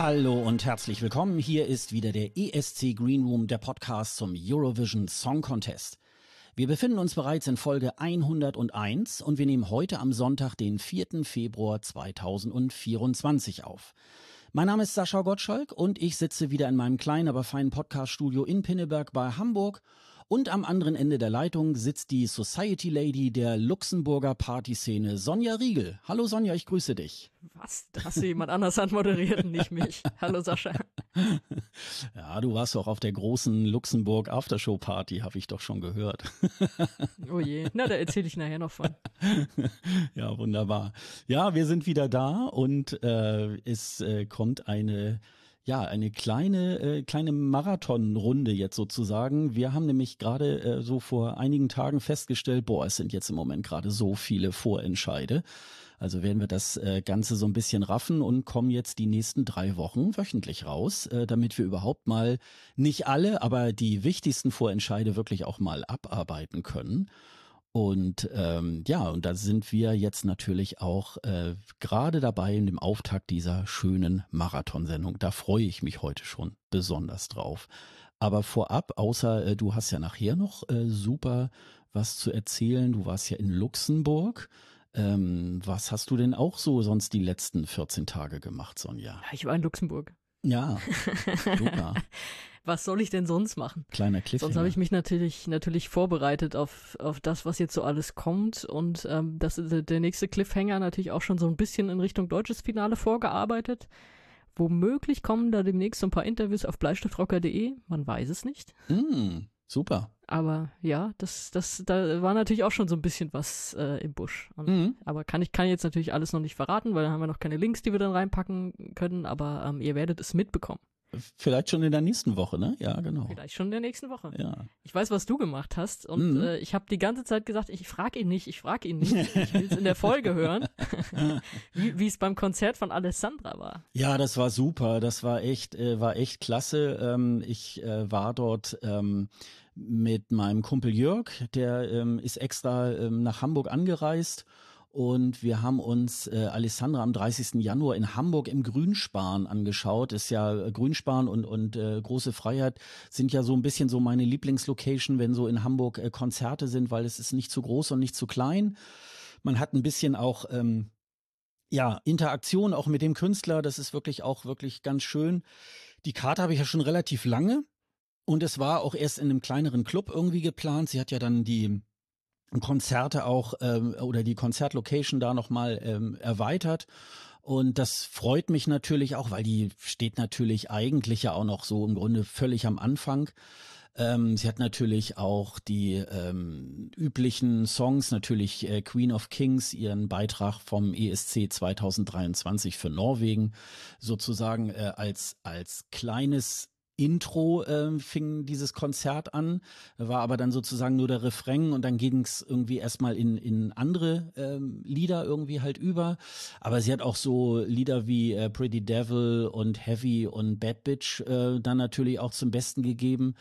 Hallo und herzlich willkommen. Hier ist wieder der ESC Green Room, der Podcast zum Eurovision Song Contest. Wir befinden uns bereits in Folge 101 und wir nehmen heute am Sonntag, den 4. Februar 2024 auf. Mein Name ist Sascha Gottschalk und ich sitze wieder in meinem kleinen, aber feinen Podcaststudio in Pinneberg bei Hamburg und am anderen Ende der Leitung sitzt die Society Lady der Luxemburger Partyszene, Sonja Riegel. Hallo Sonja, ich grüße dich. Was? Hast du jemand anders anmoderiert, nicht mich. Hallo Sascha. Ja, du warst doch auf der großen Luxemburg Aftershow Party, habe ich doch schon gehört. Oh je, na, da erzähle ich nachher noch von. Ja, wunderbar. Ja, wir sind wieder da und äh, es äh, kommt eine ja, eine kleine, äh, kleine Marathonrunde jetzt sozusagen. Wir haben nämlich gerade äh, so vor einigen Tagen festgestellt, boah, es sind jetzt im Moment gerade so viele Vorentscheide. Also werden wir das äh, Ganze so ein bisschen raffen und kommen jetzt die nächsten drei Wochen wöchentlich raus, äh, damit wir überhaupt mal nicht alle, aber die wichtigsten Vorentscheide wirklich auch mal abarbeiten können. Und ähm, ja, und da sind wir jetzt natürlich auch äh, gerade dabei in dem Auftakt dieser schönen Marathonsendung. Da freue ich mich heute schon besonders drauf. Aber vorab, außer äh, du hast ja nachher noch äh, super was zu erzählen. Du warst ja in Luxemburg. Ähm, was hast du denn auch so sonst die letzten 14 Tage gemacht, Sonja? Ja, ich war in Luxemburg. Ja, super. Was soll ich denn sonst machen? Kleiner Cliffhanger. Sonst habe ich mich natürlich natürlich vorbereitet auf auf das, was jetzt so alles kommt und ähm, das der nächste Cliffhanger natürlich auch schon so ein bisschen in Richtung deutsches Finale vorgearbeitet. Womöglich kommen da demnächst so ein paar Interviews auf bleistiftrocker.de. Man weiß es nicht. Mm, super. Aber ja, das, das, da war natürlich auch schon so ein bisschen was äh, im Busch. Und, Mhm. Aber kann ich kann jetzt natürlich alles noch nicht verraten, weil da haben wir noch keine Links, die wir dann reinpacken können. Aber ähm, ihr werdet es mitbekommen. Vielleicht schon in der nächsten Woche, ne? Ja, genau. Vielleicht schon in der nächsten Woche. Ja. Ich weiß, was du gemacht hast und Mhm. äh, ich habe die ganze Zeit gesagt, ich frage ihn nicht, ich frage ihn nicht. Ich will es in der Folge hören, wie es beim Konzert von Alessandra war. Ja, das war super. Das war echt, äh, war echt klasse. Ähm, ich äh, war dort ähm, mit meinem Kumpel Jörg, der ähm, ist extra ähm, nach Hamburg angereist. Und wir haben uns äh, Alessandra am 30. Januar in Hamburg im Grünspan angeschaut. Ist ja äh, Grünspan und, und äh, Große Freiheit sind ja so ein bisschen so meine Lieblingslocation, wenn so in Hamburg äh, Konzerte sind, weil es ist nicht zu groß und nicht zu klein. Man hat ein bisschen auch ähm, ja, Interaktion auch mit dem Künstler, das ist wirklich auch wirklich ganz schön. Die Karte habe ich ja schon relativ lange und es war auch erst in einem kleineren Club irgendwie geplant. Sie hat ja dann die Konzerte auch ähm, oder die Konzertlocation da nochmal ähm, erweitert. Und das freut mich natürlich auch, weil die steht natürlich eigentlich ja auch noch so im Grunde völlig am Anfang. Ähm, sie hat natürlich auch die ähm, üblichen Songs, natürlich äh, Queen of Kings, ihren Beitrag vom ESC 2023 für Norwegen, sozusagen äh, als, als kleines Intro äh, fing dieses Konzert an, war aber dann sozusagen nur der Refrain und dann ging es irgendwie erstmal in, in andere ähm, Lieder irgendwie halt über. Aber sie hat auch so Lieder wie äh, Pretty Devil und Heavy und Bad Bitch äh, dann natürlich auch zum Besten gegeben.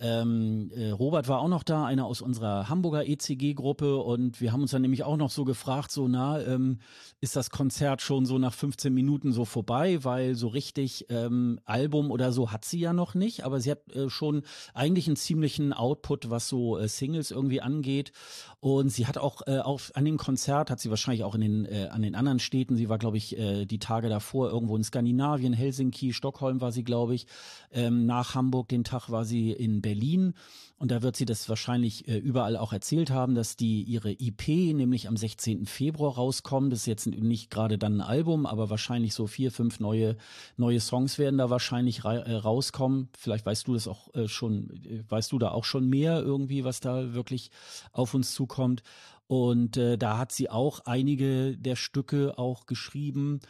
Ähm, äh, Robert war auch noch da, einer aus unserer Hamburger ECG-Gruppe und wir haben uns dann nämlich auch noch so gefragt, so na, ähm, ist das Konzert schon so nach 15 Minuten so vorbei, weil so richtig ähm, Album oder so hat sie ja noch nicht, aber sie hat äh, schon eigentlich einen ziemlichen Output, was so äh, Singles irgendwie angeht. Und sie hat auch äh, auf, an dem Konzert, hat sie wahrscheinlich auch in den, äh, an den anderen Städten, sie war glaube ich äh, die Tage davor irgendwo in Skandinavien, Helsinki, Stockholm war sie glaube ich, ähm, nach Hamburg, den Tag war sie in Berlin. Und da wird sie das wahrscheinlich äh, überall auch erzählt haben, dass die ihre IP nämlich am 16. Februar rauskommt. Das ist jetzt nicht gerade dann ein Album, aber wahrscheinlich so vier, fünf neue, neue Songs werden da wahrscheinlich äh, rauskommen. Vielleicht weißt du das auch äh, schon, weißt du da auch schon mehr irgendwie, was da wirklich auf uns zukommt. Und äh, da hat sie auch einige der Stücke auch geschrieben.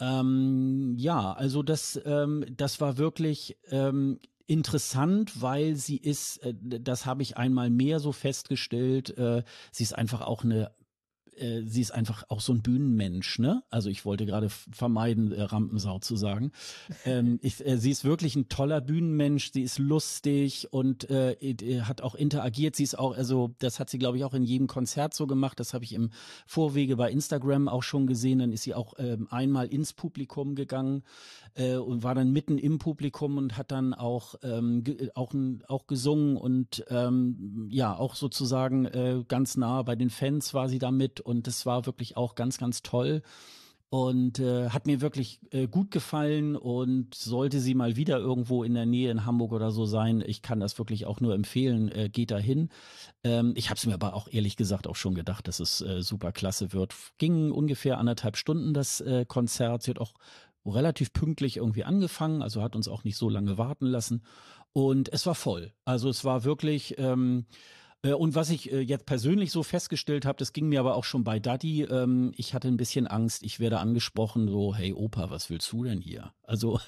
Ähm, ja, also das, ähm, das war wirklich ähm, interessant, weil sie ist, äh, das habe ich einmal mehr so festgestellt, äh, sie ist einfach auch eine äh, sie ist einfach auch so ein Bühnenmensch, ne? Also ich wollte gerade vermeiden, äh, Rampensau zu sagen. ähm, ich, äh, sie ist wirklich ein toller Bühnenmensch, sie ist lustig und äh, hat auch interagiert. Sie ist auch, also das hat sie, glaube ich, auch in jedem Konzert so gemacht. Das habe ich im Vorwege bei Instagram auch schon gesehen. Dann ist sie auch ähm, einmal ins Publikum gegangen äh, und war dann mitten im Publikum und hat dann auch, ähm, auch, auch gesungen und ähm, ja, auch sozusagen äh, ganz nah bei den Fans war sie damit und das war wirklich auch ganz, ganz toll und äh, hat mir wirklich äh, gut gefallen und sollte sie mal wieder irgendwo in der Nähe in Hamburg oder so sein, ich kann das wirklich auch nur empfehlen, äh, geht dahin. Ähm, ich habe es mir aber auch ehrlich gesagt auch schon gedacht, dass es äh, super klasse wird. Ging ungefähr anderthalb Stunden das äh, Konzert, sie hat auch relativ pünktlich irgendwie angefangen, also hat uns auch nicht so lange warten lassen und es war voll. Also es war wirklich ähm, äh, und was ich äh, jetzt persönlich so festgestellt habe, das ging mir aber auch schon bei Daddy, ähm, ich hatte ein bisschen Angst, ich werde angesprochen, so, hey Opa, was willst du denn hier? Also,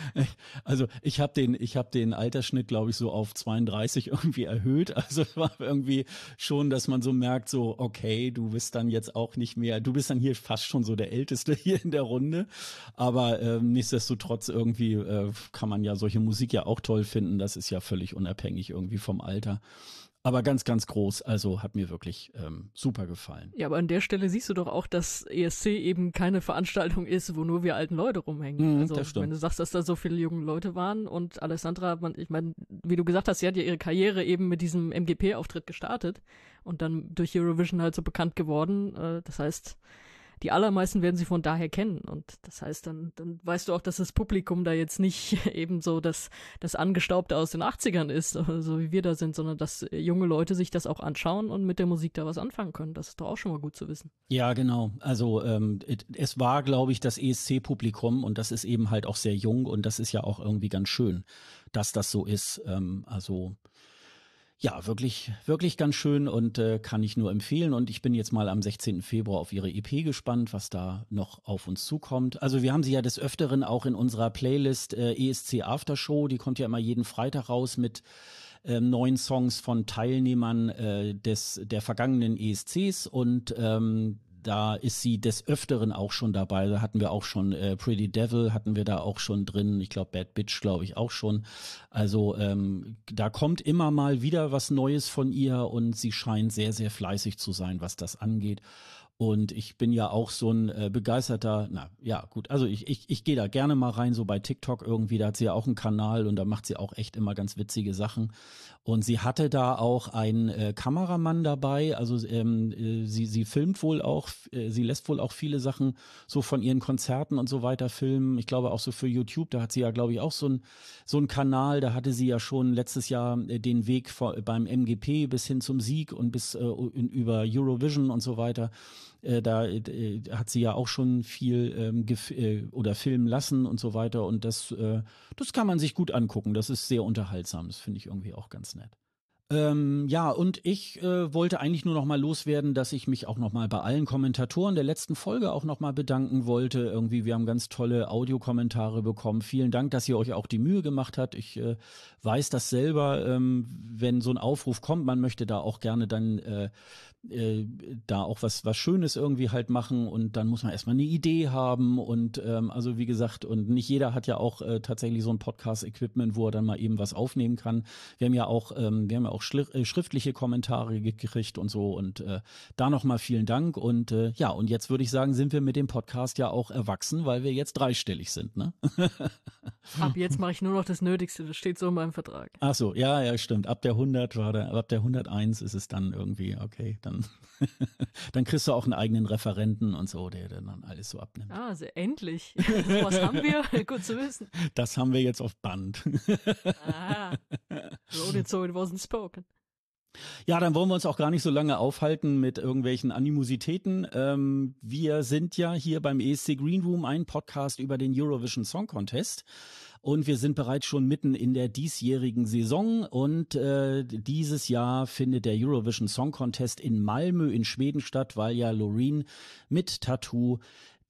also ich habe den, ich den Altersschnitt, glaube ich, so auf 32 irgendwie erhöht. Also es war irgendwie schon, dass man so merkt, so, okay, du bist dann jetzt auch nicht mehr, du bist dann hier fast schon so der Älteste hier in der Runde. Aber ähm, nichtsdestotrotz irgendwie äh, kann man ja solche Musik ja auch toll finden. Das ist ja völlig unabhängig irgendwie vom Alter. Aber ganz, ganz groß. Also hat mir wirklich ähm, super gefallen. Ja, aber an der Stelle siehst du doch auch, dass ESC eben keine Veranstaltung ist, wo nur wir alten Leute rumhängen. Mhm, also, wenn du sagst, dass da so viele junge Leute waren und Alessandra, man, ich meine, wie du gesagt hast, sie hat ja ihre Karriere eben mit diesem MGP-Auftritt gestartet und dann durch Eurovision halt so bekannt geworden. Äh, das heißt, die allermeisten werden sie von daher kennen. Und das heißt, dann, dann weißt du auch, dass das Publikum da jetzt nicht eben so das, das Angestaubte aus den 80ern ist, so wie wir da sind, sondern dass junge Leute sich das auch anschauen und mit der Musik da was anfangen können. Das ist doch auch schon mal gut zu wissen. Ja, genau. Also ähm, es war, glaube ich, das ESC-Publikum und das ist eben halt auch sehr jung und das ist ja auch irgendwie ganz schön, dass das so ist. Ähm, also ja, wirklich, wirklich ganz schön und äh, kann ich nur empfehlen. Und ich bin jetzt mal am 16. Februar auf ihre EP gespannt, was da noch auf uns zukommt. Also wir haben sie ja des Öfteren auch in unserer Playlist äh, ESC Aftershow. Die kommt ja immer jeden Freitag raus mit äh, neuen Songs von Teilnehmern äh, des der vergangenen ESCs und ähm, da ist sie des Öfteren auch schon dabei. Da hatten wir auch schon äh, Pretty Devil, hatten wir da auch schon drin. Ich glaube, Bad Bitch, glaube ich, auch schon. Also ähm, da kommt immer mal wieder was Neues von ihr und sie scheint sehr, sehr fleißig zu sein, was das angeht. Und ich bin ja auch so ein äh, begeisterter, na ja, gut, also ich, ich, ich gehe da gerne mal rein, so bei TikTok irgendwie, da hat sie ja auch einen Kanal und da macht sie auch echt immer ganz witzige Sachen. Und sie hatte da auch einen äh, Kameramann dabei, also ähm, äh, sie, sie filmt wohl auch, äh, sie lässt wohl auch viele Sachen so von ihren Konzerten und so weiter filmen. Ich glaube auch so für YouTube, da hat sie ja, glaube ich, auch so ein so ein Kanal, da hatte sie ja schon letztes Jahr äh, den Weg vor, beim MGP bis hin zum Sieg und bis äh, in, über Eurovision und so weiter. Äh, da äh, hat sie ja auch schon viel ähm, äh, oder filmen lassen und so weiter. Und das, äh, das kann man sich gut angucken. Das ist sehr unterhaltsam. Das finde ich irgendwie auch ganz nett. Ähm, ja, und ich äh, wollte eigentlich nur noch mal loswerden, dass ich mich auch noch mal bei allen Kommentatoren der letzten Folge auch noch mal bedanken wollte. Irgendwie, wir haben ganz tolle Audiokommentare bekommen. Vielen Dank, dass ihr euch auch die Mühe gemacht habt. Ich äh, weiß das selber, ähm, wenn so ein Aufruf kommt, man möchte da auch gerne dann äh, äh, da auch was, was Schönes irgendwie halt machen und dann muss man erstmal eine Idee haben und ähm, also wie gesagt, und nicht jeder hat ja auch äh, tatsächlich so ein Podcast-Equipment, wo er dann mal eben was aufnehmen kann. Wir haben ja auch, ähm, wir haben ja auch äh, schriftliche Kommentare gekriegt und so und äh, da nochmal vielen Dank und äh, ja, und jetzt würde ich sagen, sind wir mit dem Podcast ja auch erwachsen, weil wir jetzt dreistellig sind, ne? Ab jetzt mache ich nur noch das Nötigste, das steht so in meinem Vertrag. Ach so, ja, ja, stimmt. Ab der 100 war der, ab der 101 ist es dann irgendwie, okay, dann dann, dann kriegst du auch einen eigenen Referenten und so, der dann alles so abnimmt. Ah, also endlich. was haben wir? Gut zu wissen. Das haben wir jetzt auf Band. ah, it so it wasn't spoken. Ja, dann wollen wir uns auch gar nicht so lange aufhalten mit irgendwelchen Animositäten. Ähm, wir sind ja hier beim ESC Green Room, ein Podcast über den Eurovision Song Contest. Und wir sind bereits schon mitten in der diesjährigen Saison und äh, dieses Jahr findet der Eurovision Song Contest in Malmö in Schweden statt, weil ja Loreen mit Tattoo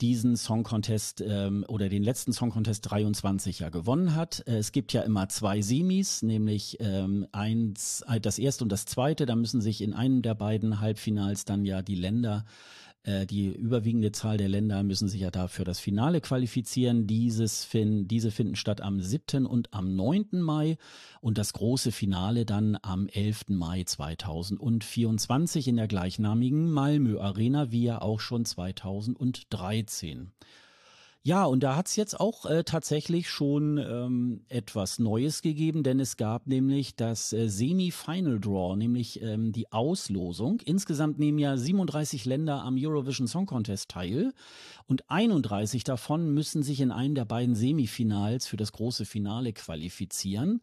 diesen Song Contest ähm, oder den letzten Song Contest 23 ja gewonnen hat. Es gibt ja immer zwei Semis, nämlich ähm, eins, äh, das erste und das zweite. Da müssen sich in einem der beiden Halbfinals dann ja die Länder die überwiegende Zahl der Länder müssen sich ja dafür das Finale qualifizieren. Dieses fin diese finden statt am 7. und am 9. Mai und das große Finale dann am 11. Mai 2024 in der gleichnamigen Malmö Arena, wie ja auch schon 2013. Ja, und da hat's jetzt auch äh, tatsächlich schon ähm, etwas Neues gegeben, denn es gab nämlich das äh, Semi-Final Draw, nämlich ähm, die Auslosung. Insgesamt nehmen ja 37 Länder am Eurovision Song Contest teil und 31 davon müssen sich in einem der beiden Semifinals für das große Finale qualifizieren.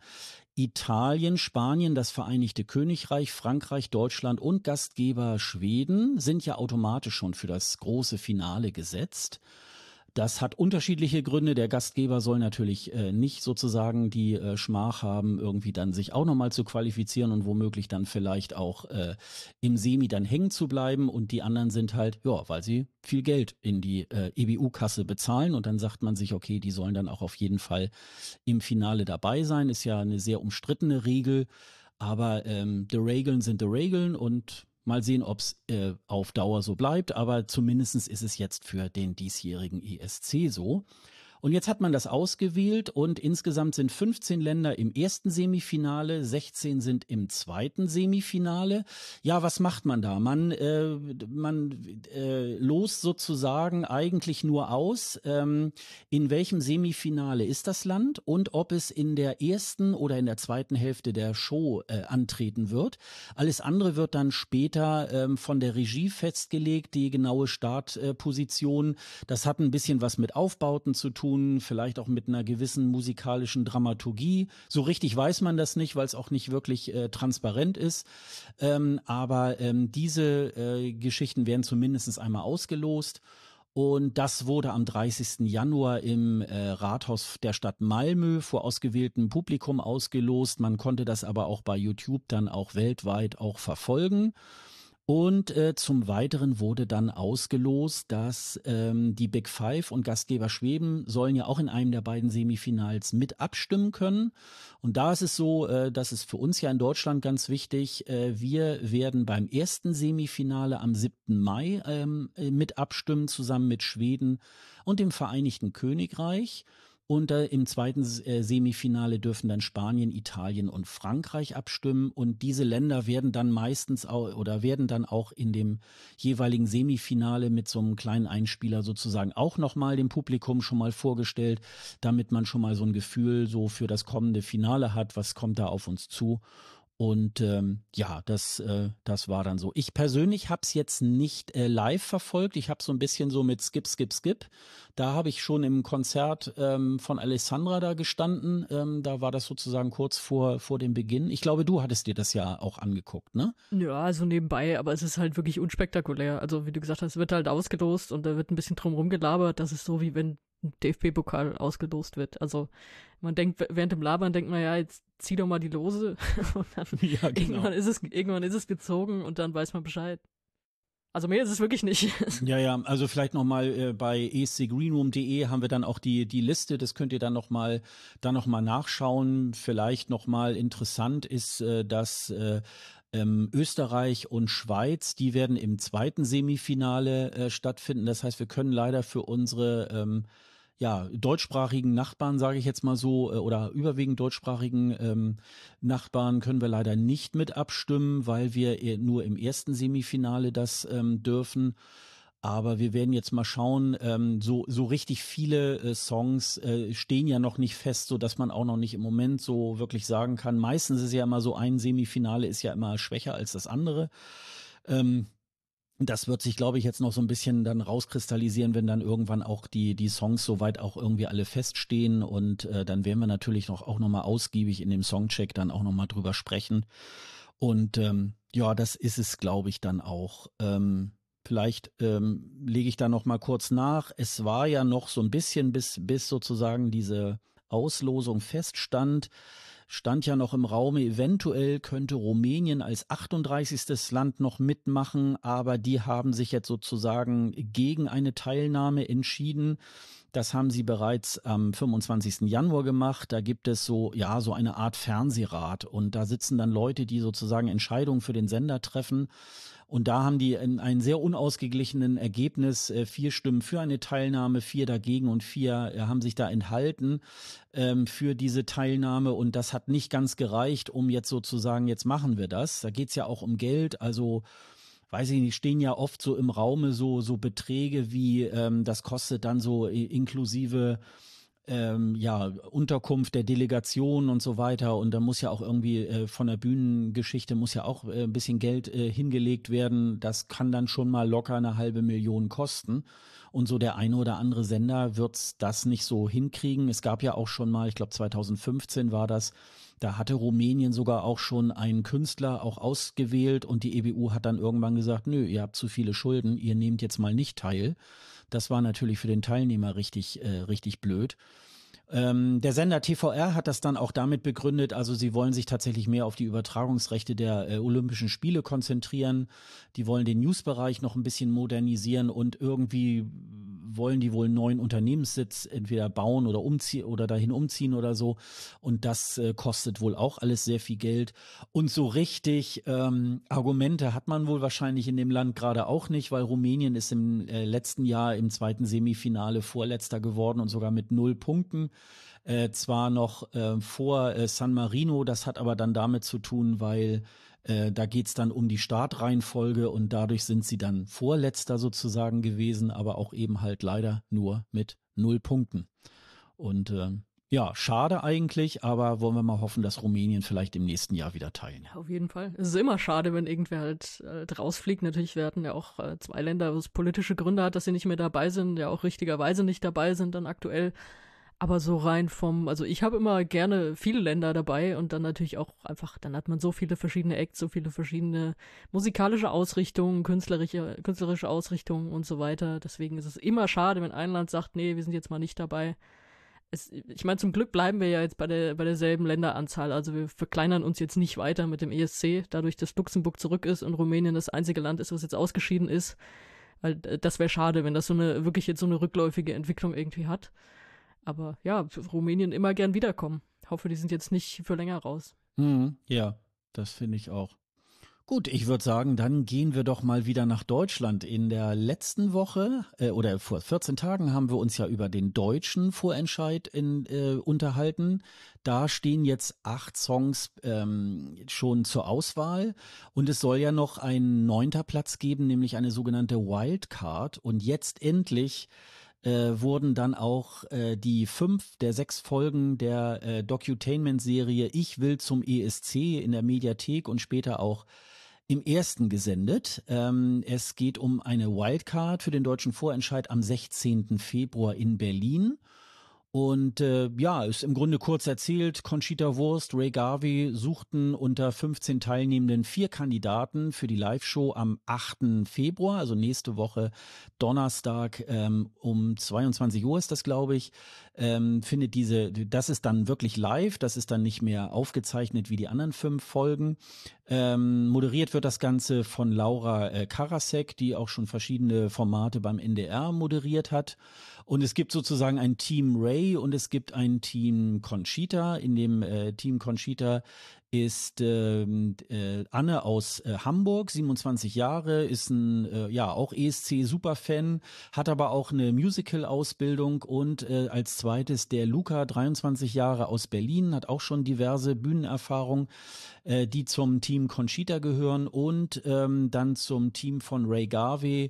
Italien, Spanien, das Vereinigte Königreich, Frankreich, Deutschland und Gastgeber Schweden sind ja automatisch schon für das große Finale gesetzt. Das hat unterschiedliche Gründe. Der Gastgeber soll natürlich äh, nicht sozusagen die äh, Schmach haben, irgendwie dann sich auch nochmal zu qualifizieren und womöglich dann vielleicht auch äh, im Semi dann hängen zu bleiben. Und die anderen sind halt, ja, weil sie viel Geld in die äh, EBU-Kasse bezahlen. Und dann sagt man sich, okay, die sollen dann auch auf jeden Fall im Finale dabei sein. Ist ja eine sehr umstrittene Regel. Aber ähm, die Regeln sind die Regeln und Mal sehen, ob es äh, auf Dauer so bleibt, aber zumindest ist es jetzt für den diesjährigen ESC so. Und jetzt hat man das ausgewählt und insgesamt sind 15 Länder im ersten Semifinale, 16 sind im zweiten Semifinale. Ja, was macht man da? Man, äh, man äh, lost sozusagen eigentlich nur aus, ähm, in welchem Semifinale ist das Land und ob es in der ersten oder in der zweiten Hälfte der Show äh, antreten wird. Alles andere wird dann später ähm, von der Regie festgelegt, die genaue Startposition. das hat ein bisschen was mit Aufbauten zu tun tun, vielleicht auch mit einer gewissen musikalischen Dramaturgie. So richtig weiß man das nicht, weil es auch nicht wirklich äh, transparent ist. Ähm, aber ähm, diese äh, Geschichten werden zumindest einmal ausgelost. Und das wurde am 30. Januar im äh, Rathaus der Stadt Malmö vor ausgewähltem Publikum ausgelost. Man konnte das aber auch bei YouTube dann auch weltweit auch verfolgen. Und äh, zum Weiteren wurde dann ausgelost, dass ähm, die Big Five und Gastgeber Schweben sollen ja auch in einem der beiden Semifinals mit abstimmen können. Und da ist es so, äh, das ist für uns ja in Deutschland ganz wichtig. Äh, wir werden beim ersten Semifinale am 7. Mai ähm, äh, mit abstimmen, zusammen mit Schweden und dem Vereinigten Königreich. Und äh, im zweiten äh, Semifinale dürfen dann Spanien, Italien und Frankreich abstimmen. Und diese Länder werden dann meistens auch oder werden dann auch in dem jeweiligen Semifinale mit so einem kleinen Einspieler sozusagen auch nochmal dem Publikum schon mal vorgestellt, damit man schon mal so ein Gefühl so für das kommende Finale hat, was kommt da auf uns zu. Und ähm, ja, das, äh, das war dann so. Ich persönlich habe es jetzt nicht äh, live verfolgt. Ich habe so ein bisschen so mit Skip, Skip, Skip. Da habe ich schon im Konzert ähm, von Alessandra da gestanden. Ähm, da war das sozusagen kurz vor, vor dem Beginn. Ich glaube, du hattest dir das ja auch angeguckt, ne? Ja, also nebenbei, aber es ist halt wirklich unspektakulär. Also wie du gesagt hast, wird halt ausgelost und da wird ein bisschen drum rumgelabert. Das ist so, wie wenn DFB-Pokal ausgelost wird. Also man denkt, während dem Labern denkt man ja, jetzt zieh doch mal die Lose und dann ja, genau. irgendwann, ist es, irgendwann ist es gezogen und dann weiß man Bescheid. Also mehr ist es wirklich nicht. Ja, ja, also vielleicht nochmal äh, bei escgreenroom.de haben wir dann auch die, die Liste, das könnt ihr dann nochmal dann noch mal nachschauen. Vielleicht nochmal interessant ist, äh, dass äh, ähm, Österreich und Schweiz, die werden im zweiten Semifinale äh, stattfinden. Das heißt, wir können leider für unsere ähm, ja, deutschsprachigen Nachbarn, sage ich jetzt mal so, äh, oder überwiegend deutschsprachigen ähm, Nachbarn können wir leider nicht mit abstimmen, weil wir nur im ersten Semifinale das ähm, dürfen. Aber wir werden jetzt mal schauen, ähm, so, so richtig viele äh, Songs äh, stehen ja noch nicht fest, so dass man auch noch nicht im Moment so wirklich sagen kann. Meistens ist ja immer so, ein Semifinale ist ja immer schwächer als das andere. Ähm, das wird sich, glaube ich, jetzt noch so ein bisschen dann rauskristallisieren, wenn dann irgendwann auch die, die Songs soweit auch irgendwie alle feststehen. Und äh, dann werden wir natürlich noch auch nochmal ausgiebig in dem Songcheck dann auch nochmal drüber sprechen. Und ähm, ja, das ist es, glaube ich, dann auch. Ähm, vielleicht ähm, lege ich da noch mal kurz nach. Es war ja noch so ein bisschen bis, bis sozusagen diese Auslosung feststand, stand ja noch im Raume, eventuell könnte Rumänien als 38. Land noch mitmachen, aber die haben sich jetzt sozusagen gegen eine Teilnahme entschieden. Das haben sie bereits am 25. Januar gemacht. Da gibt es so, ja, so eine Art Fernsehrat und da sitzen dann Leute, die sozusagen Entscheidungen für den Sender treffen. Und da haben die in einem sehr unausgeglichenen Ergebnis äh, vier Stimmen für eine Teilnahme, vier dagegen und vier äh, haben sich da enthalten ähm, für diese Teilnahme. Und das hat nicht ganz gereicht, um jetzt sozusagen, jetzt machen wir das. Da geht's ja auch um Geld. Also weiß ich nicht, stehen ja oft so im Raume so, so Beträge wie, ähm, das kostet dann so inklusive ähm, ja, Unterkunft der Delegation und so weiter. Und da muss ja auch irgendwie äh, von der Bühnengeschichte muss ja auch äh, ein bisschen Geld äh, hingelegt werden. Das kann dann schon mal locker eine halbe Million kosten. Und so der eine oder andere Sender wird's das nicht so hinkriegen. Es gab ja auch schon mal, ich glaube 2015 war das, da hatte Rumänien sogar auch schon einen Künstler auch ausgewählt und die EBU hat dann irgendwann gesagt, nö, ihr habt zu viele Schulden, ihr nehmt jetzt mal nicht teil. Das war natürlich für den Teilnehmer richtig, äh, richtig blöd. Ähm, der Sender TVR hat das dann auch damit begründet, also sie wollen sich tatsächlich mehr auf die Übertragungsrechte der äh, Olympischen Spiele konzentrieren. Die wollen den Newsbereich noch ein bisschen modernisieren und irgendwie wollen die wohl einen neuen Unternehmenssitz entweder bauen oder umziehen oder dahin umziehen oder so. Und das äh, kostet wohl auch alles sehr viel Geld. Und so richtig ähm, Argumente hat man wohl wahrscheinlich in dem Land gerade auch nicht, weil Rumänien ist im äh, letzten Jahr im zweiten Semifinale Vorletzter geworden und sogar mit null Punkten. Äh, zwar noch äh, vor äh, San Marino, das hat aber dann damit zu tun, weil äh, da geht's dann um die Startreihenfolge und dadurch sind sie dann Vorletzter sozusagen gewesen, aber auch eben halt leider nur mit null Punkten. Und äh, ja, schade eigentlich, aber wollen wir mal hoffen, dass Rumänien vielleicht im nächsten Jahr wieder teilen. Auf jeden Fall. Es ist immer schade, wenn irgendwer halt, halt rausfliegt. Natürlich, hatten ja auch äh, zwei Länder, wo es politische Gründe hat, dass sie nicht mehr dabei sind, ja auch richtigerweise nicht dabei sind dann aktuell. Aber so rein vom, also ich habe immer gerne viele Länder dabei und dann natürlich auch einfach, dann hat man so viele verschiedene Acts, so viele verschiedene musikalische Ausrichtungen, künstlerische, künstlerische Ausrichtungen und so weiter. Deswegen ist es immer schade, wenn ein Land sagt, nee, wir sind jetzt mal nicht dabei. Es, ich meine, zum Glück bleiben wir ja jetzt bei, der, bei derselben Länderanzahl. Also wir verkleinern uns jetzt nicht weiter mit dem ESC, dadurch, dass Luxemburg zurück ist und Rumänien das einzige Land ist, was jetzt ausgeschieden ist. Weil äh, das wäre schade, wenn das so eine, wirklich jetzt so eine rückläufige Entwicklung irgendwie hat. Aber ja, Rumänien immer gern wiederkommen. Hoffe, die sind jetzt nicht für länger raus. Mhm, ja, das finde ich auch. Gut, ich würde sagen, dann gehen wir doch mal wieder nach Deutschland. In der letzten Woche äh, oder vor 14 Tagen haben wir uns ja über den deutschen Vorentscheid in, äh, unterhalten. Da stehen jetzt acht Songs ähm, schon zur Auswahl und es soll ja noch einen neunter Platz geben, nämlich eine sogenannte Wildcard. Und jetzt endlich äh, wurden dann auch äh, die fünf der sechs Folgen der äh, Docutainment-Serie Ich will zum ESC in der Mediathek und später auch im ersten gesendet. Ähm, es geht um eine Wildcard für den deutschen Vorentscheid am 16. Februar in Berlin. Und äh, ja, ist im Grunde kurz erzählt, Conchita Wurst, Ray Garvey suchten unter 15 Teilnehmenden vier Kandidaten für die Live-Show am 8. Februar, also nächste Woche Donnerstag ähm, um 22 Uhr ist das, glaube ich, ähm, findet diese, das ist dann wirklich live, das ist dann nicht mehr aufgezeichnet wie die anderen fünf Folgen. Ähm, moderiert wird das Ganze von Laura äh, Karasek, die auch schon verschiedene Formate beim NDR moderiert hat. Und es gibt sozusagen ein Team Ray und es gibt ein Team Conchita. In dem äh, Team Conchita ist ähm, äh, Anne aus äh, Hamburg, 27 Jahre, ist ein äh, ja auch ESC Superfan, hat aber auch eine Musical Ausbildung und äh, als zweites der Luca, 23 Jahre aus Berlin, hat auch schon diverse Bühnenerfahrung, äh, die zum Team Conchita gehören und ähm, dann zum Team von Ray Garvey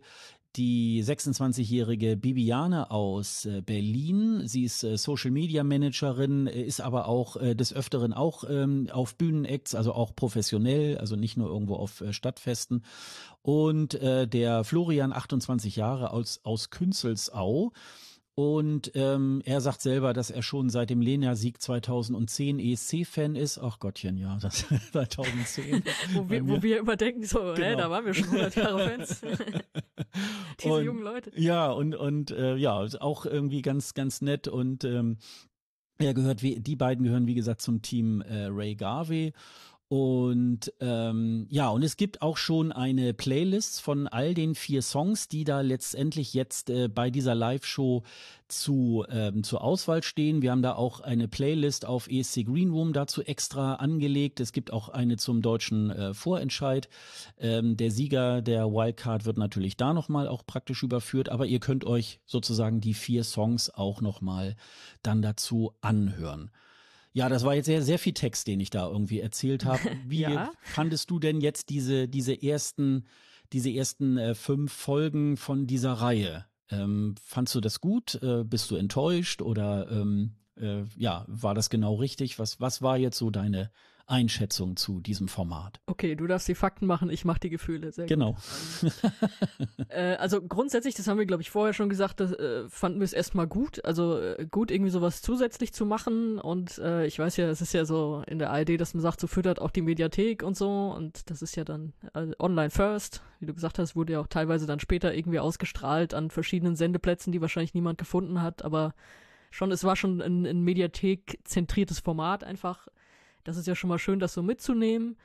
die 26-jährige Bibiane aus äh, Berlin. Sie ist äh, Social Media Managerin, äh, ist aber auch des Öfteren auch ähm, auf Bühnenacts, also auch professionell, also nicht nur irgendwo auf Stadtfesten. Und der Florian, 28 Jahre aus, aus Künzelsau. Und ähm, er sagt selber, dass er schon seit dem Lena-Sieg 2010 ESC-Fan ist. Ach Gottchen, ja, das 2010. wo, wir, wo wir immer denken, so, genau. hey, da waren wir schon 100 Jahre Fans. Diese und, jungen Leute. Ja, und, und äh, ja, auch irgendwie ganz, ganz nett und ähm, Er gehört, wie, die beiden gehören, wie gesagt, zum Team äh, Ray Garvey. Und ähm, ja, und es gibt auch schon eine Playlist von all den vier Songs, die da letztendlich jetzt äh, bei dieser Live-Show zu, ähm, zur Auswahl stehen. Wir haben da auch eine Playlist auf ESC Green Room dazu extra angelegt. Es gibt auch eine zum deutschen äh, Vorentscheid. Ähm, der Sieger der Wildcard wird natürlich da nochmal auch praktisch überführt, aber ihr könnt euch sozusagen die vier Songs auch nochmal dann dazu anhören. Ja, das war jetzt sehr, sehr viel Text, den ich da irgendwie erzählt habe. Wie ja? fandest du denn jetzt diese, diese ersten, diese ersten äh, fünf Folgen von dieser Reihe? Ähm, fandst du das gut? Äh, bist du enttäuscht oder ähm, äh, ja, war das genau richtig? Was, was war jetzt so deine, Einschätzung zu diesem Format. Okay, du darfst die Fakten machen, ich mache die Gefühle. Sehr genau. äh, also grundsätzlich, das haben wir, glaube ich, vorher schon gesagt, das äh, fanden wir es erstmal gut. Also äh, gut, irgendwie sowas zusätzlich zu machen. Und äh, ich weiß ja, es ist ja so in der ARD, dass man sagt, so füttert auch die Mediathek und so. Und das ist ja dann äh, online first. Wie du gesagt hast, wurde ja auch teilweise dann später irgendwie ausgestrahlt an verschiedenen Sendeplätzen, die wahrscheinlich niemand gefunden hat. Aber schon, es war schon ein, ein Mediathek-zentriertes Format einfach das ist ja schon mal schön, das so mitzunehmen.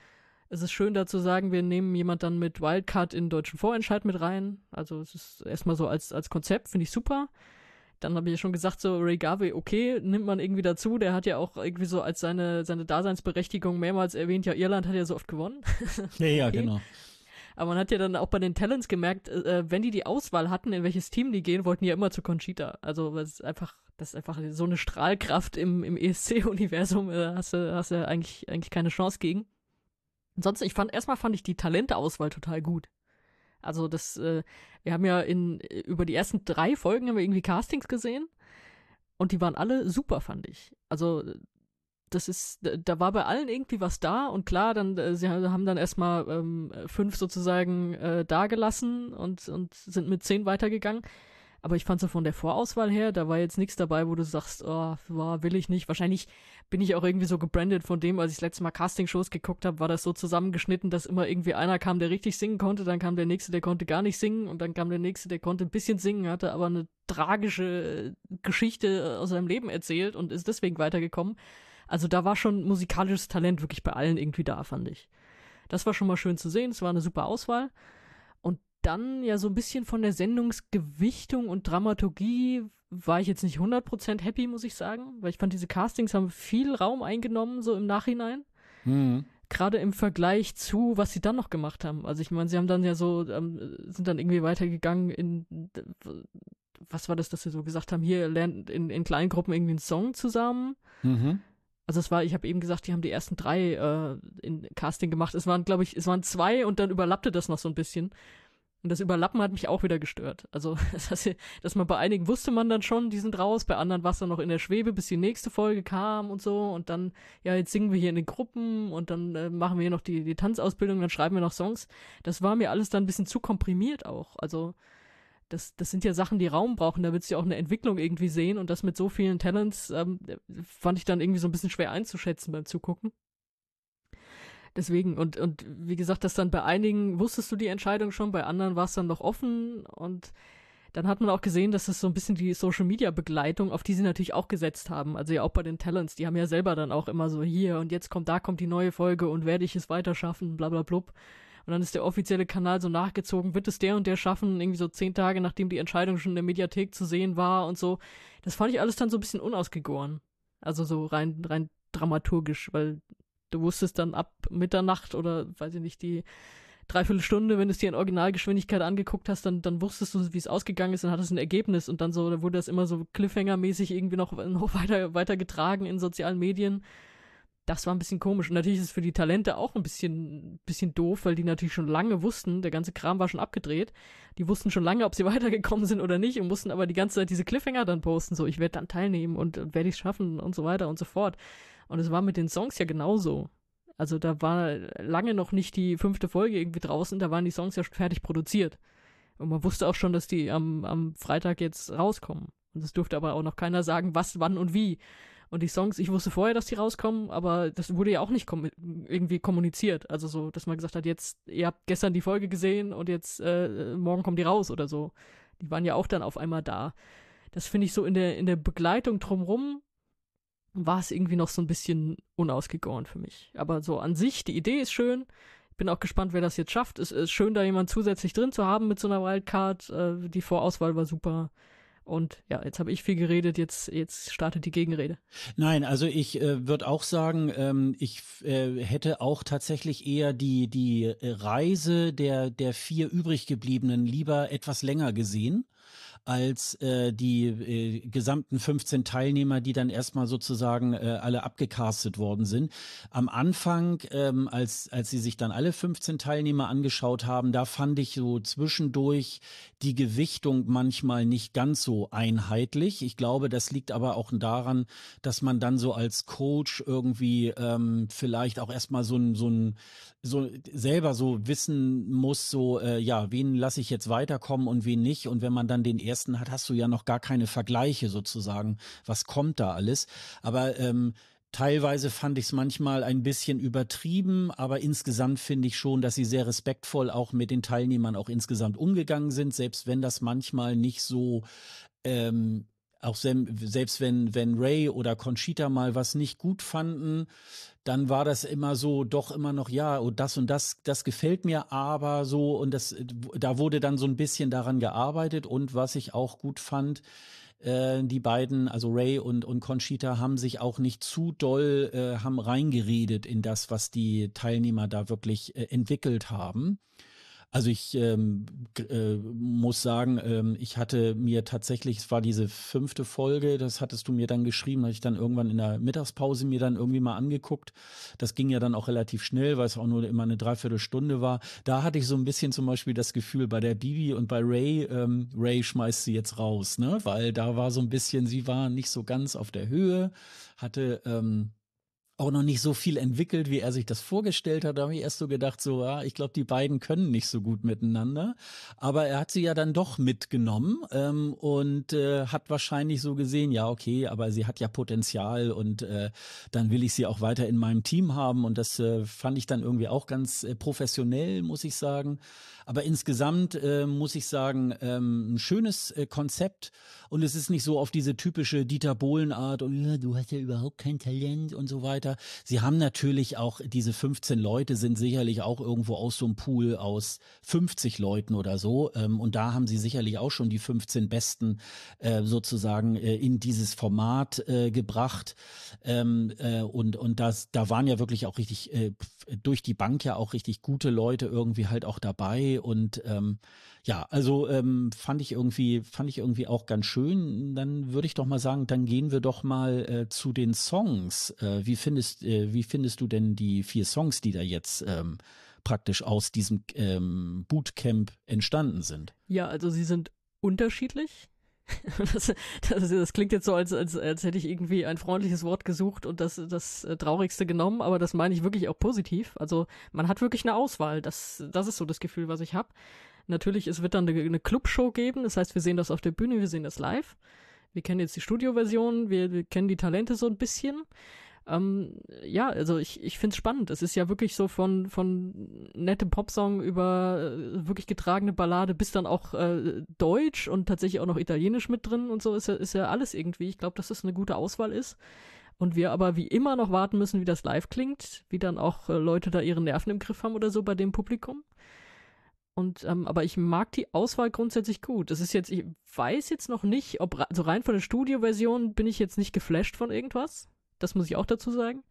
Es ist schön da zu sagen, wir nehmen jemand dann mit Wildcard in den deutschen Vorentscheid mit rein. Also es ist erstmal so als, als Konzept, finde ich super. Dann habe ich ja schon gesagt, so Ray Garvey, okay, nimmt man irgendwie dazu. Der hat ja auch irgendwie so als seine, seine Daseinsberechtigung mehrmals erwähnt, ja, Irland hat ja so oft gewonnen. Ja, ja, okay. genau. Aber man hat ja dann auch bei den Talents gemerkt, äh, wenn die die Auswahl hatten, in welches Team die gehen, wollten die ja immer zu Conchita. Also, weil es einfach das ist einfach so eine Strahlkraft im, im ESC-Universum, äh, hast du hast du eigentlich, eigentlich keine Chance gegen. Ansonsten, ich fand, erstmal fand ich die Talenteauswahl total gut. Also das, äh, wir haben ja in, über die ersten drei Folgen haben wir irgendwie Castings gesehen und die waren alle super, fand ich. Also das ist, da war bei allen irgendwie was da und klar, dann, äh, sie haben dann erstmal ähm, fünf sozusagen äh, dagelassen und, und sind mit zehn weitergegangen. Aber ich fand so von der Vorauswahl her, da war jetzt nichts dabei, wo du sagst, oh, war, will ich nicht. Wahrscheinlich bin ich auch irgendwie so gebrandet von dem, als ich das letzte Mal Castingshows geguckt habe, war das so zusammengeschnitten, dass immer irgendwie einer kam, der richtig singen konnte, dann kam der nächste, der konnte gar nicht singen und dann kam der nächste, der konnte ein bisschen singen, hatte aber eine tragische Geschichte aus seinem Leben erzählt und ist deswegen weitergekommen. Also da war schon musikalisches Talent wirklich bei allen irgendwie da, fand ich. Das war schon mal schön zu sehen, es war eine super Auswahl dann ja so ein bisschen von der Sendungsgewichtung und Dramaturgie war ich jetzt nicht 100% happy, muss ich sagen, weil ich fand, diese Castings haben viel Raum eingenommen, so im Nachhinein. Mhm. Gerade im Vergleich zu, was sie dann noch gemacht haben. Also ich meine, sie haben dann ja so, ähm, sind dann irgendwie weitergegangen in, was war das, dass sie so gesagt haben, hier lernt in, in kleinen Gruppen irgendwie einen Song zusammen. Mhm. Also es war, ich habe eben gesagt, die haben die ersten drei äh, in Casting gemacht. Es waren, glaube ich, es waren zwei und dann überlappte das noch so ein bisschen. Und das Überlappen hat mich auch wieder gestört. Also, das heißt, dass man bei einigen wusste man dann schon, die sind raus, bei anderen war es dann noch in der Schwebe, bis die nächste Folge kam und so. Und dann, ja, jetzt singen wir hier in den Gruppen und dann äh, machen wir hier noch die, die Tanzausbildung, dann schreiben wir noch Songs. Das war mir alles dann ein bisschen zu komprimiert auch. Also, das, das sind ja Sachen, die Raum brauchen, da willst du ja auch eine Entwicklung irgendwie sehen und das mit so vielen Talents ähm, fand ich dann irgendwie so ein bisschen schwer einzuschätzen beim Zugucken. Deswegen, und, und wie gesagt, dass dann bei einigen wusstest du die Entscheidung schon, bei anderen war es dann noch offen und dann hat man auch gesehen, dass es so ein bisschen die Social Media Begleitung, auf die sie natürlich auch gesetzt haben. Also ja auch bei den Talents, die haben ja selber dann auch immer so hier und jetzt kommt, da kommt die neue Folge und werde ich es weiter schaffen, bla bla blub. Und dann ist der offizielle Kanal so nachgezogen, wird es der und der schaffen, irgendwie so zehn Tage, nachdem die Entscheidung schon in der Mediathek zu sehen war und so. Das fand ich alles dann so ein bisschen unausgegoren. Also so rein, rein dramaturgisch, weil du wusstest dann ab Mitternacht oder weiß ich nicht, die Dreiviertelstunde, wenn du es dir in Originalgeschwindigkeit angeguckt hast, dann, dann wusstest du, wie es ausgegangen ist, dann hattest du ein Ergebnis und dann so, da wurde das immer so Cliffhanger-mäßig irgendwie noch, noch weiter, weiter getragen in sozialen Medien. Das war ein bisschen komisch. Und natürlich ist es für die Talente auch ein bisschen, bisschen doof, weil die natürlich schon lange wussten, der ganze Kram war schon abgedreht. Die wussten schon lange, ob sie weitergekommen sind oder nicht und mussten aber die ganze Zeit diese Cliffhanger dann posten, so, ich werde dann teilnehmen und, und werde ich es schaffen und so weiter und so fort. Und es war mit den Songs ja genauso. Also da war lange noch nicht die fünfte Folge irgendwie draußen, da waren die Songs ja schon fertig produziert. Und man wusste auch schon, dass die am, am Freitag jetzt rauskommen. Und es durfte aber auch noch keiner sagen, was, wann und wie. Und die Songs, ich wusste vorher, dass die rauskommen, aber das wurde ja auch nicht kom irgendwie kommuniziert. Also so, dass man gesagt hat, jetzt, ihr habt gestern die Folge gesehen und jetzt äh, morgen kommen die raus oder so. Die waren ja auch dann auf einmal da. Das finde ich so in der, in der Begleitung drumrum war es irgendwie noch so ein bisschen unausgegoren für mich. Aber so an sich, die Idee ist schön. Bin auch gespannt, wer das jetzt schafft. Es ist schön, da jemand zusätzlich drin zu haben mit so einer Wildcard. Äh, die Vorauswahl war super. Und ja, jetzt habe ich viel geredet, jetzt, jetzt startet die Gegenrede. Nein, also ich äh, würde auch sagen, ähm, ich äh, hätte auch tatsächlich eher die, die Reise der, der vier übrig gebliebenen lieber etwas länger gesehen als äh, die äh, gesamten 15 Teilnehmer, die dann erstmal sozusagen äh, alle abgecastet worden sind. Am Anfang, ähm, als, als sie sich dann alle 15 Teilnehmer angeschaut haben, da fand ich so zwischendurch die Gewichtung manchmal nicht ganz so einheitlich. Ich glaube, das liegt aber auch daran, dass man dann so als Coach irgendwie ähm, vielleicht auch erstmal so ein, so ein so selber so wissen muss, so äh, ja, wen lasse ich jetzt weiterkommen und wen nicht. Und wenn man dann den ersten hat, hast du ja noch gar keine Vergleiche sozusagen. Was kommt da alles? Aber ähm, Teilweise fand ich es manchmal ein bisschen übertrieben, aber insgesamt finde ich schon, dass sie sehr respektvoll auch mit den Teilnehmern auch insgesamt umgegangen sind, selbst wenn das manchmal nicht so ähm, auch selbst wenn, wenn Ray oder Conchita mal was nicht gut fanden, dann war das immer so, doch immer noch, ja, und das und das, das gefällt mir aber so und das, da wurde dann so ein bisschen daran gearbeitet und was ich auch gut fand, äh, die beiden, also Ray und, und Conchita, haben sich auch nicht zu doll, äh, haben reingeredet in das, was die Teilnehmer da wirklich äh, entwickelt haben. Also ich ähm, äh, muss sagen, ähm, ich hatte mir tatsächlich, es war diese fünfte Folge, das hattest du mir dann geschrieben, hatte ich dann irgendwann in der Mittagspause mir dann irgendwie mal angeguckt. Das ging ja dann auch relativ schnell, weil es auch nur immer eine Dreiviertelstunde war. Da hatte ich so ein bisschen zum Beispiel das Gefühl bei der Bibi und bei Ray, ähm, Ray schmeißt sie jetzt raus, ne? Weil da war so ein bisschen, sie war nicht so ganz auf der Höhe, hatte ähm, auch noch nicht so viel entwickelt, wie er sich das vorgestellt hat. Da habe ich erst so gedacht, so, ja, ich glaube, die beiden können nicht so gut miteinander. Aber er hat sie ja dann doch mitgenommen ähm, und äh, hat wahrscheinlich so gesehen, ja, okay, aber sie hat ja Potenzial und äh, dann will ich sie auch weiter in meinem Team haben. Und das äh, fand ich dann irgendwie auch ganz äh, professionell, muss ich sagen. Aber insgesamt äh, muss ich sagen, ähm, ein schönes äh, Konzept und es ist nicht so auf diese typische Dieter Bohlen Art und ja, du hast ja überhaupt kein Talent und so weiter. Sie haben natürlich auch diese 15 Leute sind sicherlich auch irgendwo aus so einem Pool aus 50 Leuten oder so. Ähm, und da haben sie sicherlich auch schon die 15 besten äh, sozusagen äh, in dieses Format äh, gebracht. Ähm, äh, und und das da waren ja wirklich auch richtig äh, durch die Bank ja auch richtig gute Leute irgendwie halt auch dabei. Und ähm, ja, also ähm, fand ich irgendwie, fand ich irgendwie auch ganz schön. Dann würde ich doch mal sagen, dann gehen wir doch mal äh, zu den Songs. Äh, wie findest, äh, wie findest du denn die vier Songs, die da jetzt ähm, praktisch aus diesem ähm, Bootcamp entstanden sind? Ja, also sie sind unterschiedlich. Das, das, das, klingt jetzt so, als, als, als hätte ich irgendwie ein freundliches Wort gesucht und das, das äh, Traurigste genommen, aber das meine ich wirklich auch positiv. Also man hat wirklich eine Auswahl. Das, das ist so das Gefühl, was ich habe. Natürlich, es wird dann eine, eine Clubshow geben, das heißt, wir sehen das auf der Bühne, wir sehen das live. Wir kennen jetzt die Studioversion, wir, wir kennen die Talente so ein bisschen. Ähm, ja, also ich, ich finde es spannend. Es ist ja wirklich so von, von nettem Popsong über äh, wirklich getragene Ballade bis dann auch äh, Deutsch und tatsächlich auch noch Italienisch mit drin und so ist ja, ist ja alles irgendwie. Ich glaube, dass das eine gute Auswahl ist. Und wir aber wie immer noch warten müssen, wie das live klingt, wie dann auch äh, Leute da ihre Nerven im Griff haben oder so bei dem Publikum. Und ähm, aber ich mag die Auswahl grundsätzlich gut. Das ist jetzt, ich weiß jetzt noch nicht, ob also rein von der Studioversion bin ich jetzt nicht geflasht von irgendwas. Das muss ich auch dazu sagen.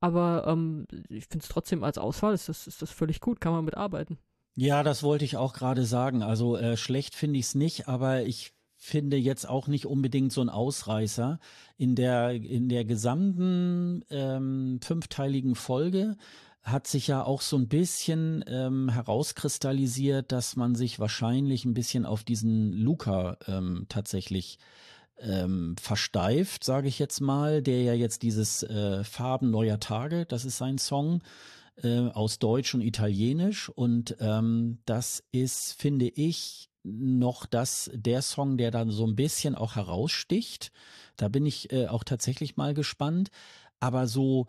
Aber ähm, ich finde es trotzdem als Auswahl ist das, ist das völlig gut, kann man mitarbeiten. Ja, das wollte ich auch gerade sagen. Also äh, schlecht finde ich es nicht, aber ich finde jetzt auch nicht unbedingt so ein Ausreißer. In der, in der gesamten ähm, fünfteiligen Folge hat sich ja auch so ein bisschen ähm, herauskristallisiert, dass man sich wahrscheinlich ein bisschen auf diesen Luca ähm, tatsächlich ähm, versteift, sage ich jetzt mal, der ja jetzt dieses äh, Farben neuer Tage, das ist sein Song äh, aus Deutsch und Italienisch und ähm, das ist, finde ich, noch das der Song, der dann so ein bisschen auch heraussticht. Da bin ich äh, auch tatsächlich mal gespannt. Aber so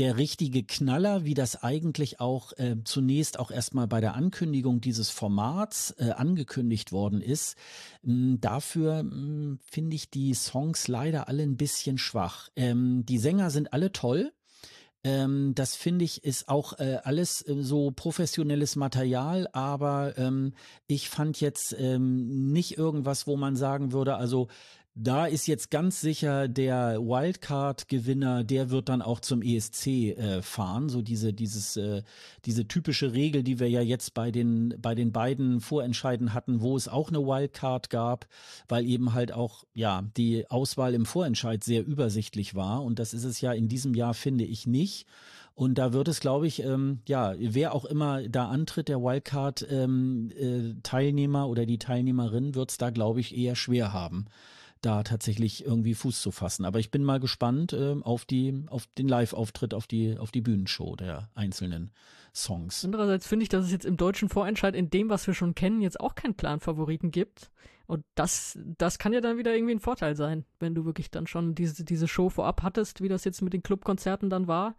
der richtige Knaller, wie das eigentlich auch äh, zunächst auch erstmal bei der Ankündigung dieses Formats äh, angekündigt worden ist. Ähm, dafür ähm, finde ich die Songs leider alle ein bisschen schwach. Ähm, die Sänger sind alle toll. Ähm, das finde ich ist auch äh, alles äh, so professionelles Material, aber ähm, ich fand jetzt ähm, nicht irgendwas, wo man sagen würde, also da ist jetzt ganz sicher der Wildcard-Gewinner, der wird dann auch zum ESC äh, fahren. So diese, dieses, äh, diese typische Regel, die wir ja jetzt bei den, bei den beiden Vorentscheiden hatten, wo es auch eine Wildcard gab, weil eben halt auch, ja, die Auswahl im Vorentscheid sehr übersichtlich war. Und das ist es ja in diesem Jahr, finde ich, nicht. Und da wird es, glaube ich, ähm, ja, wer auch immer da antritt, der Wildcard-Teilnehmer ähm, äh, oder die Teilnehmerin, wird es da, glaube ich, eher schwer haben da tatsächlich irgendwie Fuß zu fassen. Aber ich bin mal gespannt äh, auf die, auf den Live-Auftritt, auf die, auf die Bühnenshow der einzelnen Songs. Andererseits finde ich, dass es jetzt im deutschen Vorentscheid in dem, was wir schon kennen, jetzt auch keinen Plan-Favoriten gibt. Und das, das kann ja dann wieder irgendwie ein Vorteil sein, wenn du wirklich dann schon diese, diese Show vorab hattest, wie das jetzt mit den Clubkonzerten dann war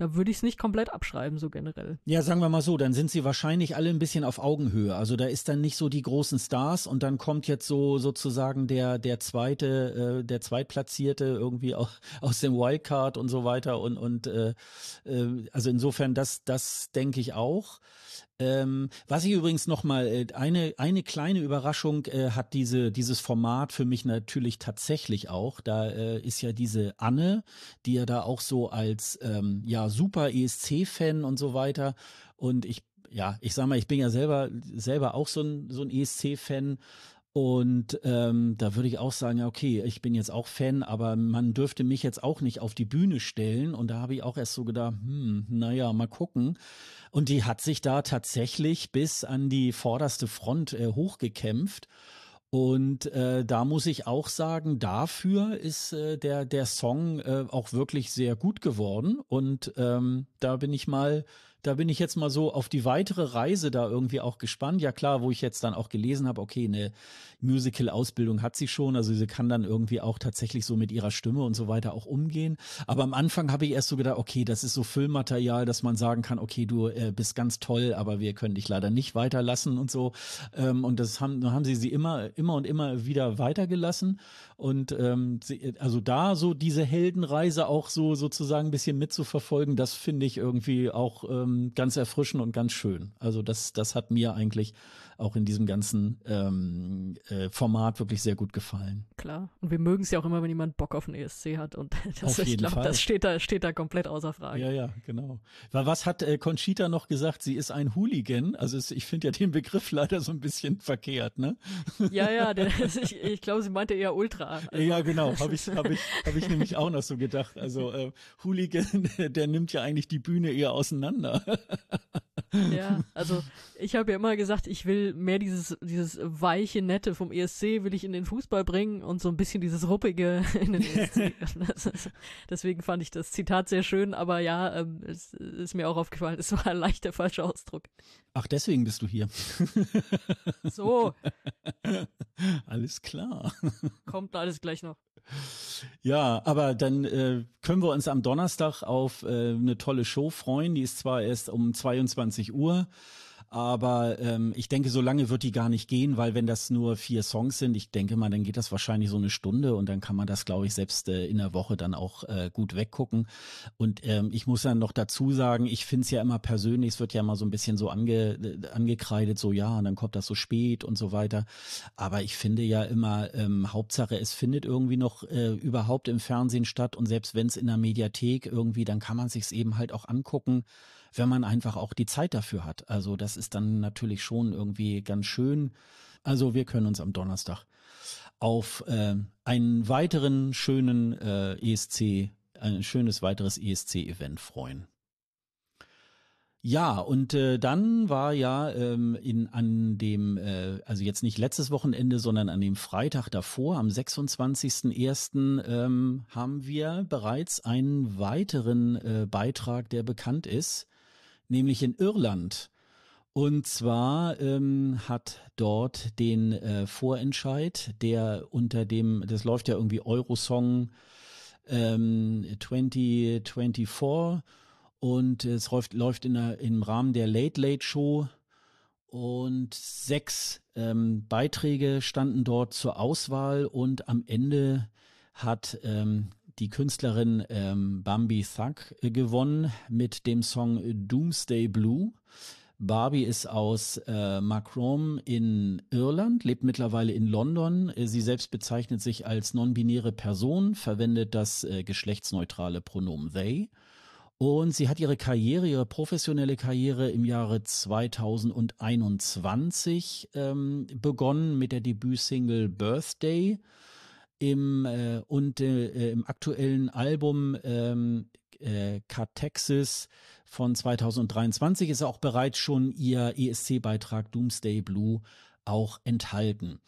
da würde ich es nicht komplett abschreiben, so generell. Ja, sagen wir mal so, dann sind sie wahrscheinlich alle ein bisschen auf Augenhöhe. Also da ist dann nicht so die großen Stars und dann kommt jetzt so sozusagen der, der zweite, äh, der Zweitplatzierte irgendwie auch aus dem Wildcard und so weiter und, und äh, äh, also insofern, das, das denke ich auch. Ähm, was ich übrigens noch mal äh, eine eine kleine Überraschung äh, hat diese dieses Format für mich natürlich tatsächlich auch. Da äh, ist ja diese Anne, die ja da auch so als ähm, ja super ESC-Fan und so weiter. Und ich ja ich sag mal, ich bin ja selber selber auch so ein so ein ESC-Fan und ähm, da würde ich auch sagen, ja, okay, ich bin jetzt auch Fan, aber man dürfte mich jetzt auch nicht auf die Bühne stellen. Und da habe ich auch erst so gedacht, hm, naja, mal gucken. Und die hat sich da tatsächlich bis an die vorderste Front äh, hochgekämpft. Und äh, da muss ich auch sagen, dafür ist äh, der, der Song äh, auch wirklich sehr gut geworden. Und ähm, da bin ich mal da bin ich jetzt mal so auf die weitere Reise da irgendwie auch gespannt. Ja klar, wo ich jetzt dann auch gelesen habe, okay, eine Musical-Ausbildung hat sie schon, also sie kann dann irgendwie auch tatsächlich so mit ihrer Stimme und so weiter auch umgehen. Aber am Anfang habe ich erst so gedacht, okay, das ist so Füllmaterial, dass man sagen kann, okay, du äh, bist ganz toll, aber wir können dich leider nicht weiterlassen und so. Ähm, und das haben, haben sie sie immer, immer und immer wieder weitergelassen. Und ähm, also da so diese Heldenreise auch so sozusagen ein bisschen mitzuverfolgen, das finde ich irgendwie auch ähm, ganz erfrischend und ganz schön. Also das, das hat mir eigentlich auch in diesem ganzen ähm, äh, Format wirklich sehr gut gefallen. Klar. Und wir mögen es ja auch immer, wenn jemand Bock auf einen ESC hat. Und das, auf ich glaube, das steht da, steht da komplett außer Frage. Ja, ja, genau. Was hat äh, Conchita noch gesagt? Sie ist ein Hooligan. Also es, ich finde ja den Begriff leider so ein bisschen verkehrt, ne? Ja, ja, der, ich, ich glaube, sie meinte eher Ultra. Also. Ja, genau. Habe ich, hab ich, hab ich nämlich auch noch so gedacht. Also äh, Hooligan, der nimmt ja eigentlich die Bühne eher auseinander. Ja, also ich habe ja immer gesagt, ich will mehr dieses, dieses weiche, nette vom ESC will ich in den Fußball bringen und so ein bisschen dieses ruppige in den ESC. deswegen fand ich das Zitat sehr schön, aber ja, ähm, es ist mir auch aufgefallen, es war ein leichter falscher Ausdruck. Ach, deswegen bist du hier. So. Alles klar. Kommt alles gleich noch. Ja, aber dann äh, können wir uns am Donnerstag auf äh, eine tolle Show freuen. Die ist zwar erst um 22 Uhr, aber ähm, ich denke, so lange wird die gar nicht gehen, weil wenn das nur vier Songs sind, ich denke mal, dann geht das wahrscheinlich so eine Stunde und dann kann man das, glaube ich, selbst äh, in der Woche dann auch äh, gut weggucken. Und ähm, ich muss dann noch dazu sagen, ich finde es ja immer persönlich, es wird ja immer so ein bisschen so ange, äh, angekreidet, so ja, und dann kommt das so spät und so weiter. Aber ich finde ja immer, ähm, Hauptsache, es findet irgendwie noch äh, überhaupt im Fernsehen statt und selbst wenn es in der Mediathek irgendwie, dann kann man sich eben halt auch angucken wenn man einfach auch die Zeit dafür hat. Also das ist dann natürlich schon irgendwie ganz schön. Also wir können uns am Donnerstag auf äh, einen weiteren schönen äh, ESC, ein schönes weiteres ESC-Event freuen. Ja, und äh, dann war ja ähm, in an dem, äh, also jetzt nicht letztes Wochenende, sondern an dem Freitag davor, am 26.01. Ähm, haben wir bereits einen weiteren äh, Beitrag, der bekannt ist nämlich in Irland. Und zwar ähm, hat dort den äh, Vorentscheid, der unter dem, das läuft ja irgendwie Eurosong ähm, 2024 und es läuft, läuft in der, im Rahmen der Late Late Show. Und sechs ähm, Beiträge standen dort zur Auswahl. Und am Ende hat ähm, die Künstlerin ähm, Bambi Thug äh, gewonnen mit dem Song Doomsday Blue. Barbie ist aus äh, Macron in Irland, lebt mittlerweile in London. Äh, sie selbst bezeichnet sich als non-binäre Person, verwendet das äh, geschlechtsneutrale Pronomen they. Und sie hat ihre Karriere, ihre professionelle Karriere im Jahre 2021 ähm, begonnen mit der Debütsingle Birthday. Im, äh, und äh, im aktuellen Album ähm, äh, Catexis von 2023 ist auch bereits schon ihr ESC-Beitrag Doomsday Blue auch enthalten.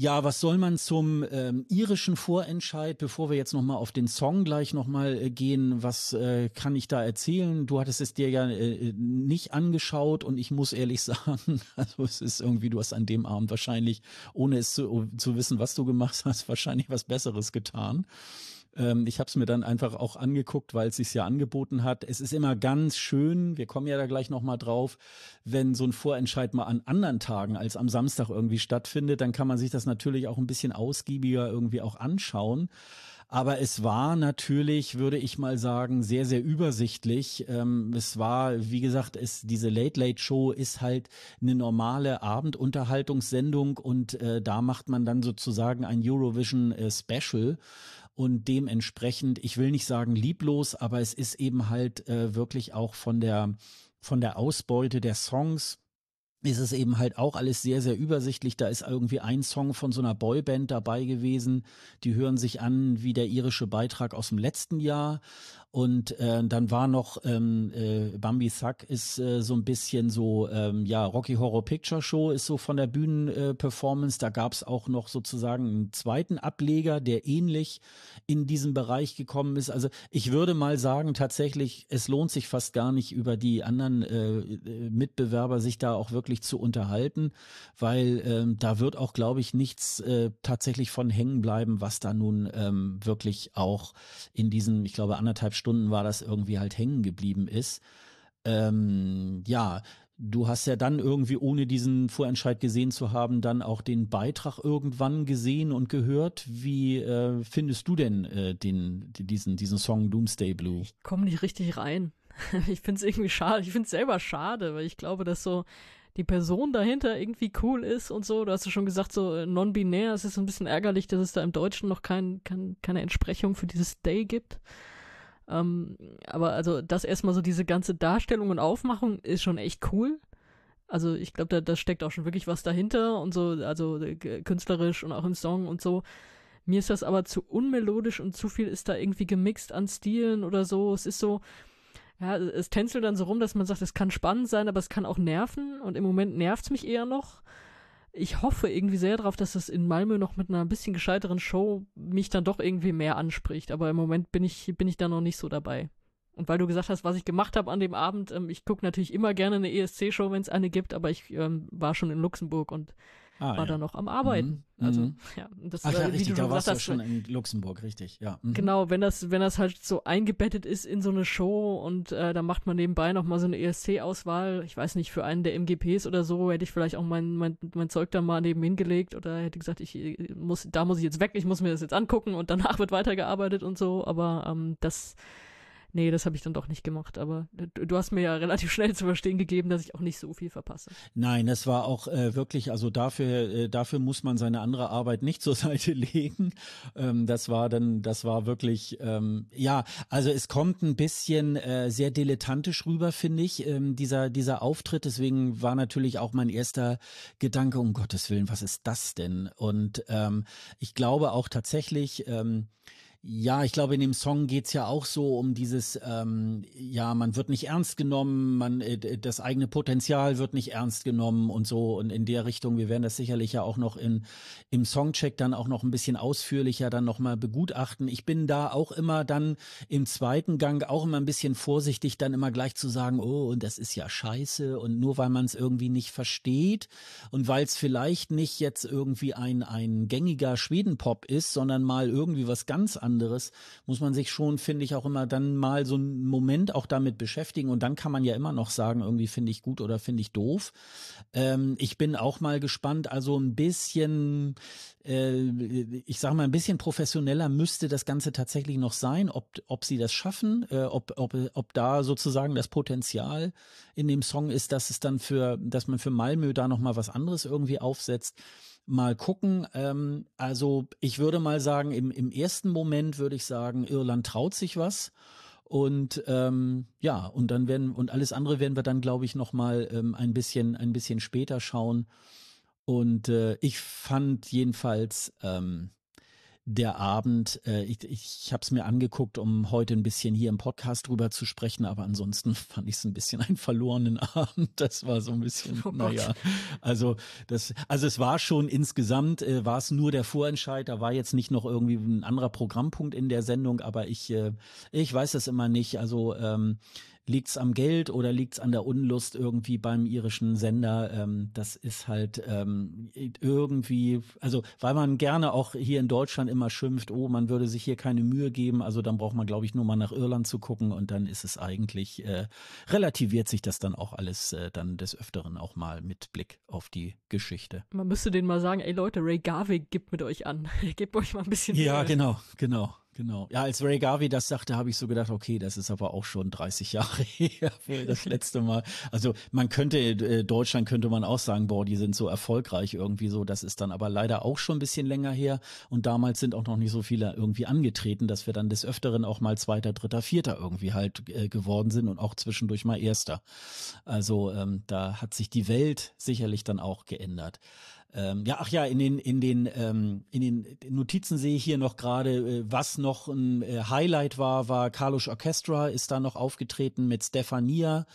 Ja, was soll man zum ähm, irischen Vorentscheid, bevor wir jetzt nochmal auf den Song gleich nochmal äh, gehen, was äh, kann ich da erzählen? Du hattest es dir ja äh, nicht angeschaut und ich muss ehrlich sagen, also es ist irgendwie, du hast an dem Abend wahrscheinlich, ohne es zu, zu wissen, was du gemacht hast, wahrscheinlich was Besseres getan. Ähm, ich habe es mir dann einfach auch angeguckt, weil es sich ja angeboten hat. Es ist immer ganz schön, wir kommen ja da gleich nochmal drauf, wenn so ein Vorentscheid mal an anderen Tagen als am Samstag irgendwie stattfindet, dann kann man sich das natürlich auch ein bisschen ausgiebiger irgendwie auch anschauen. Aber es war natürlich, würde ich mal sagen, sehr, sehr übersichtlich. Ähm, es war, wie gesagt, es, diese Late Late Show ist halt eine normale Abendunterhaltungssendung und äh, da macht man dann sozusagen ein Eurovision äh, Special und dementsprechend, ich will nicht sagen lieblos, aber es ist eben halt äh, wirklich auch von der von der Ausbeute der Songs ist es eben halt auch alles sehr, sehr übersichtlich. Da ist irgendwie ein Song von so einer Boyband dabei gewesen. Die hören sich an wie der irische Beitrag aus dem letzten Jahr. Und äh, dann war noch ähm, äh, Bambi Thug ist äh, so ein bisschen so, ähm, ja, Rocky Horror Picture Show ist so von der Bühnenperformance. Äh, da gab es auch noch sozusagen einen zweiten Ableger, der ähnlich in diesem Bereich gekommen ist. Also ich würde mal sagen, tatsächlich, es lohnt sich fast gar nicht über die anderen äh, äh Mitbewerber sich da auch wirklich zu unterhalten, weil ähm, da wird auch, glaube ich, nichts äh, tatsächlich von hängen bleiben, was da nun ähm, wirklich auch in diesen, ich glaube, anderthalb Stunden war das irgendwie halt hängen geblieben ist. Ähm, ja, du hast ja dann irgendwie, ohne diesen Vorentscheid gesehen zu haben, dann auch den Beitrag irgendwann gesehen und gehört. Wie äh, findest du denn äh, den, diesen, diesen Song Doomsday Blue? Ich komme nicht richtig rein. ich finde es irgendwie schade. Ich finde es selber schade, weil ich glaube, dass so die Person dahinter irgendwie cool ist und so. Du hast ja schon gesagt, so äh, non-binär. Es ist ein bisschen ärgerlich, dass es da im Deutschen noch kein, kein, keine Entsprechung für dieses Day gibt. Ähm, aber also das erstmal so diese ganze Darstellung und Aufmachung ist schon echt cool. Also ich glaube, da, da steckt auch schon wirklich was dahinter und so, also äh, künstlerisch und auch im Song und so. Mir ist das aber zu unmelodisch und zu viel ist da irgendwie gemixt an Stilen oder so. Es ist so, ja, es tänzelt dann so rum, dass man sagt, es kann spannend sein, aber es kann auch nerven und im Moment nervt es mich eher noch ich hoffe irgendwie sehr darauf, dass es in Malmö noch mit einer bisschen gescheiteren Show mich dann doch irgendwie mehr anspricht. Aber im Moment bin ich, bin ich da noch nicht so dabei. Und weil du gesagt hast, was ich gemacht habe an dem Abend, ähm, ich gucke natürlich immer gerne eine ESC-Show, wenn es eine gibt, aber ich ähm, war schon in Luxemburg und ah, war ja. da noch am Arbeiten. Mhm. Also, mhm. ja, das Ach, ja, wie richtig, du da warst du ja schon in Luxemburg, richtig, ja. Mhm. Genau, wenn das, wenn das halt so eingebettet ist in so eine Show und äh, da macht man nebenbei noch mal so eine ESC-Auswahl, ich weiß nicht, für einen der MGPs oder so, hätte ich vielleicht auch mein, mein, mein Zeug da mal neben hingelegt oder hätte gesagt, ich muss, da muss ich jetzt weg, ich muss mir das jetzt angucken und danach wird weitergearbeitet und so, aber ähm, das nee, das habe ich dann doch nicht gemacht. Aber du, hast mir ja relativ schnell zu verstehen gegeben, dass ich auch nicht so viel verpasse. Nein, das war auch äh, wirklich, also dafür, äh, dafür muss man seine andere Arbeit nicht zur Seite legen. Ähm, das war dann, das war wirklich, ähm, ja, also es kommt ein bisschen äh, sehr dilettantisch rüber, finde ich, ähm, dieser, dieser Auftritt. Deswegen war natürlich auch mein erster Gedanke, um Gottes Willen, was ist das denn? Und ähm, ich glaube auch tatsächlich, ähm, ja, ich glaube, in dem Song geht's ja auch so um dieses, ähm, ja, man wird nicht ernst genommen, man, äh, das eigene Potenzial wird nicht ernst genommen und so. Und in der Richtung, wir werden das sicherlich ja auch noch in, im Songcheck dann auch noch ein bisschen ausführlicher dann nochmal begutachten. Ich bin da auch immer dann im zweiten Gang auch immer ein bisschen vorsichtig, dann immer gleich zu sagen, oh, und das ist ja scheiße. Und nur weil man es irgendwie nicht versteht und weil es vielleicht nicht jetzt irgendwie ein, ein gängiger Schwedenpop ist, sondern mal irgendwie was ganz anderes anderes, muss man sich schon, finde ich, auch immer dann mal so einen Moment auch damit beschäftigen. Und dann kann man ja immer noch sagen, irgendwie finde ich gut oder finde ich doof. Ähm, ich bin auch mal gespannt, also ein bisschen, äh, ich sage mal, ein bisschen professioneller müsste das Ganze tatsächlich noch sein, ob, ob sie das schaffen, äh, ob, ob, ob da sozusagen das Potenzial in dem Song ist, dass es dann für, dass man für Malmö da nochmal was anderes irgendwie aufsetzt mal gucken. Ähm, also ich würde mal sagen, im, im ersten Moment würde ich sagen, Irland traut sich was. Und ähm, ja, und dann werden und alles andere werden wir dann, glaube ich, noch mal ähm, ein bisschen ein bisschen später schauen. Und äh, ich fand jedenfalls ähm, der Abend. Äh, ich ich habe es mir angeguckt, um heute ein bisschen hier im Podcast drüber zu sprechen, aber ansonsten fand ich es ein bisschen einen verlorenen Abend. Das war so ein bisschen, oh naja, also das, also es war schon insgesamt, äh, war es nur der Vorentscheid, da war jetzt nicht noch irgendwie ein anderer Programmpunkt in der Sendung, aber ich, äh, ich weiß es immer nicht. Also ähm, Liegt es am Geld oder liegt es an der Unlust irgendwie beim irischen Sender? Ähm, das ist halt ähm, irgendwie, also weil man gerne auch hier in Deutschland immer schimpft, oh, man würde sich hier keine Mühe geben, also dann braucht man, glaube ich, nur mal nach Irland zu gucken und dann ist es eigentlich, äh, relativiert sich das dann auch alles äh, dann des Öfteren auch mal mit Blick auf die Geschichte. Man müsste denen mal sagen, ey Leute, Ray Garvey gibt mit euch an. Gebt euch mal ein bisschen. Ja, Mühe. genau, genau. Genau. Ja, als Ray Garvey das sagte, habe ich so gedacht, okay, das ist aber auch schon 30 Jahre her für das letzte Mal. Also man könnte, äh, Deutschland könnte man auch sagen, boah, die sind so erfolgreich irgendwie so. Das ist dann aber leider auch schon ein bisschen länger her. Und damals sind auch noch nicht so viele irgendwie angetreten, dass wir dann des Öfteren auch mal Zweiter, Dritter, Vierter irgendwie halt äh, geworden sind und auch zwischendurch mal Erster. Also ähm, da hat sich die Welt sicherlich dann auch geändert. Ähm, ja, ach ja, in den, in den, ähm, in den Notizen sehe ich hier noch gerade, äh, was noch ein äh, Highlight war, war Carlos Orchestra ist da noch aufgetreten mit Stefania.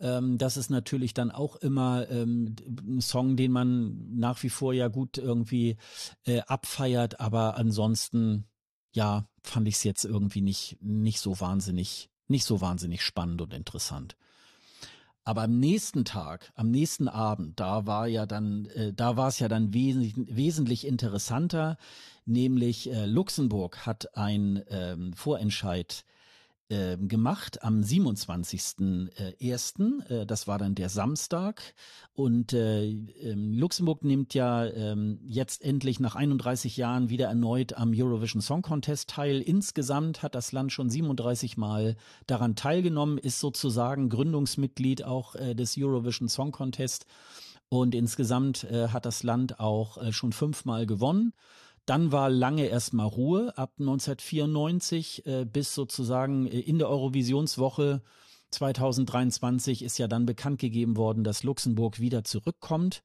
Ähm, das ist natürlich dann auch immer ähm, ein Song, den man nach wie vor ja gut irgendwie äh, abfeiert, aber ansonsten, ja, fand ich es jetzt irgendwie nicht, nicht so wahnsinnig, nicht so wahnsinnig spannend und interessant. Aber am nächsten Tag, am nächsten Abend, da war ja dann, äh, da war es ja dann wesentlich, wesentlich interessanter, nämlich äh, Luxemburg hat ein ähm, Vorentscheid äh, gemacht am 27.01. Äh, das war dann der Samstag. Und äh, ähm, Luxemburg nimmt ja ähm, jetzt endlich nach 31 Jahren wieder erneut am Eurovision Song Contest teil. Insgesamt hat das Land schon 37 Mal daran teilgenommen, ist sozusagen Gründungsmitglied auch äh, des Eurovision Song Contest. Und insgesamt äh, hat das Land auch äh, schon fünfmal gewonnen. Dann war lange erstmal Ruhe ab 1994 äh, bis sozusagen äh, in der Eurovisionswoche 2023 ist ja dann bekannt gegeben worden, dass Luxemburg wieder zurückkommt.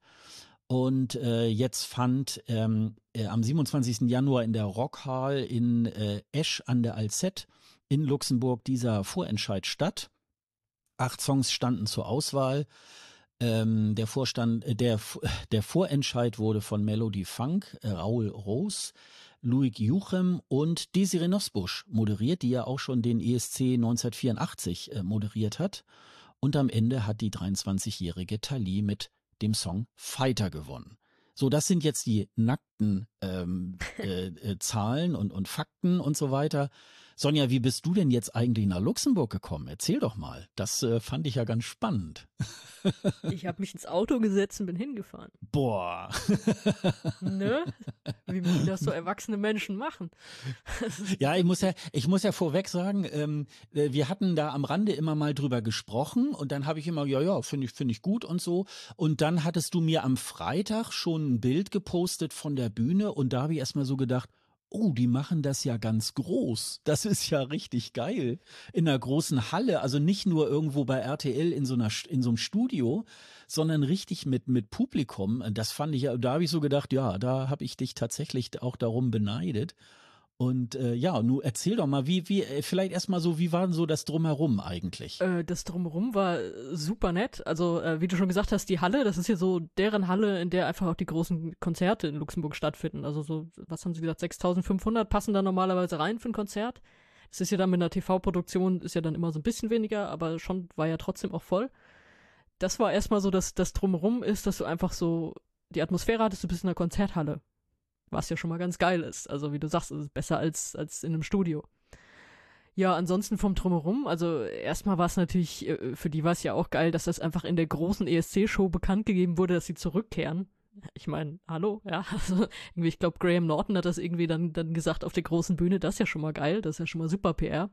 Und äh, jetzt fand ähm, äh, am 27. Januar in der Rockhall in äh, Esch an der Alzette in Luxemburg dieser Vorentscheid statt. Acht Songs standen zur Auswahl. Ähm, der Vorstand, äh, der, der Vorentscheid wurde von Melody Funk, äh, Raul Roos, Luik Juchem und Desiree Nosbusch moderiert, die ja auch schon den ESC 1984 äh, moderiert hat. Und am Ende hat die 23-jährige Tali mit dem Song Fighter gewonnen. So, das sind jetzt die nackten ähm, äh, äh, Zahlen und, und Fakten und so weiter. Sonja, wie bist du denn jetzt eigentlich nach Luxemburg gekommen? Erzähl doch mal. Das äh, fand ich ja ganz spannend. ich habe mich ins Auto gesetzt und bin hingefahren. Boah. ne? Wie, wie das so erwachsene Menschen machen. ja, ich muss ja, ich muss ja vorweg sagen, ähm, äh, wir hatten da am Rande immer mal drüber gesprochen und dann habe ich immer, ja, ja, finde ich, finde ich gut und so. Und dann hattest du mir am Freitag schon ein Bild gepostet von der Bühne und da habe ich erstmal so gedacht, oh, die machen das ja ganz groß. Das ist ja richtig geil. In einer großen Halle, also nicht nur irgendwo bei RTL in so einer in so einem Studio, sondern richtig mit mit Publikum. Das fand ich ja, da habe ich so gedacht, ja, da habe ich dich tatsächlich auch darum beneidet. Und äh, ja, nun erzähl doch mal, wie, wie, äh, vielleicht erstmal so, wie war denn so das Drumherum eigentlich? Äh, das Drumherum war super nett. Also, äh, wie du schon gesagt hast, die Halle, das ist ja so deren Halle, in der einfach auch die großen Konzerte in Luxemburg stattfinden. Also so, was haben sie gesagt, 6500 passen da normalerweise rein für ein Konzert. Das ist ja dann mit einer TV-Produktion, ist ja dann immer so ein bisschen weniger, aber schon war ja trotzdem auch voll. Das war erstmal so, dass das Drumherum ist, dass du einfach so die Atmosphäre hattest, du bist in einer Konzerthalle Was ja schon mal ganz geil ist. Also wie du sagst, ist besser als, als in einem Studio. Ja, ansonsten vom Drumherum, also erstmal war es natürlich, äh, für die war es ja auch geil, dass das einfach in der großen ESC-Show bekannt gegeben wurde, dass sie zurückkehren. Ich meine, hallo, ja, also irgendwie, ich glaube, Graham Norton hat das irgendwie dann, dann gesagt auf der großen Bühne, das ist ja schon mal geil, das ist ja schon mal super PR.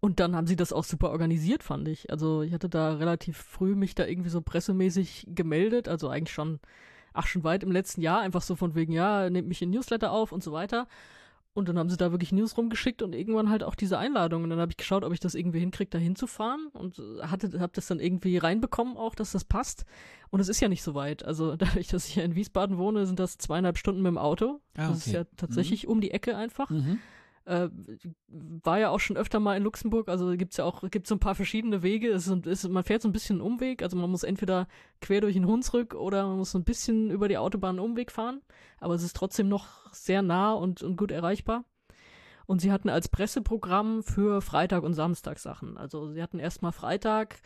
Und dann haben sie das auch super organisiert, fand ich. Also ich hatte da relativ früh mich da irgendwie so pressemäßig gemeldet, also eigentlich schon, ach, schon weit im letzten Jahr, einfach so von wegen, ja, nehmt mich in Newsletter auf und so weiter. Und dann haben sie da wirklich News rumgeschickt und irgendwann halt auch diese Einladung. Und dann habe ich geschaut, ob ich das irgendwie hinkriege, da hinzufahren. Und hatte, habe das dann irgendwie reinbekommen auch, dass das passt. Und es ist ja nicht so weit. Also dadurch, dass ich ja in Wiesbaden wohne, sind das zweieinhalb Stunden mit dem Auto. Ah, okay. Das ist ja tatsächlich mhm. um die Ecke einfach. Mhm. Äh, war ja auch schon öfter mal in Luxemburg, also gibt's ja auch, gibt's so ein paar verschiedene Wege. Es ist, ist, man fährt so ein bisschen einen Umweg, also man muss entweder quer durch den Hunsrück oder man muss so ein bisschen über die Autobahn einen Umweg fahren, aber es ist trotzdem noch sehr nah und, und gut erreichbar. Und sie hatten als Presseprogramm für Freitag und Samstag Sachen. Also sie hatten erstmal Freitag,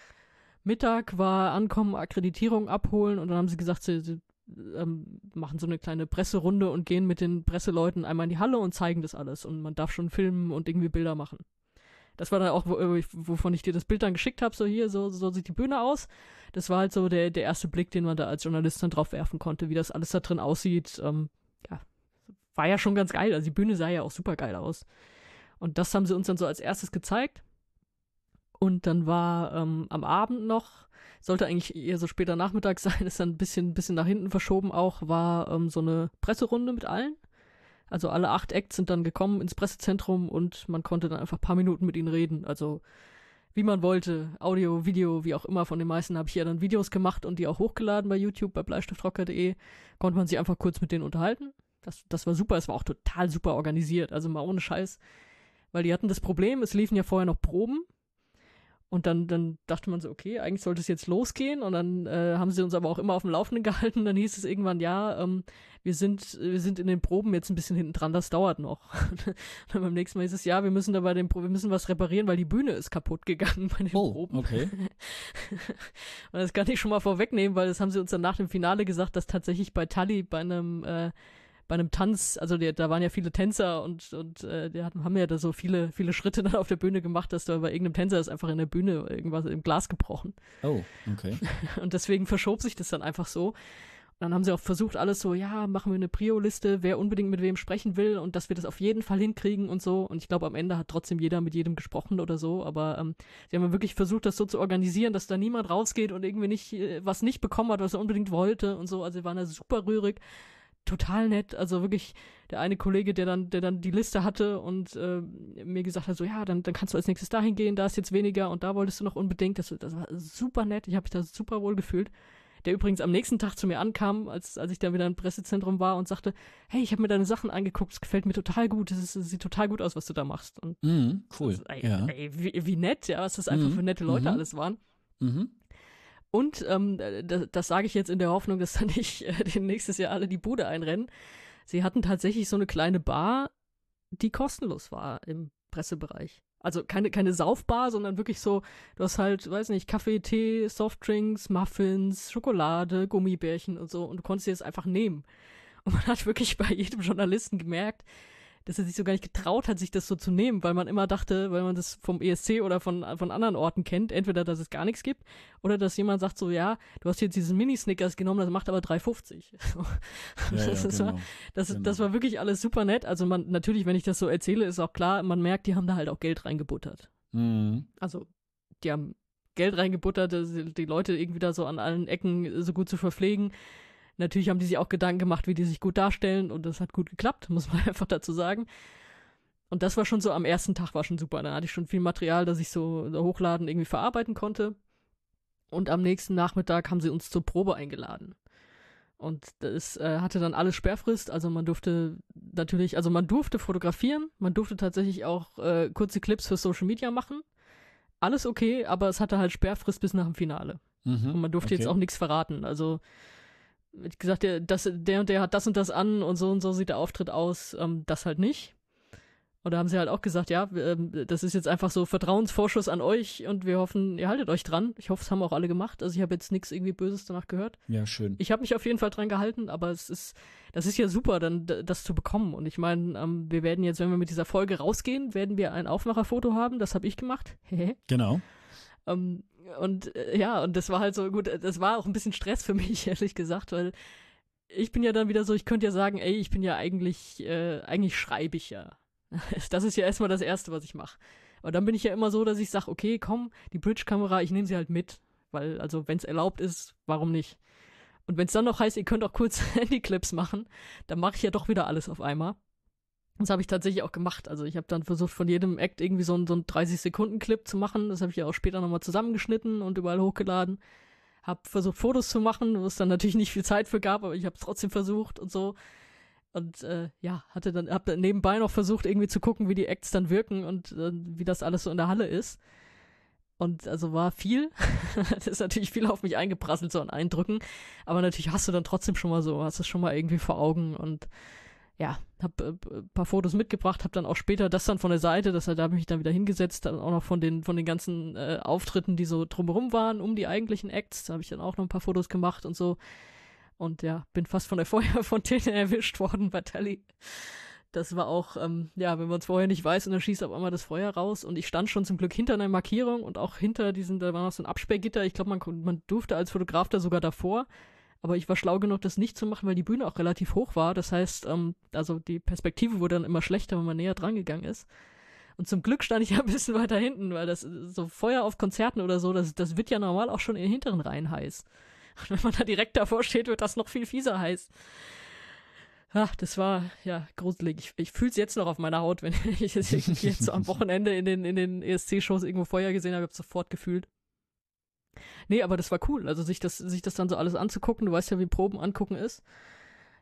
Mittag war Ankommen, Akkreditierung abholen und dann haben sie gesagt, sie, sie ähm, machen so eine kleine Presserunde und gehen mit den Presseleuten einmal in die Halle und zeigen das alles. Und man darf schon filmen und irgendwie Bilder machen. Das war dann auch, äh, wovon ich dir das Bild dann geschickt habe, so hier, so, so sieht die Bühne aus. Das war halt so der, der erste Blick, den man da als Journalist dann drauf werfen konnte, wie das alles da drin aussieht. Ähm, ja, war ja schon ganz geil. Also die Bühne sah ja auch super geil aus. Und das haben sie uns dann so als erstes gezeigt. Und dann war ähm, am Abend noch sollte eigentlich eher so später Nachmittag sein, ist dann ein bisschen, bisschen nach hinten verschoben auch, war ähm, so eine Presserunde mit allen. Also alle acht Acts sind dann gekommen ins Pressezentrum und man konnte dann einfach ein paar Minuten mit ihnen reden. Also wie man wollte, Audio, Video, wie auch immer. Von den meisten habe ich ja dann Videos gemacht und die auch hochgeladen bei YouTube, bei bleistiftrocker.de. Konnte man sich einfach kurz mit denen unterhalten. Das, das war super, es war auch total super organisiert, also mal ohne Scheiß. Weil die hatten das Problem, es liefen ja vorher noch Proben und dann, dann dachte man so, okay, eigentlich sollte es jetzt losgehen. Und dann äh, haben sie uns aber auch immer auf dem Laufenden gehalten. Dann hieß es irgendwann, ja, ähm, wir sind, wir sind in den Proben jetzt ein bisschen hinten dran, das dauert noch. dann beim nächsten Mal hieß es, ja, wir müssen da bei den Pro wir müssen was reparieren, weil die Bühne ist kaputt gegangen bei den oh, Proben. Okay. und das kann ich schon mal vorwegnehmen, weil das haben sie uns dann nach dem Finale gesagt, dass tatsächlich bei Tully bei einem äh, bei einem Tanz, also der, da waren ja viele Tänzer und, und äh, die hatten, haben ja da so viele, viele Schritte dann auf der Bühne gemacht, dass da bei irgendeinem Tänzer ist einfach in der Bühne irgendwas im Glas gebrochen. Oh, okay. Und deswegen verschob sich das dann einfach so. Und dann haben sie auch versucht, alles so, ja, machen wir eine Prio-Liste, wer unbedingt mit wem sprechen will und dass wir das auf jeden Fall hinkriegen und so. Und ich glaube, am Ende hat trotzdem jeder mit jedem gesprochen oder so. Aber ähm, sie haben wirklich versucht, das so zu organisieren, dass da niemand rausgeht und irgendwie nicht äh, was nicht bekommen hat, was er unbedingt wollte und so. Also sie waren da super rührig total nett. Also wirklich der eine Kollege, der dann, der dann die Liste hatte und äh, mir gesagt hat, so ja, dann, dann kannst du als nächstes dahin gehen, da ist jetzt weniger und da wolltest du noch unbedingt. Das, das war super nett. Ich habe mich da super wohl gefühlt. Der übrigens am nächsten Tag zu mir ankam, als, als ich dann wieder im Pressezentrum war und sagte, hey, ich habe mir deine Sachen angeguckt, es gefällt mir total gut, es sieht total gut aus, was du da machst. Und mm, cool. Das, ey, ja. ey, wie, wie, nett, ja, was das einfach mm, für nette Leute mm alles waren. Mhm. Und ähm, das, das sage ich jetzt in der Hoffnung, dass dann nicht äh, nächstes Jahr alle die Bude einrennen. Sie hatten tatsächlich so eine kleine Bar, die kostenlos war im Pressebereich. Also keine, keine Saufbar, sondern wirklich so, du hast halt, weiß nicht, Kaffee, Tee, Softdrinks, Muffins, Schokolade, Gummibärchen und so und du konntest dir das einfach nehmen. Und man hat wirklich bei jedem Journalisten gemerkt, dass er sich so gar nicht getraut hat, sich das so zu nehmen, weil man immer dachte, weil man das vom ESC oder von, von anderen Orten kennt, entweder, dass es gar nichts gibt oder dass jemand sagt so, ja, du hast jetzt diesen Mini-Snickers genommen, das macht aber 3,50. ja, das, ja, genau. war, das, genau. das war wirklich alles super nett. Also man, natürlich, wenn ich das so erzähle, ist auch klar, man merkt, die haben da halt auch Geld reingebuttert. Mhm. Also, die haben Geld reingebuttert, die Leute irgendwie da so an allen Ecken so gut zu verpflegen. Natürlich haben die sich auch Gedanken gemacht, wie die sich gut darstellen und das hat gut geklappt, muss man einfach dazu sagen. Und das war schon so am ersten Tag war schon super. Da hatte ich schon viel Material, das ich so, hochladen irgendwie verarbeiten konnte. Und am nächsten Nachmittag haben sie uns zur Probe eingeladen. Und das äh, hatte dann alles Sperrfrist, also man durfte natürlich, also man durfte fotografieren, man durfte tatsächlich auch äh, kurze Clips für Social Media machen. Alles okay, aber es hatte halt Sperrfrist bis nach dem Finale. Mhm, und man durfte okay. jetzt auch nichts verraten. Also gesagt, der, das, der und der hat das und das an und so und so sieht der Auftritt aus, ähm, das halt nicht. Und da haben sie halt auch gesagt, ja, ähm, das ist jetzt einfach so Vertrauensvorschuss an euch und wir hoffen, ihr haltet euch dran. Ich hoffe, es haben auch alle gemacht. Also ich habe jetzt nichts irgendwie Böses danach gehört. Ja, schön. Ich habe mich auf jeden Fall dran gehalten, aber es ist, das ist ja super, dann das zu bekommen. Und ich meine, ähm, wir werden jetzt, wenn wir mit dieser Folge rausgehen, werden wir ein Aufmacherfoto haben. Das habe ich gemacht. genau. Ähm, und äh, ja, und das war halt so gut, das war auch ein bisschen Stress für mich, ehrlich gesagt, weil ich bin ja dann wieder so, ich könnte ja sagen, ey, ich bin ja eigentlich, äh, eigentlich schreibe ich ja. Das ist ja erstmal das Erste, was ich mache. Aber dann bin ich ja immer so, dass ich sage, okay, komm, die Bridge-Kamera, ich nehme sie halt mit. Weil, also, wenn es erlaubt ist, warum nicht? Und wenn es dann noch heißt, ihr könnt auch kurz Handyclips machen, dann mache ich ja doch wieder alles auf einmal. Das habe ich tatsächlich auch gemacht. Also ich habe dann versucht, von jedem Act irgendwie so einen, so einen 30-Sekunden-Clip zu machen. Das habe ich ja auch später nochmal zusammengeschnitten und überall hochgeladen. Hab versucht, Fotos zu machen, wo es dann natürlich nicht viel Zeit für gab, aber ich habe es trotzdem versucht und so. Und äh, ja, hatte dann, hab dann nebenbei noch versucht, irgendwie zu gucken, wie die Acts dann wirken und äh, wie das alles so in der Halle ist. Und also war viel. das ist natürlich viel auf mich eingeprasselt, so an Eindrücken. Aber natürlich hast du dann trotzdem schon mal so, hast es schon mal irgendwie vor Augen und ja, hab äh, paar Fotos mitgebracht, hab dann auch später das dann von der Seite, das da habe ich mich dann wieder hingesetzt, dann auch noch von den von den ganzen äh, Auftritten, die so drumherum waren, um die eigentlichen Acts, da habe ich dann auch noch ein paar Fotos gemacht und so. Und ja, bin fast von der Feuerfontäne erwischt worden bei Tally. Das war auch, ähm, ja, wenn man es vorher nicht weiß und dann schießt auf einmal das Feuer raus. Und ich stand schon zum Glück hinter einer Markierung und auch hinter diesen, da war noch so ein Absperrgitter. Ich glaube, man, man durfte als Fotograf da sogar davor. Aber ich war schlau genug, das nicht zu machen, weil die Bühne auch relativ hoch war. Das heißt, ähm, also die Perspektive wurde dann immer schlechter, wenn man näher dran gegangen ist. Und zum Glück stand ich ja ein bisschen weiter hinten, weil das so Feuer auf Konzerten oder so, das, das wird ja normal auch schon in den hinteren Reihen heiß. Und wenn man da direkt davor steht, wird das noch viel fieser heiß. Ach, das war ja gruselig. Ich, ich fühle es jetzt noch auf meiner Haut, wenn ich es jetzt so am Wochenende in den, in den ESC-Shows irgendwo Feuer gesehen habe, habe sofort gefühlt. Nee, aber das war cool. Also sich das, sich das dann so alles anzugucken, du weißt ja, wie Proben angucken ist.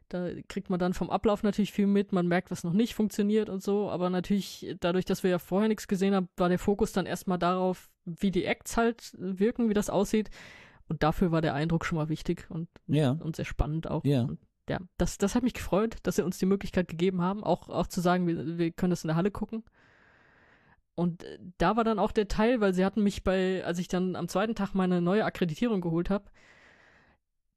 Da kriegt man dann vom Ablauf natürlich viel mit, man merkt, was noch nicht funktioniert und so, aber natürlich, dadurch, dass wir ja vorher nichts gesehen haben, war der Fokus dann erstmal darauf, wie die Acts halt wirken, wie das aussieht. Und dafür war der Eindruck schon mal wichtig und, ja. und sehr spannend auch. Ja. Und ja, das, das hat mich gefreut, dass sie uns die Möglichkeit gegeben haben, auch, auch zu sagen, wir, wir können das in der Halle gucken. Und äh, da war dann auch der Teil, weil sie hatten mich bei, als ich dann am zweiten Tag meine neue Akkreditierung geholt habe,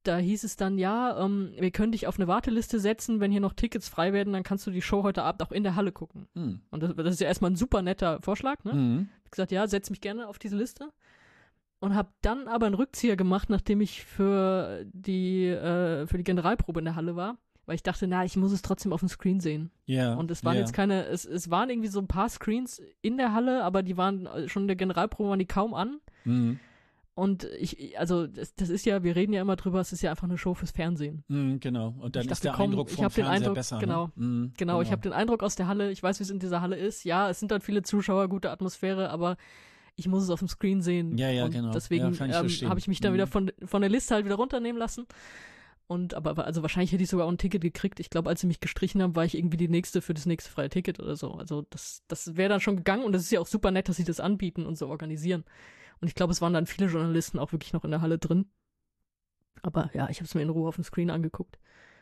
da hieß es dann, ja, ähm, wir können dich auf eine Warteliste setzen, wenn hier noch Tickets frei werden, dann kannst du die Show heute Abend auch in der Halle gucken. Mhm. Und das, das, ist ja erstmal ein super netter Vorschlag, ne? Mhm. Ich gesagt, ja, setz mich gerne auf diese Liste und habe dann aber einen Rückzieher gemacht, nachdem ich für die äh, für die Generalprobe in der Halle war, weil ich dachte, na, ich muss es trotzdem auf dem Screen sehen. Ja. Und es waren ja. jetzt keine, es, es waren irgendwie so ein paar Screens in der Halle, aber die waren äh, schon in der Generalprobe waren die kaum an. Mhm. Und ich, also das, das, ist ja, wir reden ja immer drüber, es ist ja einfach eine Show fürs Fernsehen. Mhm, genau. Und dann ich ist dachte, der komm, Eindruck vom ich hab den Fernseher Eindruck, besser. Genau, ne? mhm, genau, genau. Ich habe den Eindruck aus der Halle, ich weiß, wie es in dieser Halle ist. Ja, es sind dann viele Zuschauer, gute Atmosphäre, aber ich muss es auf dem Screen sehen. Ja, ja, und genau. Deswegen ja, ähm, habe ich mich dann mhm. wieder von, von der Liste halt wieder runternehmen lassen. Und aber also wahrscheinlich hätte ich sogar auch ein Ticket gekriegt. Ich glaube, als sie mich gestrichen haben, war ich irgendwie die nächste für das nächste freie Ticket oder so. Also das, das wäre dann schon gegangen und das ist ja auch super nett, dass sie das anbieten und so organisieren. Und ich glaube, es waren dann viele Journalisten auch wirklich noch in der Halle drin. Aber ja, ich habe es mir in Ruhe auf dem Screen angeguckt.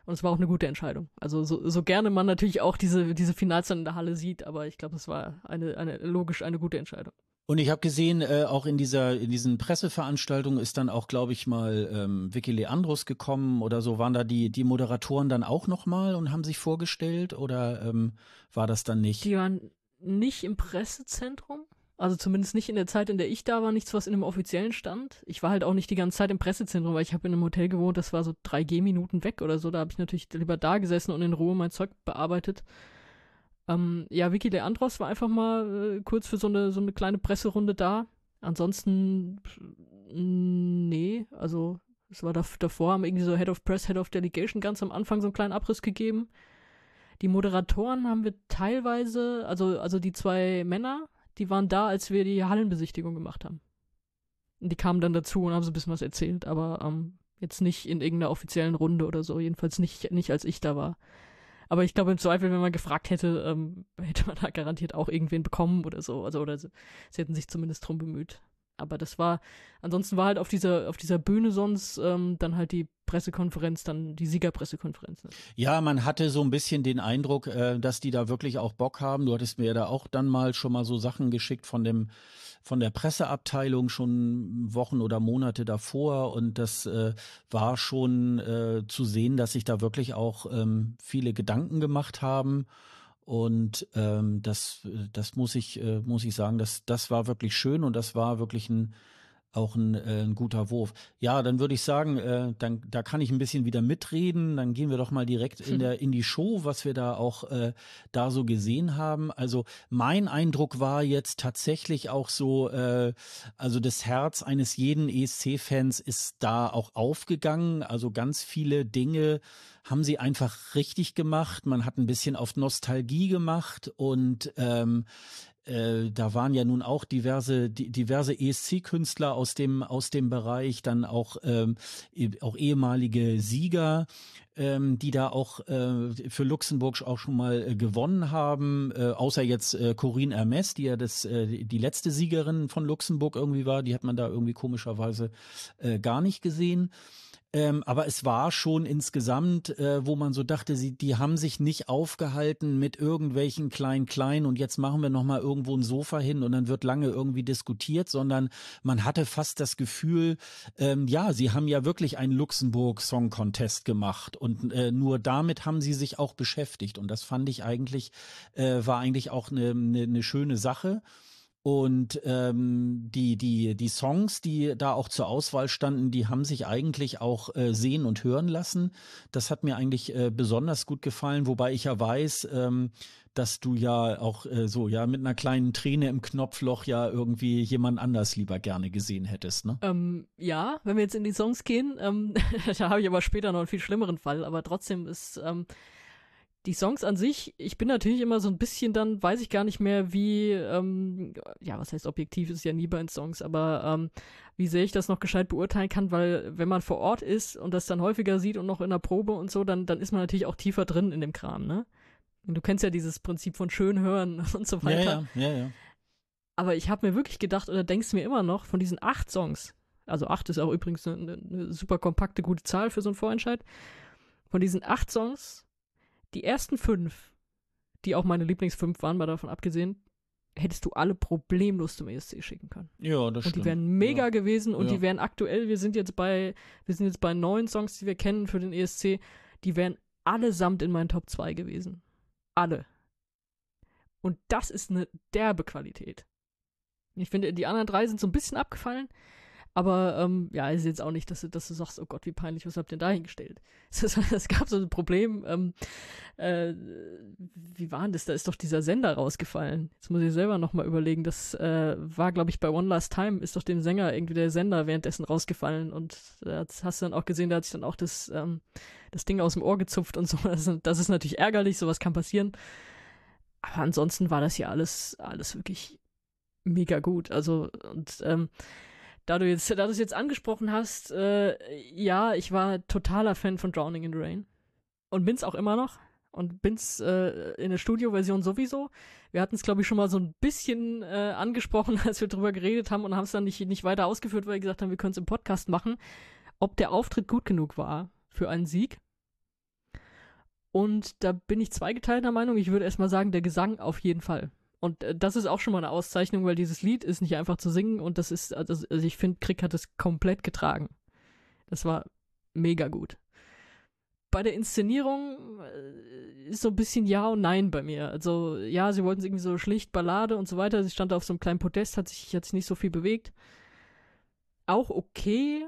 Und es war auch eine gute Entscheidung. Also so, so gerne man natürlich auch diese, diese Finals dann in der Halle sieht, aber ich glaube, es war eine, eine logisch eine gute Entscheidung. Und ich habe gesehen, äh, auch in dieser in diesen Presseveranstaltungen ist dann auch, glaube ich, mal ähm, Vicky Leandros gekommen oder so. Waren da die die Moderatoren dann auch noch mal und haben sich vorgestellt oder ähm, war das dann nicht? Die waren nicht im Pressezentrum. Also zumindest nicht in der Zeit, in der ich da war, nichts, was in einem offiziellen stand. Ich war halt auch nicht die ganze Zeit im Pressezentrum, weil ich habe in einem Hotel gewohnt, das war so drei Gehminuten weg oder so. Da habe ich natürlich lieber da gesessen und in Ruhe mein Zeug bearbeitet. Ähm, ja, Vicky Leandros war einfach mal äh, kurz für so eine, so eine kleine Presserunde da. Ansonsten, nee, also es war da, davor, haben irgendwie so Head of Press, Head of Delegation ganz am Anfang so einen kleinen Abriss gegeben. Die Moderatoren haben wir teilweise, also, also die zwei Männer, die waren da, als wir die Hallenbesichtigung gemacht haben. Und die kamen dann dazu und haben so ein bisschen was erzählt, aber ähm, jetzt nicht in irgendeiner offiziellen Runde oder so, jedenfalls nicht, nicht als ich da war. Aber ich glaube im Zweifel, wenn man gefragt hätte, ähm, hätte man da garantiert auch irgendwen bekommen oder so. Also oder sie, sie hätten sich zumindest drum bemüht. Aber das war, ansonsten war halt auf dieser, auf dieser Bühne sonst ähm, dann halt die Pressekonferenz, dann die Siegerpressekonferenz. Ne? Ja, man hatte so ein bisschen den Eindruck, äh, dass die da wirklich auch Bock haben. Du hattest mir da auch dann mal schon mal so Sachen geschickt von dem von der Presseabteilung schon Wochen oder Monate davor. Und das äh, war schon äh, zu sehen, dass sich da wirklich auch ähm, viele Gedanken gemacht haben. Und ähm, das das muss ich äh, muss ich sagen, das das war wirklich schön. Und das war wirklich ein auch ein, äh, ein guter Wurf. Ja, dann würde ich sagen, äh, dann, da kann ich ein bisschen wieder mitreden. Dann gehen wir doch mal direkt in, der, in die Show, was wir da auch äh, da so gesehen haben. Also mein Eindruck war jetzt tatsächlich auch so, äh, also das Herz eines jeden ESC-Fans ist da auch aufgegangen. Also ganz viele Dinge haben sie einfach richtig gemacht. Man hat ein bisschen auf Nostalgie gemacht und ähm, äh, da waren ja nun auch diverse diverse ESC-Künstler aus dem aus dem Bereich, dann auch ähm, e, auch ehemalige Sieger, ähm, die da auch äh, für Luxemburg auch schon mal äh, gewonnen haben, äh, außer jetzt äh, Corinne Hermes, die ja das äh, die letzte Siegerin von Luxemburg irgendwie war, die hat man da irgendwie komischerweise äh, gar nicht gesehen. Ähm, aber es war schon insgesamt, äh, wo man so dachte, sie, die haben sich nicht aufgehalten mit irgendwelchen kleinen kleinen und jetzt machen wir noch mal irgendwo ein Sofa hin und dann wird lange irgendwie diskutiert, sondern man hatte fast das Gefühl, ähm, ja, sie haben ja wirklich einen Luxemburg Song Contest gemacht und äh, nur damit haben sie sich auch beschäftigt und das fand ich eigentlich äh, war eigentlich auch eine, eine, eine schöne Sache. Und ähm, die, die, die Songs, die da auch zur Auswahl standen, die haben sich eigentlich auch äh, sehen und hören lassen. Das hat mir eigentlich äh, besonders gut gefallen, wobei ich ja weiß, ähm, dass du ja auch äh, so ja mit einer kleinen Träne im Knopfloch ja irgendwie jemand anders lieber gerne gesehen hättest, ne? Ähm, ja, wenn wir jetzt in die Songs gehen, ähm, da habe ich aber später noch einen viel schlimmeren Fall, aber trotzdem ist ähm, die Songs an sich, ich bin natürlich immer so ein bisschen dann, weiß ich gar nicht mehr, wie, ähm, ja, was heißt objektiv ist ja nie bei den Songs, aber ähm, wie sehr ich das noch gescheit beurteilen kann, weil wenn man vor Ort ist und das dann häufiger sieht und noch in der Probe und so, dann, dann ist man natürlich auch tiefer drin in dem Kram, ne? Und du kennst ja dieses Prinzip von schön hören und so weiter. Ja, ja, ja. ja. Aber ich habe mir wirklich gedacht, oder denkst mir immer noch, von diesen acht Songs, also acht ist auch übrigens eine, eine super kompakte, gute Zahl für so einen Vorentscheid, von diesen acht Songs die ersten fünf, die auch meine Lieblingsfünf waren, mal davon abgesehen, hättest du alle problemlos zum ESC schicken können. Ja, das und stimmt. die wären mega ja. gewesen und ja. die wären aktuell, wir sind jetzt bei, wir sind jetzt bei neun Songs, die wir kennen für den ESC, die wären allesamt in meinen Top 2 gewesen. Alle. Und das ist eine derbe Qualität. Ich finde, die anderen drei sind so ein bisschen abgefallen, aber ähm, ja, ist jetzt auch nicht, dass du, dass du sagst, oh Gott, wie peinlich, was habt ihr denn da hingestellt? Es gab so ein Problem, ähm, äh, wie war denn das? Da ist doch dieser Sender rausgefallen. Jetzt muss ich selber nochmal überlegen. Das äh, war, glaube ich, bei One Last Time ist doch dem Sänger irgendwie der Sender währenddessen rausgefallen und äh, hast du dann auch gesehen, da hat sich dann auch das, ähm, das Ding aus dem Ohr gezupft und so. Das, das ist natürlich ärgerlich, sowas kann passieren. Aber ansonsten war das hier alles, alles wirklich mega gut. Also, und ähm, da du jetzt, da du es jetzt angesprochen hast, äh, ja, ich war totaler Fan von Drowning in the Rain. Und bin's auch immer noch. Und bin's äh, in der Studioversion sowieso. Wir hatten es, glaube ich, schon mal so ein bisschen äh, angesprochen, als wir drüber geredet haben und haben es dann nicht, nicht weiter ausgeführt, weil wir gesagt haben, wir können es im Podcast machen, ob der Auftritt gut genug war für einen Sieg. Und da bin ich zweigeteilter Meinung. Ich würde erstmal sagen, der Gesang auf jeden Fall. Und äh, das ist auch schon mal eine Auszeichnung, weil dieses Lied ist nicht einfach zu singen und das ist, also, also ich finde, Krieg hat es komplett getragen. Das war mega gut. Bei der Inszenierung äh, ist so ein bisschen Ja und Nein bei mir. Also, ja, sie wollten es irgendwie so schlicht Ballade und so weiter. Sie stand auf so einem kleinen Podest, hat sich, hat sich nicht so viel bewegt. Auch okay.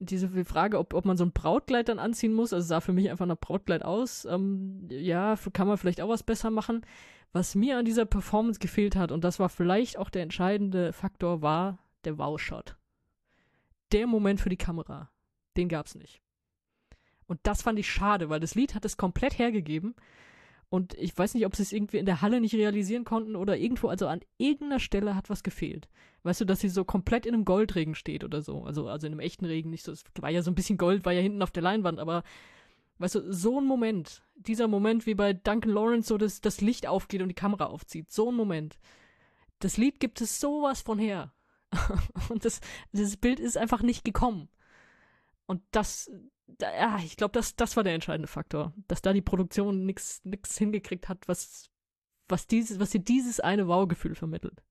Diese Frage, ob, ob man so ein Brautkleid dann anziehen muss, also sah für mich einfach nach Brautkleid aus. Ähm, ja, kann man vielleicht auch was besser machen was mir an dieser Performance gefehlt hat, und das war vielleicht auch der entscheidende Faktor, war der Wow-Shot. Der Moment für die Kamera, den gab's nicht. Und das fand ich schade, weil das Lied hat es komplett hergegeben. Und ich weiß nicht, ob sie es irgendwie in der Halle nicht realisieren konnten oder irgendwo, also an irgendeiner Stelle hat was gefehlt. Weißt du, dass sie so komplett in einem Goldregen steht oder so. Also, also in einem echten Regen nicht so. Es war ja so ein bisschen Gold, war ja hinten auf der Leinwand, aber Weißt du, so ein Moment, dieser Moment, wie bei Duncan Lawrence so das, das Licht aufgeht und die Kamera aufzieht, so ein Moment. Das Lied gibt es sowas von her. und das, das Bild ist einfach nicht gekommen. Und das, da, ja, ich glaube, das, das war der entscheidende Faktor, dass da die Produktion nichts hingekriegt hat, was, was dieses, was ihr dieses eine Wow-Gefühl vermittelt.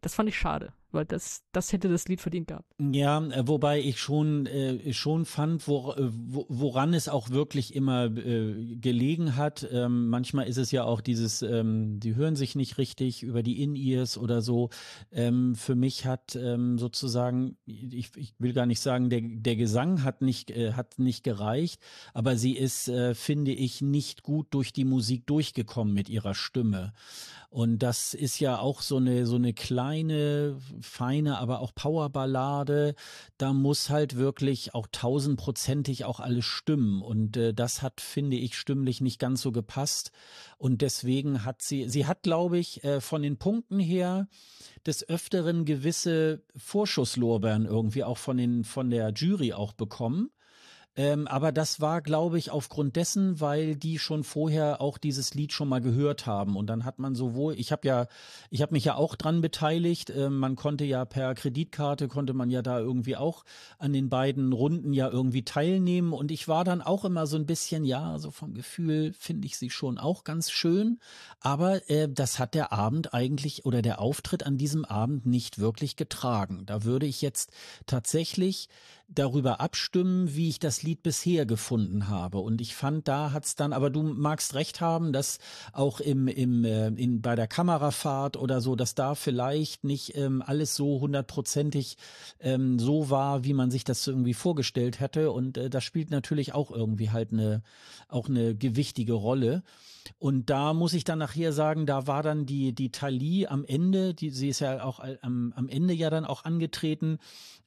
Das fand ich schade weil das, das hätte das Lied verdient gehabt. Ja, äh, wobei ich schon, äh, schon fand, wo, äh, wo, woran es auch wirklich immer äh, gelegen hat. Ähm, manchmal ist es ja auch dieses, ähm, die hören sich nicht richtig über die In-Ears oder so. Ähm, für mich hat ähm, sozusagen, ich, ich will gar nicht sagen, der, der Gesang hat nicht, äh, hat nicht gereicht, aber sie ist, äh, finde ich, nicht gut durch die Musik durchgekommen mit ihrer Stimme. Und das ist ja auch so eine, so eine kleine, feine, aber auch Powerballade. Da muss halt wirklich auch tausendprozentig auch alles stimmen. Und äh, das hat, finde ich, stimmlich nicht ganz so gepasst. Und deswegen hat sie, sie hat, glaube ich, äh, von den Punkten her des Öfteren gewisse Vorschusslorbeeren irgendwie auch von den, von der Jury auch bekommen. Ähm, aber das war, glaube ich, aufgrund dessen, weil die schon vorher auch dieses Lied schon mal gehört haben. Und dann hat man sowohl, ich habe ja, ich habe mich ja auch dran beteiligt. Äh, man konnte ja per Kreditkarte, konnte man ja da irgendwie auch an den beiden Runden ja irgendwie teilnehmen. Und ich war dann auch immer so ein bisschen, ja, so vom Gefühl finde ich sie schon auch ganz schön. Aber äh, das hat der Abend eigentlich oder der Auftritt an diesem Abend nicht wirklich getragen. Da würde ich jetzt tatsächlich darüber abstimmen, wie ich das Lied bisher gefunden habe. Und ich fand, da hat's dann, aber du magst recht haben, dass auch im, im, äh, in, bei der Kamerafahrt oder so, dass da vielleicht nicht ähm, alles so hundertprozentig ähm, so war, wie man sich das irgendwie vorgestellt hätte. Und äh, das spielt natürlich auch irgendwie halt eine, auch eine gewichtige Rolle. Und da muss ich dann nachher sagen, da war dann die, die Thalie am Ende, die, sie ist ja auch am, am Ende ja dann auch angetreten,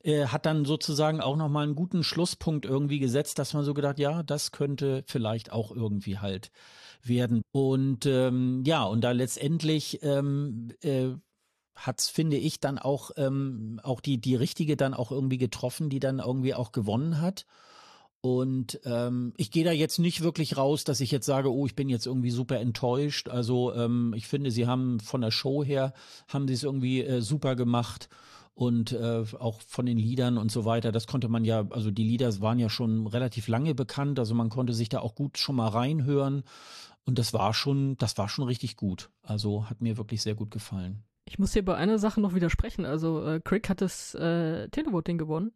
äh, hat dann sozusagen auch nochmal einen guten Schlusspunkt irgendwie gesetzt, dass man so gedacht, ja, das könnte vielleicht auch irgendwie halt werden. Und ähm, ja, und da letztendlich ähm, äh, hat's finde ich dann auch ähm, auch die die richtige dann auch irgendwie getroffen, die dann irgendwie auch gewonnen hat. Und ähm, ich gehe da jetzt nicht wirklich raus, dass ich jetzt sage, oh, ich bin jetzt irgendwie super enttäuscht. Also ähm, ich finde, sie haben von der Show her haben sie es irgendwie äh, super gemacht und äh, auch von den Liedern und so weiter. Das konnte man ja, also die Lieder waren ja schon relativ lange bekannt, also man konnte sich da auch gut schon mal reinhören und das war schon, das war schon richtig gut. Also hat mir wirklich sehr gut gefallen. Ich muss hier bei einer Sache noch widersprechen. Also äh, Crick hat das äh, Televoting gewonnen.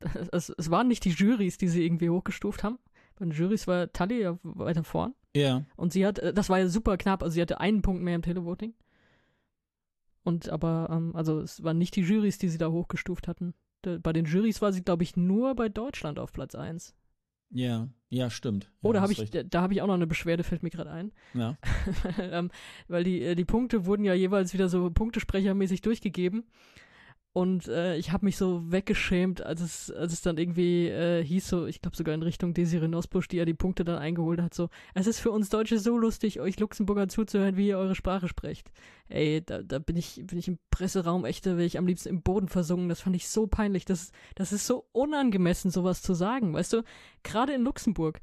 Es, es waren nicht die Jurys, die sie irgendwie hochgestuft haben. Bei den Jurys war Tully ja weiter vorn. Ja. Und sie hat, äh, das war ja super knapp, also sie hatte einen Punkt mehr im Televoting. Und aber, ähm, also es waren nicht die Jurys, die sie da hochgestuft hatten. bei den Jurys war sie, glaube ich, nur bei Deutschland auf Platz 1. Ja, ja, stimmt. Oh, da habe ich, da, da habe ich auch noch eine Beschwerde, fällt mir gerade ein. Ja. ähm, weil die, äh, die Punkte wurden ja jeweils wieder so Punktesprechermäßig durchgegeben. Und äh, ich habe mich so weggeschämt, als es, als es dann irgendwie äh, hieß, so, ich glaube sogar in Richtung Desiree Nosbusch, die ja die Punkte dann eingeholt hat, so, es ist für uns Deutsche so lustig, euch Luxemburger zuzuhören, wie ihr eure Sprache sprecht. Ey, da, da bin ich, bin ich im Presseraum echt, wäre ich am liebsten im Boden versungen. Das fand ich so peinlich. Das, das ist so unangemessen, sowas zu sagen. Weißt du, gerade in Luxemburg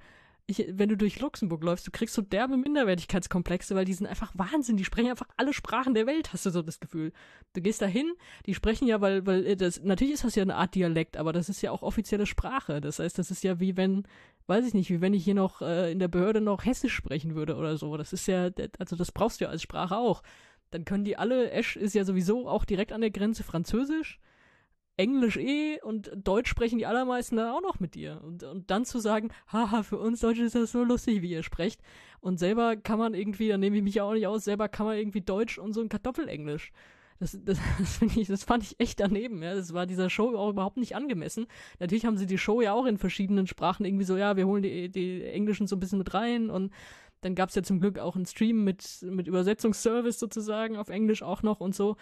ich, wenn du durch Luxemburg läufst, du kriegst so derbe Minderwertigkeitskomplexe, weil die sind einfach Wahnsinn. Die sprechen einfach alle Sprachen der Welt, hast du so das Gefühl. Du gehst da hin, die sprechen ja, weil, weil äh, das, natürlich ist das ja eine Art Dialekt, aber das ist ja auch offizielle Sprache. Das heißt, das ist ja wie wenn, weiß ich nicht, wie wenn ich hier noch äh, in der Behörde noch Hessisch sprechen würde oder so. Das ist ja, also das brauchst du ja als Sprache auch. Dann können die alle, Esch ist ja sowieso auch direkt an der Grenze Französisch. Englisch eh und Deutsch sprechen die allermeisten dann auch noch mit dir. Und, und dann zu sagen, haha, für uns Deutsche ist das so lustig, wie ihr sprecht. Und selber kann man irgendwie, da nehme ich mich ja auch nicht aus, selber kann man irgendwie Deutsch und so ein Kartoffelenglisch. Das, das, das, ich, das fand ich echt daneben, ja. Das war dieser Show auch überhaupt nicht angemessen. Natürlich haben sie die Show ja auch in verschiedenen Sprachen irgendwie so, ja, wir holen die, die Englischen so ein bisschen mit rein und dann gab es ja zum Glück auch einen Stream mit, mit Übersetzungsservice sozusagen auf Englisch auch noch und so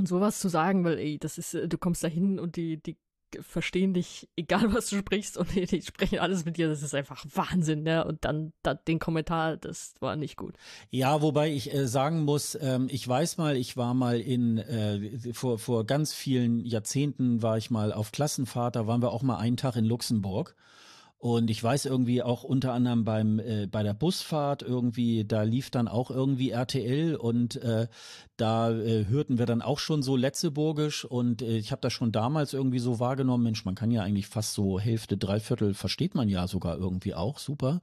und sowas zu sagen, weil ey, das ist, äh, du kommst da hin und die, die verstehen dich, egal was du sprichst, und die, die, sprechen alles mit dir, das ist einfach Wahnsinn, ne? Und dann da, den Kommentar, das war nicht gut. Ja, wobei ich äh, sagen muss, ähm, ich weiß mal, ich war mal in, äh, vor, vor ganz vielen Jahrzehnten war ich mal auf Klassenfahrt, da waren wir auch mal einen Tag in Luxemburg. Und ich weiß irgendwie auch unter anderem beim äh, bei der Busfahrt irgendwie, da lief dann auch irgendwie RTL und äh, da äh, hörten wir dann auch schon so Letzeburgisch und äh, ich habe das schon damals irgendwie so wahrgenommen, Mensch, man kann ja eigentlich fast so Hälfte, Dreiviertel versteht man ja sogar irgendwie auch, super.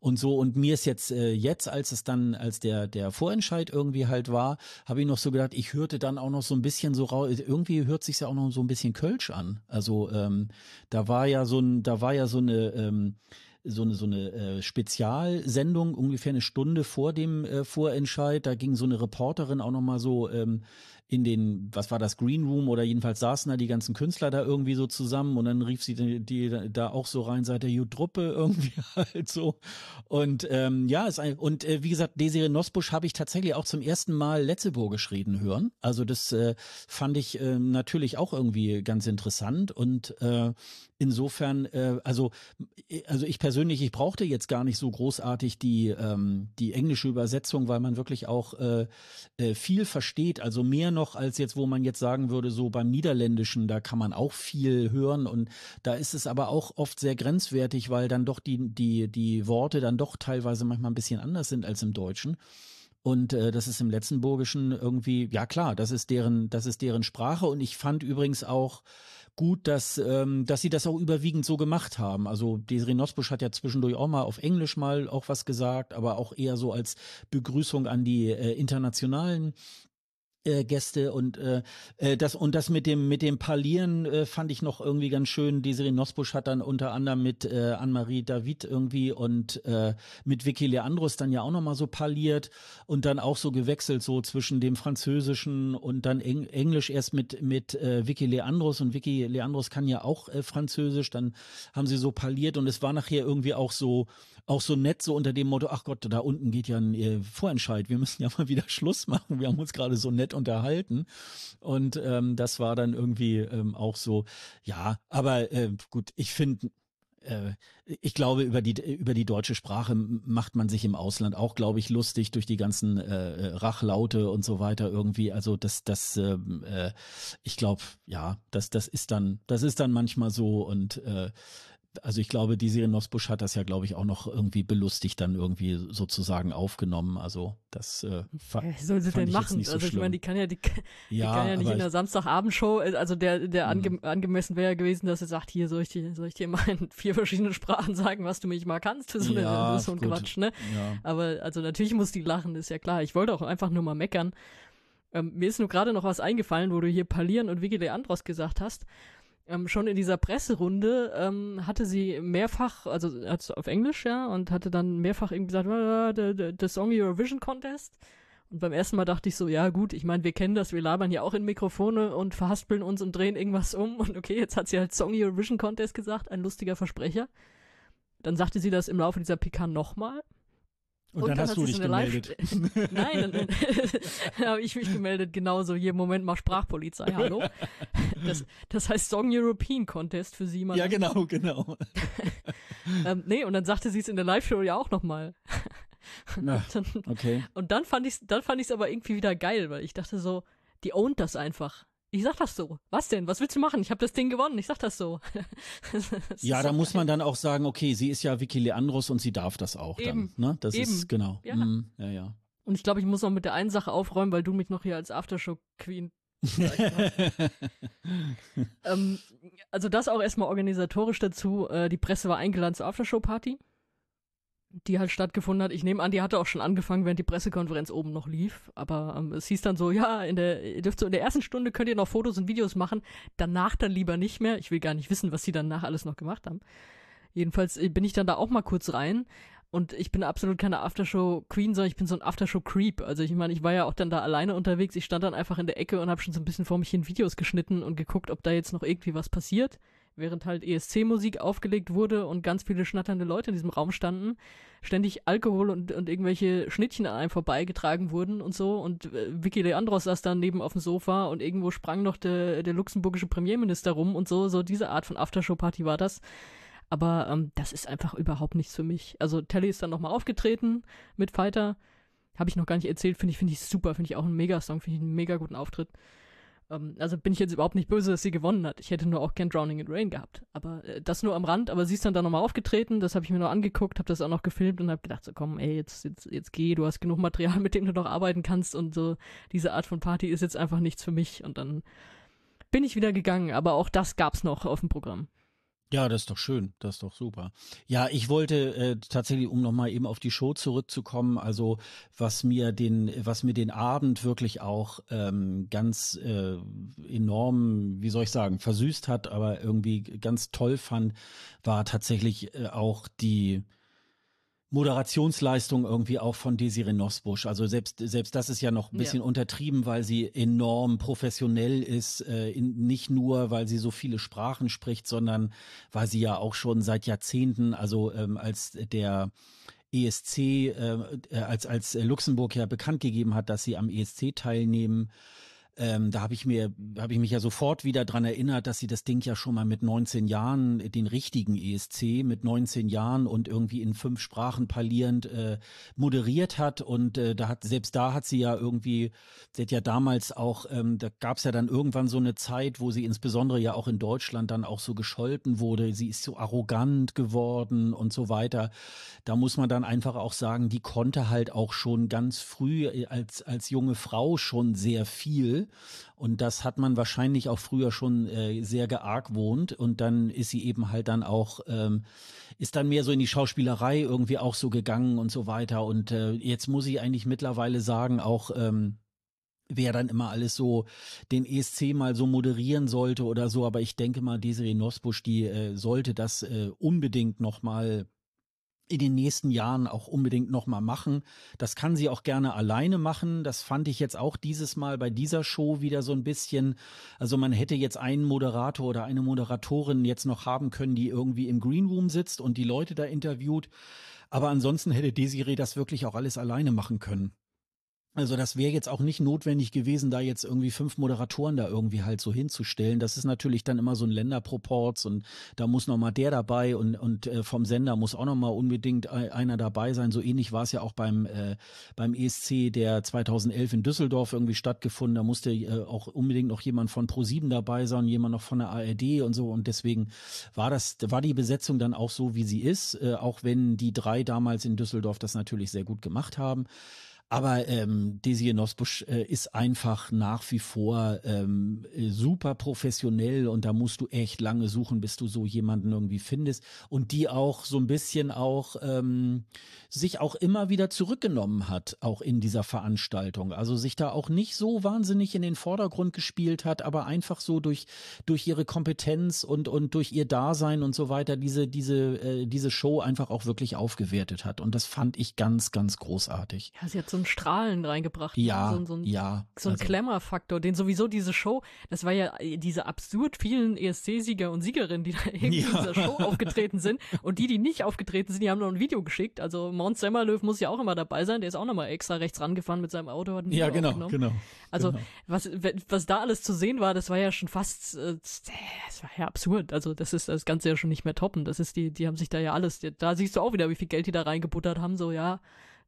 Und so, und mir ist jetzt, äh, jetzt, als es dann, als der, der Vorentscheid irgendwie halt war, habe ich noch so gedacht, ich hörte dann auch noch so ein bisschen so raus, irgendwie hört sich ja auch noch so ein bisschen Kölsch an. Also ähm, da war ja so ein, da war ja so eine ähm, so eine, so eine äh, Spezialsendung, ungefähr eine Stunde vor dem äh, Vorentscheid. Da ging so eine Reporterin auch nochmal so ähm, in den, was war das, Green Room oder jedenfalls saßen da die ganzen Künstler da irgendwie so zusammen und dann rief sie die, die da auch so rein, seit der Jutruppe irgendwie halt so. Und ähm, ja, ist ein, und äh, wie gesagt, Desiree Nosbusch habe ich tatsächlich auch zum ersten Mal Letzeburgisch reden hören. Also das äh, fand ich äh, natürlich auch irgendwie ganz interessant und äh, insofern, äh, also, äh, also ich persönlich, ich brauchte jetzt gar nicht so großartig die, ähm, die englische Übersetzung, weil man wirklich auch äh, äh, viel versteht, also mehr noch als jetzt, wo man jetzt sagen würde, so beim Niederländischen, da kann man auch viel hören und da ist es aber auch oft sehr grenzwertig, weil dann doch die, die, die Worte dann doch teilweise manchmal ein bisschen anders sind als im Deutschen. Und äh, das ist im Letztenburgischen irgendwie, ja klar, das ist deren, das ist deren Sprache. Und ich fand übrigens auch gut, dass, ähm, dass sie das auch überwiegend so gemacht haben. Also Desiree Nosbusch hat ja zwischendurch auch mal auf Englisch mal auch was gesagt, aber auch eher so als Begrüßung an die äh, internationalen äh, Gäste und äh, äh, das und das mit dem mit dem Parlieren äh, fand ich noch irgendwie ganz schön. Desiree Nosbusch hat dann unter anderem mit äh, Anne-Marie David irgendwie und äh, mit Vicky Leandros dann ja auch noch mal so parliert und dann auch so gewechselt so zwischen dem Französischen und dann Eng Englisch erst mit mit äh, Vicky Leandros und Vicky Leandros kann ja auch äh, Französisch. Dann haben sie so parliert und es war nachher irgendwie auch so auch so nett so unter dem Motto, ach Gott, da unten geht ja ein äh, Vorentscheid, wir müssen ja mal wieder Schluss machen, wir haben uns gerade so nett unterhalten. Und ähm, das war dann irgendwie ähm, auch so, ja, aber äh, gut, ich finde, äh, ich glaube, über die, über die deutsche Sprache macht man sich im Ausland auch, glaube ich, lustig durch die ganzen äh, Rachlaute und so weiter irgendwie. Also das, das, ähm, äh, ich glaube, ja, das, das ist dann, das ist dann manchmal so und äh, also ich glaube, die Serie Nosbusch hat das ja, glaube ich, auch noch irgendwie belustigt dann irgendwie sozusagen aufgenommen. Also das äh, fa ja, soll sie denn machen? So also ich meine, die kann ja, die, die ja, kann ja nicht in der Samstagabendshow, also der, der ange mhm. angemessen wäre ja gewesen, dass sie sagt, hier soll ich dir, soll ich dir mal in vier verschiedenen Sprachen sagen, was du mich mal kannst so, eine, ja, so ein Quatsch, ne? Ja. Aber also natürlich muss die lachen, ist ja klar. Ich wollte auch einfach nur mal meckern. Ähm, mir ist nur gerade noch was eingefallen, wo du hier Palieren und Vicky Leandros gesagt hast ähm, schon in dieser Presserunde ähm, hatte sie mehrfach, also auf Englisch, ja, und hatte dann mehrfach irgendwie gesagt, ah, der, der Song Eurovision Contest. Und beim ersten Mal dachte ich so, ja gut, ich meine, wir kennen das, wir labern ja auch in Mikrofone und verhaspeln uns und drehen irgendwas um. Und okay, jetzt hat sie halt Song Eurovision Contest gesagt, ein lustiger Versprecher. Dann sagte sie das im Laufe dieser PK nochmal. Und, und dann, dann, hast du dich gemeldet. Nein, dann, dann habe ich mich gemeldet, genauso. Hier, Moment mal, Sprachpolizei, hallo. Das, das heißt Song European Contest für sie. Mal ja, genau, genau. ähm, nee, und dann sagte sie es in der Live-Show ja auch nochmal. okay. Und dann fand ich es dann fand ich's aber irgendwie wieder geil, weil ich dachte so, die ownt das einfach. Ich sag das so. Was denn? Was willst du machen? Ich habe das Ding gewonnen. Ich sag das so. das ja, da muss man dann auch sagen, okay, sie ist ja Vicky Leandros und sie darf das auch Eben. dann. Ne? Das Eben. ist genau. Ja. Mm, ja, ja. Und ich glaube, ich muss noch mit der einen Sache aufräumen, weil du mich noch hier als Aftershow Queen ähm, also das auch erstmal organisatorisch dazu. Äh, die Presse war eingeladen zur Aftershow-Party die halt stattgefunden hat. Ich nehme an, die hatte auch schon angefangen, während die Pressekonferenz oben noch lief. Aber ähm, es hieß dann so, ja, in der, ihr dürft so in der ersten Stunde könnt ihr noch Fotos und Videos machen, danach dann lieber nicht mehr. Ich will gar nicht wissen, was sie danach alles noch gemacht haben. Jedenfalls äh, bin ich dann da auch mal kurz rein. Und ich bin absolut keine Aftershow-Queen, sondern ich bin so ein Aftershow-Creep. Also ich meine, ich war ja auch dann da alleine unterwegs. Ich stand dann einfach in der Ecke und habe schon so ein bisschen vor mich hin Videos geschnitten und geguckt, ob da jetzt noch irgendwie was passiert während halt ESC-Musik aufgelegt wurde und ganz viele schnatternde Leute in diesem Raum standen, ständig Alkohol und, und irgendwelche Schnittchen an einem vorbeigetragen wurden und so. Und äh, Vicky Leandros saß dann neben auf dem Sofa und irgendwo sprang noch der, der luxemburgische Premierminister rum und so. So diese Art von Aftershow-Party war das. Aber ähm, das ist einfach überhaupt nichts für mich. Also Telly ist dann nochmal aufgetreten mit Fighter. Habe ich noch gar nicht erzählt, finde ich, finde ich super, finde ich auch einen Megasong, finde ich einen mega guten Auftritt. Ähm, also bin ich jetzt überhaupt nicht böse, dass sie gewonnen hat. Ich hätte nur auch gern Drowning in Rain gehabt. Aber äh, das nur am Rand. Aber sie ist dann da nochmal aufgetreten. Das habe ich mir noch angeguckt, habe das auch noch gefilmt und habe gedacht, so komm, ey, jetzt, jetzt, jetzt geh, du hast genug Material, mit dem du noch arbeiten kannst. Und so diese Art von Party ist jetzt einfach nichts für mich. Und dann bin ich wieder gegangen. Aber auch das gab's noch auf dem Programm. Ja, das ist doch schön, das ist doch super. Ja, ich wollte äh, tatsächlich, um nochmal eben auf die Show zurückzukommen, also was mir den, was mir den Abend wirklich auch ähm, ganz äh, enorm, wie soll ich sagen, versüßt hat, aber irgendwie ganz toll fand, war tatsächlich äh, auch die Moderationsleistung irgendwie auch von Desiree Nosbusch. Also selbst, selbst das ist ja noch ein bisschen ja. untertrieben, weil sie enorm professionell ist. Äh, in, nicht nur, weil sie so viele Sprachen spricht, sondern weil sie ja auch schon seit Jahrzehnten, also ähm, als der ESC, äh, als, als Luxemburg ja bekannt gegeben hat, dass sie am ESC teilnehmen, ähm, da habe ich mir, habe ich mich ja sofort wieder dran erinnert, dass sie das Ding ja schon mal mit 19 Jahren, den richtigen ESC mit 19 Jahren und irgendwie in fünf Sprachen parlierend äh, moderiert hat. Und äh, da hat selbst da hat sie ja irgendwie, sie hat ja damals auch, ähm, da gab es ja dann irgendwann so eine Zeit, wo sie insbesondere ja auch in Deutschland dann auch so gescholten wurde. Sie ist so arrogant geworden und so weiter. Da muss man dann einfach auch sagen, die konnte halt auch schon ganz früh äh, als als junge Frau schon sehr viel und das hat man wahrscheinlich auch früher schon äh, sehr geargwohnt. Und dann ist sie eben halt dann auch, ähm, ist dann mehr so in die Schauspielerei irgendwie auch so gegangen und so weiter. Und äh, jetzt muss ich eigentlich mittlerweile sagen, auch ähm, wer dann immer alles so den ESC mal so moderieren sollte oder so. Aber ich denke mal, Desiree Nosbusch, die äh, sollte das äh, unbedingt noch mal in den nächsten Jahren auch unbedingt nochmal machen. Das kann sie auch gerne alleine machen. Das fand ich jetzt auch dieses Mal bei dieser Show wieder so ein bisschen. Also man hätte jetzt einen Moderator oder eine Moderatorin jetzt noch haben können, die irgendwie im Green Room sitzt und die Leute da interviewt. Aber ansonsten hätte Desiree das wirklich auch alles alleine machen können. Also das wäre jetzt auch nicht notwendig gewesen, da jetzt irgendwie fünf Moderatoren da irgendwie halt so hinzustellen. Das ist natürlich dann immer so ein Länderproports und da muss noch mal der dabei und und äh, vom Sender muss auch noch mal unbedingt einer dabei sein. So ähnlich war es ja auch beim äh, beim ESC, der 2011 in Düsseldorf irgendwie stattgefunden. Da musste äh, auch unbedingt noch jemand von Pro7 dabei sein, jemand noch von der ARD und so und deswegen war das war die Besetzung dann auch so, wie sie ist, äh, auch wenn die drei damals in Düsseldorf das natürlich sehr gut gemacht haben. Aber ähm, Desiree Nosbusch äh, ist einfach nach wie vor ähm, super professionell und da musst du echt lange suchen, bis du so jemanden irgendwie findest und die auch so ein bisschen auch ähm, sich auch immer wieder zurückgenommen hat, auch in dieser Veranstaltung. Also sich da auch nicht so wahnsinnig in den Vordergrund gespielt hat, aber einfach so durch durch ihre Kompetenz und und durch ihr Dasein und so weiter diese diese äh, diese Show einfach auch wirklich aufgewertet hat und das fand ich ganz ganz großartig. Ja, sie hat so ein Strahlen reingebracht. Ja, so, so ein, ja. So ein also. Glamour-Faktor, den sowieso diese Show, das war ja äh, diese absurd vielen ESC-Sieger und Siegerinnen, die da irgendwie ja. in dieser Show aufgetreten sind. Und die, die nicht aufgetreten sind, die haben noch ein Video geschickt. Also Mount Semmerlöw muss ja auch immer dabei sein. Der ist auch nochmal extra rechts rangefahren mit seinem Auto. ja, genau, genau. Also genau. was, was da alles zu sehen war, das war ja schon fast, äh, das war ja absurd. Also das ist das Ganze ja schon nicht mehr toppen. Das ist die, die haben sich da ja alles, da siehst du auch wieder, wie viel Geld die da reingebuttert haben. So, ja,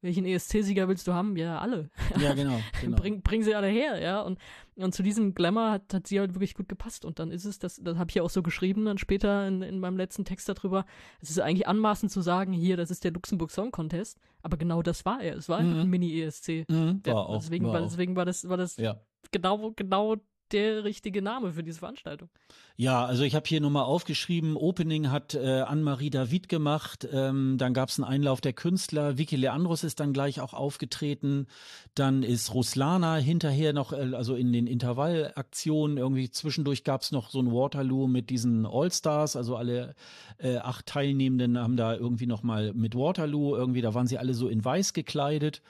welchen ESC-Sieger willst du haben? Ja, alle. Ja, genau. genau. bring, bring sie alle her, ja. Und, und zu diesem Glamour hat, hat sie halt wirklich gut gepasst. Und dann ist es, das, das habe ich ja auch so geschrieben, dann später in, in meinem letzten Text darüber, es ist eigentlich anmaßend zu sagen, hier, das ist der Luxemburg Song Contest. Aber genau das war er. Es war einfach mhm. ein Mini-ESC. Mhm, war auch, deswegen war, war, deswegen war das, war das ja. genau, genau der richtige Name für diese Veranstaltung. Ja, also ich habe hier nochmal aufgeschrieben, Opening hat äh, Anne-Marie David gemacht, ähm, dann gab es einen Einlauf der Künstler, Vicky Leandros ist dann gleich auch aufgetreten, dann ist Ruslana hinterher noch, äh, also in den Intervallaktionen, irgendwie zwischendurch gab es noch so ein Waterloo mit diesen All-Stars, also alle äh, acht Teilnehmenden haben da irgendwie nochmal mit Waterloo, irgendwie, da waren sie alle so in weiß gekleidet.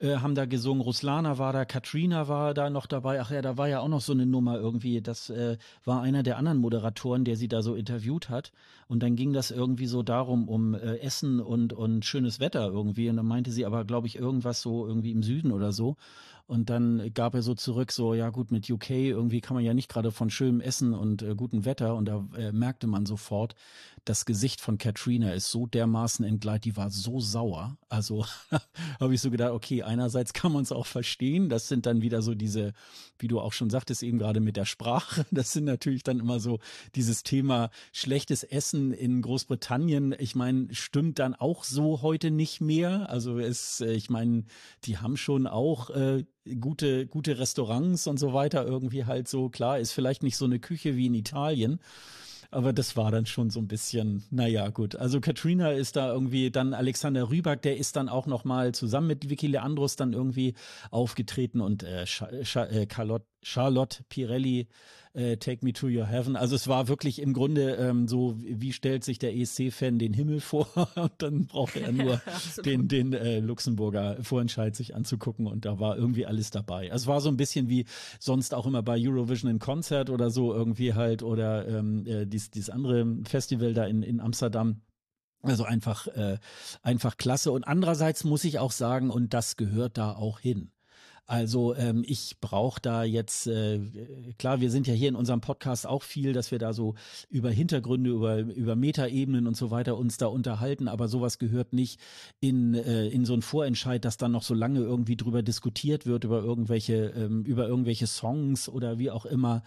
Äh, haben da gesungen. Ruslana war da, Katrina war da noch dabei. Ach ja, da war ja auch noch so eine Nummer irgendwie. Das äh, war einer der anderen Moderatoren, der sie da so interviewt hat. Und dann ging das irgendwie so darum, um äh, Essen und, und schönes Wetter irgendwie. Und dann meinte sie aber, glaube ich, irgendwas so irgendwie im Süden oder so. Und dann gab er so zurück, so, ja gut, mit UK irgendwie kann man ja nicht gerade von schönem Essen und äh, gutem Wetter. Und da äh, merkte man sofort, das Gesicht von Katrina ist so dermaßen entgleitet, die war so sauer. Also habe ich so gedacht, okay, einerseits kann man es auch verstehen. Das sind dann wieder so diese, wie du auch schon sagtest, eben gerade mit der Sprache. Das sind natürlich dann immer so dieses Thema schlechtes Essen in Großbritannien. Ich meine, stimmt dann auch so heute nicht mehr. Also es, äh, ich meine, die haben schon auch äh, gute, gute Restaurants und so weiter irgendwie halt so. Klar, ist vielleicht nicht so eine Küche wie in Italien. Aber das war dann schon so ein bisschen, naja, gut. Also Katrina ist da irgendwie, dann Alexander Rüback, der ist dann auch nochmal zusammen mit Vicky Leandros dann irgendwie aufgetreten und äh, äh Charlotte, Charlotte Pirelli äh, Take Me to Your Heaven. Also es war wirklich im Grunde ähm, so, wie stellt sich der ESC-Fan den Himmel vor und dann brauchte er nur den, den äh, Luxemburger Vorentscheid sich anzugucken und da war irgendwie alles dabei. Also es war so ein bisschen wie sonst auch immer bei Eurovision in Konzert oder so irgendwie halt oder ähm, äh, dies, dieses andere Festival da in, in Amsterdam. Also einfach, äh, einfach klasse. Und andererseits muss ich auch sagen, und das gehört da auch hin. Also ähm, ich brauche da jetzt, äh, klar, wir sind ja hier in unserem Podcast auch viel, dass wir da so über Hintergründe, über, über Metaebenen und so weiter uns da unterhalten, aber sowas gehört nicht in, äh, in so einen Vorentscheid, dass dann noch so lange irgendwie drüber diskutiert wird, über irgendwelche, ähm, über irgendwelche Songs oder wie auch immer.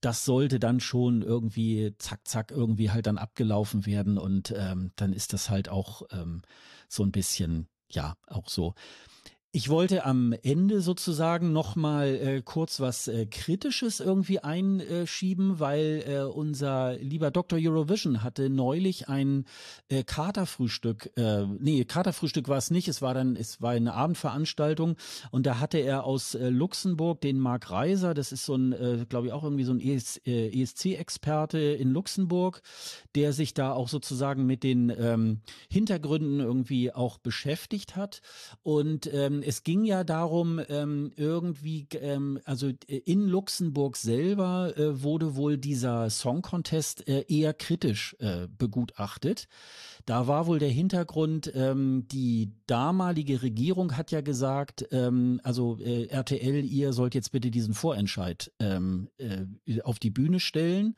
Das sollte dann schon irgendwie zack, zack, irgendwie halt dann abgelaufen werden und ähm, dann ist das halt auch ähm, so ein bisschen, ja, auch so ich wollte am Ende sozusagen noch mal äh, kurz was äh, Kritisches irgendwie einschieben, weil äh, unser lieber Dr. Eurovision hatte neulich ein äh, Katerfrühstück, äh, nee, Katerfrühstück war es nicht, es war dann, es war eine Abendveranstaltung und da hatte er aus äh, Luxemburg den Marc Reiser, das ist so ein, äh, glaube ich auch irgendwie so ein ES, äh, ESC-Experte in Luxemburg, der sich da auch sozusagen mit den ähm, Hintergründen irgendwie auch beschäftigt hat und ähm, ähm, es ging ja darum, ähm, irgendwie, ähm, also äh, in Luxemburg selber äh, wurde wohl dieser Song Contest äh, eher kritisch äh, begutachtet. Da war wohl der Hintergrund, ähm, die damalige Regierung hat ja gesagt, ähm, also äh, RTL, ihr sollt jetzt bitte diesen Vorentscheid ähm, äh, auf die Bühne stellen,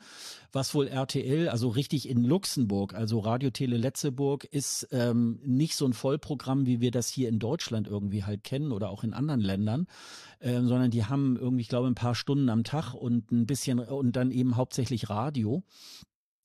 was wohl RTL, also richtig in Luxemburg, also Radio Tele Letzeburg, ist ähm, nicht so ein Vollprogramm, wie wir das hier in Deutschland irgendwie halt kennen oder auch in anderen Ländern, äh, sondern die haben irgendwie, ich glaube, ein paar Stunden am Tag und ein bisschen und dann eben hauptsächlich Radio.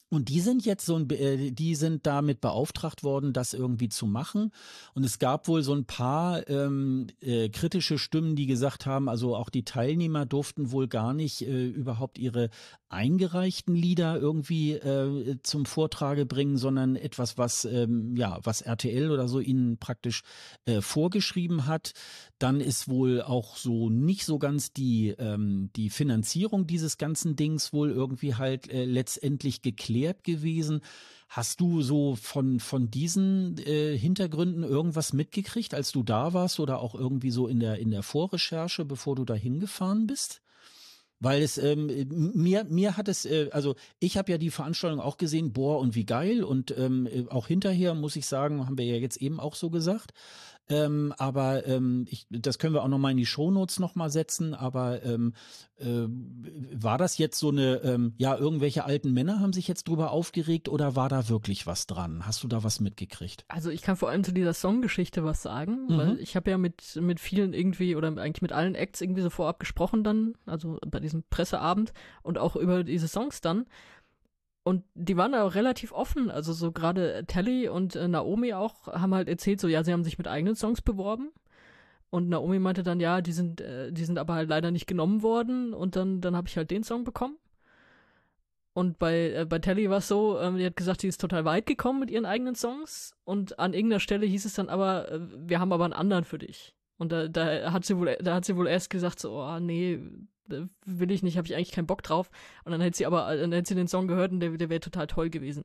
Und die sind jetzt so ein, äh, die sind damit beauftragt worden, das irgendwie zu machen. Und es gab wohl so ein paar ähm, äh, kritische Stimmen, die gesagt haben, also auch die Teilnehmer durften wohl gar nicht äh, überhaupt ihre eingereichten Lieder irgendwie äh, zum Vortrage bringen, sondern etwas, was ähm, ja, was RTL oder so ihnen praktisch äh, vorgeschrieben hat. Dann ist wohl auch so nicht so ganz die ähm, die Finanzierung dieses ganzen Dings wohl irgendwie halt äh, letztendlich geklärt gewesen. Hast du so von, von diesen äh, Hintergründen irgendwas mitgekriegt, als du da warst oder auch irgendwie so in der, in der Vorrecherche, bevor du da hingefahren bist? Weil es ähm, mir mir hat es äh, also ich habe ja die Veranstaltung auch gesehen, boah und wie geil und ähm, äh, auch hinterher muss ich sagen, haben wir ja jetzt eben auch so gesagt. Ähm, aber ähm, ich, das können wir auch noch mal in die Shownotes noch mal setzen. Aber ähm, äh, war das jetzt so eine, ähm, ja, irgendwelche alten Männer haben sich jetzt drüber aufgeregt oder war da wirklich was dran? Hast du da was mitgekriegt? Also ich kann vor allem zu dieser Songgeschichte was sagen, mhm. weil ich habe ja mit mit vielen irgendwie oder eigentlich mit allen Acts irgendwie so vorab gesprochen dann, also bei diesem Presseabend und auch über diese Songs dann. Und die waren auch relativ offen. Also so gerade Telly und äh, Naomi auch haben halt erzählt, so ja, sie haben sich mit eigenen Songs beworben. Und Naomi meinte dann, ja, die sind, äh, die sind aber halt leider nicht genommen worden. Und dann, dann habe ich halt den Song bekommen. Und bei, äh, bei Telly war es so, ähm, die hat gesagt, sie ist total weit gekommen mit ihren eigenen Songs. Und an irgendeiner Stelle hieß es dann aber, äh, wir haben aber einen anderen für dich. Und da, da hat sie wohl, da hat sie wohl erst gesagt, so, oh nee, will ich nicht, habe ich eigentlich keinen Bock drauf. Und dann hätte sie aber, dann hätte sie den Song gehört und der, der wäre total toll gewesen.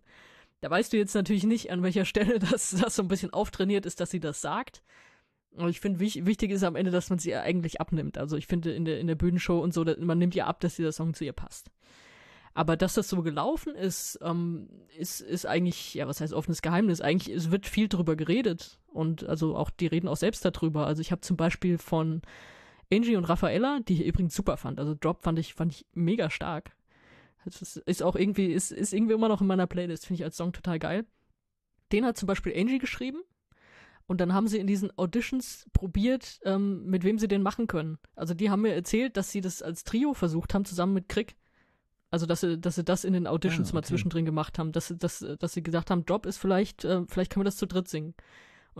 Da weißt du jetzt natürlich nicht, an welcher Stelle das, das so ein bisschen auftrainiert ist, dass sie das sagt. Aber ich finde, wich, wichtig ist am Ende, dass man sie eigentlich abnimmt. Also ich finde in der, in der Bühnenshow und so, man nimmt ihr ab, dass dieser Song zu ihr passt. Aber dass das so gelaufen ist, ähm, ist, ist eigentlich, ja, was heißt offenes Geheimnis? Eigentlich, es wird viel drüber geredet. Und also auch, die reden auch selbst darüber. Also ich habe zum Beispiel von Angie und Raffaella, die ich übrigens super fand. Also Drop fand ich, fand ich mega stark. Das ist, auch irgendwie, ist, ist irgendwie immer noch in meiner Playlist, finde ich als Song total geil. Den hat zum Beispiel Angie geschrieben. Und dann haben sie in diesen Auditions probiert, ähm, mit wem sie den machen können. Also die haben mir erzählt, dass sie das als Trio versucht haben, zusammen mit Crick. Also dass sie, dass sie das in den Auditions ah, okay. mal zwischendrin gemacht haben, dass, dass, dass sie gesagt haben, Drop ist vielleicht, äh, vielleicht können wir das zu dritt singen.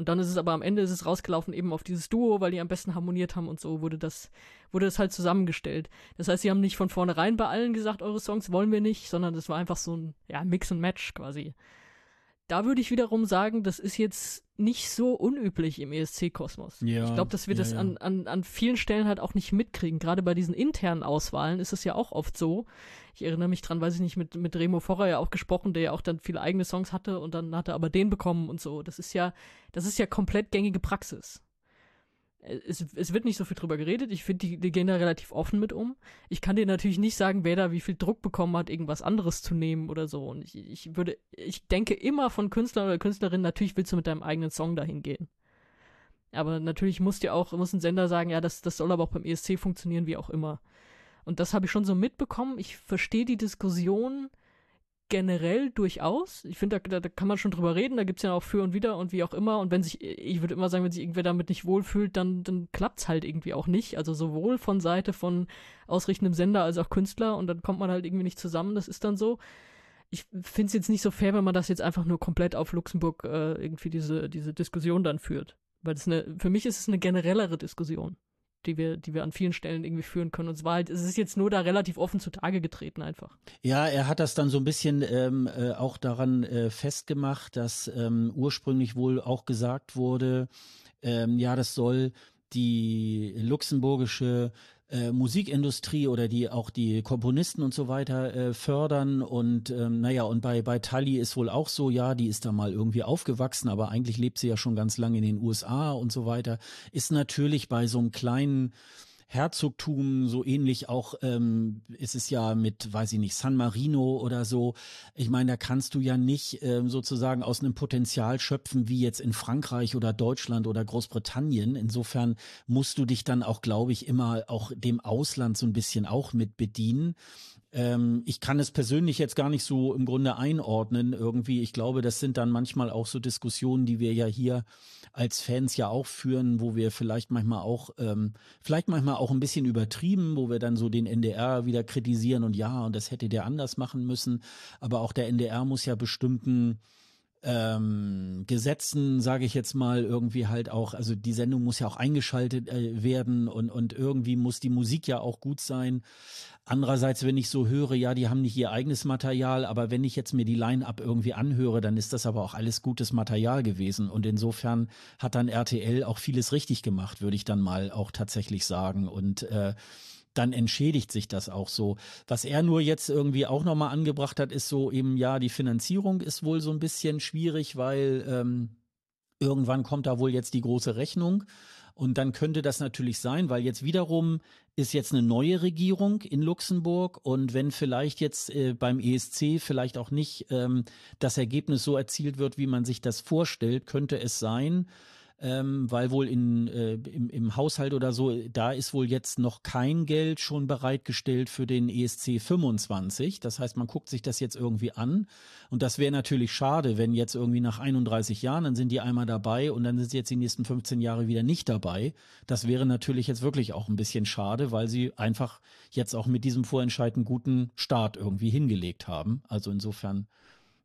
Und dann ist es aber am Ende ist es rausgelaufen eben auf dieses Duo, weil die am besten harmoniert haben und so wurde das, wurde das halt zusammengestellt. Das heißt, sie haben nicht von vornherein bei allen gesagt, eure Songs wollen wir nicht, sondern das war einfach so ein, ja, Mix und Match quasi. Da würde ich wiederum sagen, das ist jetzt nicht so unüblich im ESC-Kosmos. Ja, ich glaube, dass wir ja, das. An, an, an vielen Stellen halt auch nicht mitkriegen. Gerade bei diesen internen Auswahlen ist es ja auch oft so. Ich erinnere mich dran, weiß ich nicht, mit, mit Remo Forrer ja auch gesprochen, der ja auch dann viele eigene Songs hatte und dann hat er aber den bekommen und so. Das ist ja, das ist ja komplett gängige Praxis es, es wird nicht so viel drüber geredet. Ich finde, die, die gehen da relativ offen mit um. Ich kann dir natürlich nicht sagen, wer da wie viel Druck bekommen hat, irgendwas anderes zu nehmen oder so. Und ich, ich würde, ich denke immer von Künstler oder Künstlerin, natürlich willst du mit deinem eigenen Song dahin gehen. Aber natürlich muss dir auch, muss ein Sender sagen, ja, das, das soll aber auch beim ESC funktionieren, wie auch immer. Und das habe ich schon so mitbekommen. Ich verstehe die Diskussion generell durchaus. Ich finde, da, da, kann man schon drüber reden, da gibt es ja auch für und wieder und wie auch immer. Und wenn sich, ich würde immer sagen, wenn sich irgendwer damit nicht wohlfühlt, dann, dann klappt es halt irgendwie auch nicht. Also sowohl von Seite von ausrichtendem Sender als auch Künstler und dann kommt man halt irgendwie nicht zusammen, das ist dann so. Ich finde es jetzt nicht so fair, wenn man das jetzt einfach nur komplett auf Luxemburg äh, irgendwie diese, diese Diskussion dann führt. Weil das eine, für mich ist es eine generellere Diskussion die wir, die wir an vielen Stellen irgendwie führen können. Und es war halt, es ist jetzt nur da relativ offen zutage getreten einfach. Ja, er hat das dann so ein bisschen ähm, äh, auch daran äh, festgemacht, dass ähm, ursprünglich wohl auch gesagt wurde, ähm, ja, das soll die luxemburgische äh, Musikindustrie oder die auch die Komponisten und so weiter äh, fördern. Und ähm, naja und bei bei Tully ist wohl auch so ja die ist da mal irgendwie aufgewachsen aber eigentlich lebt sie ja schon ganz lange in den USA und so weiter. Ist natürlich bei so einem kleinen Herzogtum, so ähnlich auch ähm, ist es ja mit, weiß ich nicht, San Marino oder so. Ich meine, da kannst du ja nicht ähm, sozusagen aus einem Potenzial schöpfen wie jetzt in Frankreich oder Deutschland oder Großbritannien. Insofern musst du dich dann auch, glaube ich, immer auch dem Ausland so ein bisschen auch mit bedienen. Ähm, ich kann es persönlich jetzt gar nicht so im Grunde einordnen irgendwie. Ich glaube, das sind dann manchmal auch so Diskussionen, die wir ja hier als Fans ja auch führen, wo wir vielleicht manchmal auch, ähm, vielleicht manchmal auch ein bisschen übertrieben, wo wir dann so den NDR wieder kritisieren und ja, und das hätte der anders machen müssen. Aber auch der NDR muss ja bestimmten ähm, Gesetzen, sage ich jetzt mal, irgendwie halt auch, also die Sendung muss ja auch eingeschaltet äh, werden und, und irgendwie muss die Musik ja auch gut sein. Andererseits, wenn ich so höre, ja, die haben nicht ihr eigenes Material, aber wenn ich jetzt mir die Line-Up irgendwie anhöre, dann ist das aber auch alles gutes Material gewesen. Und insofern hat dann RTL auch vieles richtig gemacht, würde ich dann mal auch tatsächlich sagen. Und äh, dann entschädigt sich das auch so. Was er nur jetzt irgendwie auch nochmal angebracht hat, ist so eben, ja, die Finanzierung ist wohl so ein bisschen schwierig, weil ähm, irgendwann kommt da wohl jetzt die große Rechnung. Und dann könnte das natürlich sein, weil jetzt wiederum ist jetzt eine neue Regierung in Luxemburg und wenn vielleicht jetzt äh, beim ESC vielleicht auch nicht ähm, das Ergebnis so erzielt wird, wie man sich das vorstellt, könnte es sein, ähm, weil wohl in, äh, im, im Haushalt oder so, da ist wohl jetzt noch kein Geld schon bereitgestellt für den ESC 25. Das heißt, man guckt sich das jetzt irgendwie an. Und das wäre natürlich schade, wenn jetzt irgendwie nach 31 Jahren, dann sind die einmal dabei und dann sind sie jetzt die nächsten 15 Jahre wieder nicht dabei. Das wäre natürlich jetzt wirklich auch ein bisschen schade, weil sie einfach jetzt auch mit diesem Vorentscheid einen guten Start irgendwie hingelegt haben. Also insofern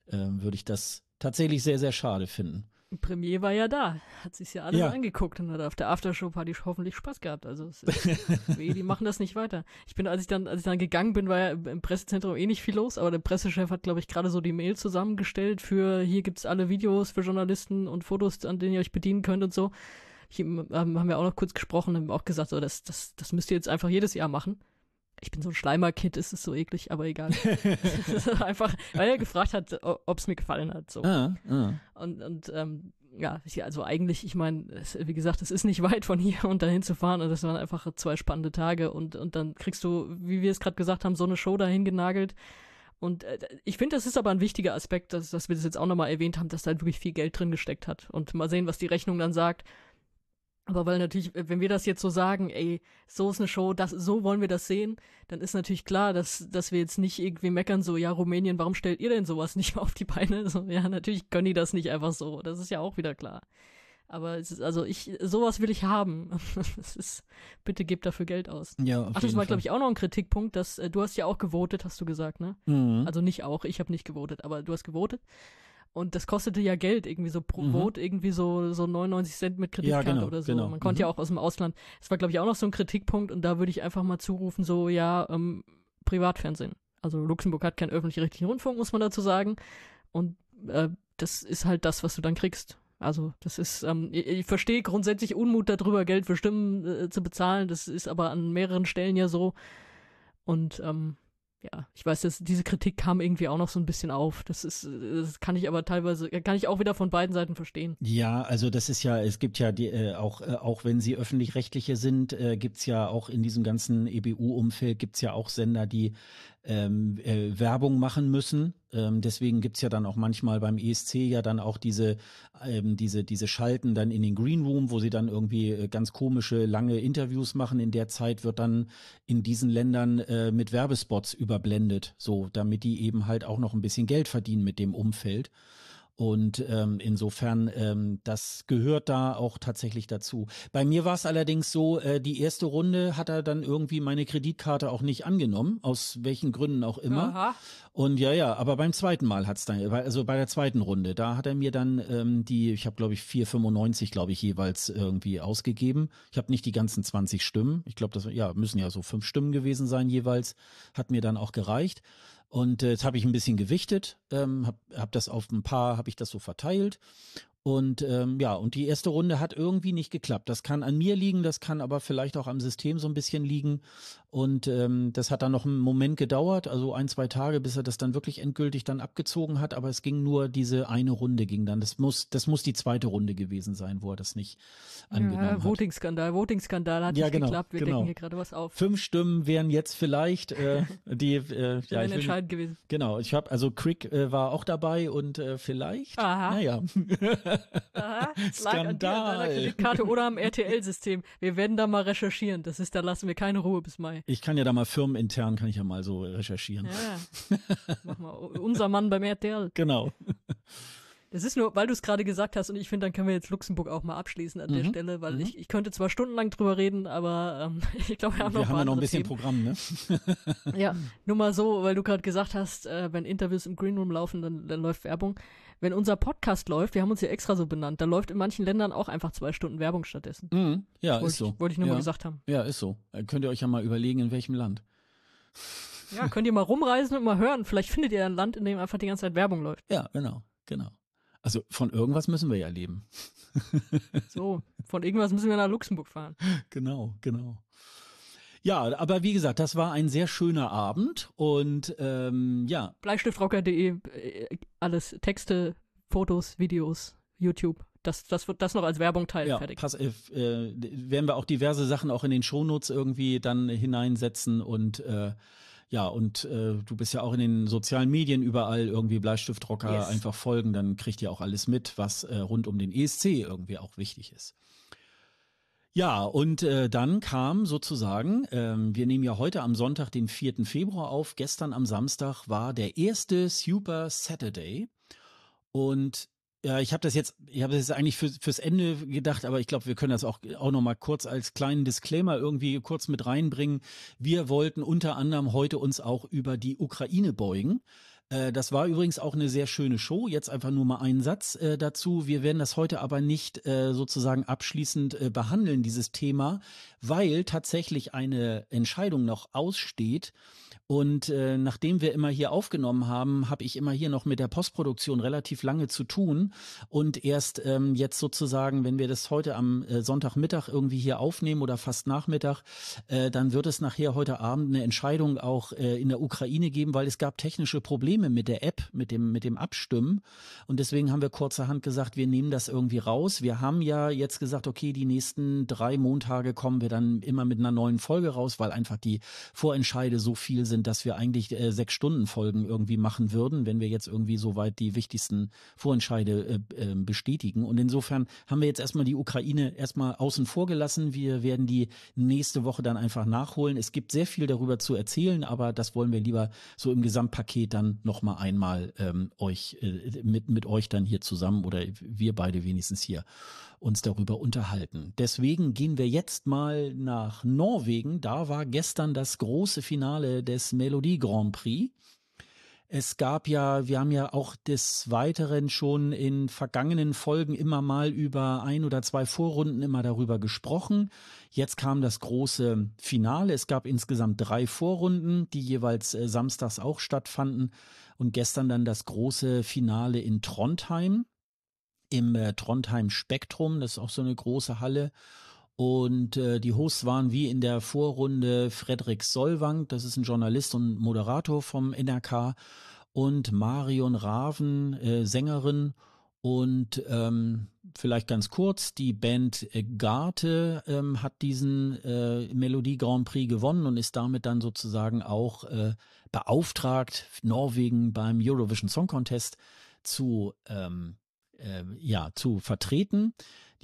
äh, würde ich das tatsächlich sehr, sehr schade finden. Premier war ja da, hat sich ja alles ja. angeguckt und hat auf der Aftershow-Party hoffentlich Spaß gehabt. Also die machen das nicht weiter. Ich bin, als ich dann, als ich dann gegangen bin, war ja im Pressezentrum eh nicht viel los, aber der Pressechef hat, glaube ich, gerade so die Mail zusammengestellt für hier gibt's alle Videos für Journalisten und Fotos, an denen ihr euch bedienen könnt und so. Hier haben wir auch noch kurz gesprochen, haben auch gesagt, so, das, das, das müsst ihr jetzt einfach jedes Jahr machen ich bin so ein Schleimerkind, ist es so eklig, aber egal. einfach, weil er gefragt hat, ob es mir gefallen hat. So. Ah, ah. Und, und ähm, ja, also eigentlich, ich meine, wie gesagt, es ist nicht weit von hier und dahin zu fahren und das waren einfach zwei spannende Tage und, und dann kriegst du, wie wir es gerade gesagt haben, so eine Show dahin genagelt. Und äh, ich finde, das ist aber ein wichtiger Aspekt, dass, dass wir das jetzt auch nochmal erwähnt haben, dass da halt wirklich viel Geld drin gesteckt hat. Und mal sehen, was die Rechnung dann sagt Aber weil natürlich, wenn wir das jetzt so sagen, ey, so ist eine Show, das, so wollen wir das sehen, dann ist natürlich klar, dass, dass wir jetzt nicht irgendwie meckern, so, ja, Rumänien, warum stellt ihr denn sowas nicht auf die Beine? So, ja, natürlich können die das nicht einfach so. Das ist ja auch wieder klar. Aber es ist, also ich, sowas will ich haben. Das ist, bitte gebt dafür Geld aus. Ja, Ach, das war, glaube ich, auch noch ein Kritikpunkt, dass äh, du hast ja auch gewotet, hast du gesagt, ne? Mhm. Also nicht auch, ich habe nicht gewotet, aber du hast gewotet. Und das kostete ja Geld, irgendwie so pro Mhm. Vote, irgendwie so, so 99 Cent mit Kreditkarte genau, oder so. genau. Man konnte Mhm. ja auch aus dem Ausland. Das war, glaube ich, auch noch so ein Kritikpunkt und da würde ich einfach mal zurufen, so, ja, ähm, Privatfernsehen. Also Luxemburg hat keinen öffentlich-rechtlichen Rundfunk, muss man dazu sagen. Und äh, das ist halt das, was du dann kriegst. Also das ist, ähm, ich, ich verstehe grundsätzlich Unmut darüber, Geld für Stimmen äh, zu bezahlen. Das ist aber an mehreren Stellen ja so. Und ähm, ja, ich weiß, dass diese Kritik kam irgendwie auch noch so ein bisschen auf. Das ist, das kann ich aber teilweise, kann ich auch wieder von beiden Seiten verstehen. Ja, also das ist ja, es gibt ja die, äh, auch, äh, auch wenn sie öffentlich-rechtliche sind, äh, gibt's ja auch in diesem ganzen EBU-Umfeld gibt's ja auch Sender, die ähm, äh, Werbung machen müssen. Ähm, deswegen gibt's ja dann auch manchmal beim ESC ja dann auch diese, ähm, diese, diese Schalten dann in den Green Room, wo sie dann irgendwie äh, ganz komische, lange Interviews machen. In der Zeit wird dann in diesen Ländern äh, mit Werbespots überblendet, so, damit die eben halt auch noch ein bisschen Geld verdienen mit dem Umfeld. Und ähm, insofern, ähm, das gehört da auch tatsächlich dazu. Bei mir war es allerdings so, äh, die erste Runde hat er dann irgendwie meine Kreditkarte auch nicht angenommen, aus welchen Gründen auch immer. Aha. Und ja, ja, aber beim zweiten Mal hat's dann, also bei der zweiten Runde, da hat er mir dann ähm, die, ich habe glaube ich 4,95 glaube ich jeweils irgendwie ausgegeben. Ich habe nicht die ganzen 20 Stimmen. Ich glaube, das ja müssen ja so fünf Stimmen gewesen sein jeweils. Hat mir dann auch gereicht. Und äh, jetzt habe ich ein bisschen gewichtet, ähm, habe hab das auf ein paar, habe ich das so verteilt. Und ähm, ja, und die erste Runde hat irgendwie nicht geklappt. Das kann an mir liegen, das kann aber vielleicht auch am System so ein bisschen liegen. Und ähm, das hat dann noch einen Moment gedauert, also ein, zwei Tage, bis er das dann wirklich endgültig dann abgezogen hat. Aber es ging nur diese eine Runde ging dann. Das muss, das muss die zweite Runde gewesen sein, wo er das nicht angenommen Ja, hat. Voting-Skandal, Voting-Skandal hat Ja, nicht genau, geklappt. Wir genau. decken hier gerade was auf. Fünf Stimmen wären jetzt vielleicht äh, die, äh, ja, ich will, entscheidend gewesen. genau. Ich habe also Crick äh, war auch dabei und äh, vielleicht, Aha. naja, Aha, es lag an dir, an Skandal. Kreditkarte oder am RTL-System. Wir werden da mal recherchieren. Das ist, da lassen wir keine Ruhe bis Mai. Ich kann ja da mal firmenintern kann ich ja mal so recherchieren. Ja. Mach mal. Unser Mann beim RTL. Genau. Das ist nur, weil du es gerade gesagt hast und ich finde, dann können wir jetzt Luxemburg auch mal abschließen an der Mhm. Stelle, weil Mhm. ich, ich könnte zwar stundenlang drüber reden, aber ähm, ich glaube, wir haben noch Wir haben ja noch ein bisschen Themen. Programm, ne? Ja, nur mal so, weil du gerade gesagt hast, äh, wenn Interviews im Greenroom laufen, dann, dann läuft Werbung. Wenn unser Podcast läuft, wir haben uns ja extra so benannt, dann läuft in manchen Ländern auch einfach zwei Stunden Werbung stattdessen. Mhm. Ja, wollte ist so. ich, wollte ich nur ja. mal gesagt haben. Ja, ist so. Äh, Könnt ihr euch ja mal überlegen, in welchem Land. Ja, könnt ihr mal rumreisen und mal hören. Vielleicht findet ihr ein Land, in dem einfach die ganze Zeit Werbung läuft. Ja, genau, genau. Also von irgendwas müssen wir ja leben. So, von irgendwas müssen wir nach Luxemburg fahren. Genau, genau. Ja, aber wie gesagt, das war ein sehr schöner Abend und ähm, ja, Bleistiftrocker.de, äh, alles Texte, Fotos, Videos, YouTube. Das, das wird das noch als Werbung teilen, ja, fertig. pass, äh, äh, werden wir auch diverse Sachen auch in den Shownotes irgendwie dann hineinsetzen und äh, ja, und äh, du bist ja auch in den sozialen Medien überall irgendwie Bleistiftrocker Yes. einfach folgen, dann kriegt ihr auch alles mit, was äh, rund um den ESC irgendwie auch wichtig ist. Ja, und äh, dann kam sozusagen, ähm, wir nehmen ja heute am Sonntag, den 4. Februar auf, gestern am Samstag war der erste Super Saturday und ja, ich habe das jetzt, ich habe das jetzt eigentlich für, fürs Ende gedacht, aber ich glaube, wir können das auch, auch noch mal kurz als kleinen Disclaimer irgendwie kurz mit reinbringen. Wir wollten unter anderem heute uns auch über die Ukraine beugen. Äh, Das war übrigens auch eine sehr schöne Show. Jetzt einfach nur mal einen Satz äh, dazu. Wir werden das heute aber nicht äh, sozusagen abschließend äh, behandeln, dieses Thema, weil tatsächlich eine Entscheidung noch aussteht. Und äh, nachdem wir immer hier aufgenommen haben, habe ich immer hier noch mit der Postproduktion relativ lange zu tun. Und erst ähm, jetzt sozusagen, wenn wir das heute am äh, Sonntagmittag irgendwie hier aufnehmen oder fast Nachmittag, äh, dann wird es nachher heute Abend eine Entscheidung auch äh, in der Ukraine geben, weil es gab technische Probleme Probleme mit der App, mit dem, mit dem Abstimmen. Und deswegen haben wir kurzerhand gesagt, wir nehmen das irgendwie raus. Wir haben ja jetzt gesagt, okay, die nächsten drei Montage kommen wir dann immer mit einer neuen Folge raus, weil einfach die Vorentscheide so viel sind, dass wir eigentlich äh, sechs Stunden Folgen irgendwie machen würden, wenn wir jetzt irgendwie soweit die wichtigsten Vorentscheide äh, äh, bestätigen. Und insofern haben wir jetzt erstmal die Ukraine erstmal außen vor gelassen. Wir werden die nächste Woche dann einfach nachholen. Es gibt sehr viel darüber zu erzählen, aber das wollen wir lieber so im Gesamtpaket dann nochmal einmal ähm, euch äh, mit, mit euch dann hier zusammen oder wir beide wenigstens hier uns darüber unterhalten. Deswegen gehen wir jetzt mal nach Norwegen. Da war gestern das große Finale des Melodie Grand Prix. Es gab ja, wir haben ja auch des Weiteren schon in vergangenen Folgen immer mal über ein oder zwei Vorrunden immer darüber gesprochen. Jetzt kam das große Finale. Es gab insgesamt drei Vorrunden, die jeweils äh, samstags auch stattfanden. Und gestern dann das große Finale in Trondheim im äh, Trondheim Spektrum. Das ist auch so eine große Halle. Und äh, die Hosts waren wie in der Vorrunde Frederik Solwang, das ist ein Journalist und Moderator vom NRK, und Marion Raven, äh, Sängerin. Und ähm, vielleicht ganz kurz, die Band Garte ähm, hat diesen äh, Melodie Grand Prix gewonnen und ist damit dann sozusagen auch äh, beauftragt, Norwegen beim Eurovision Song Contest zu ähm, äh, ja, zu vertreten.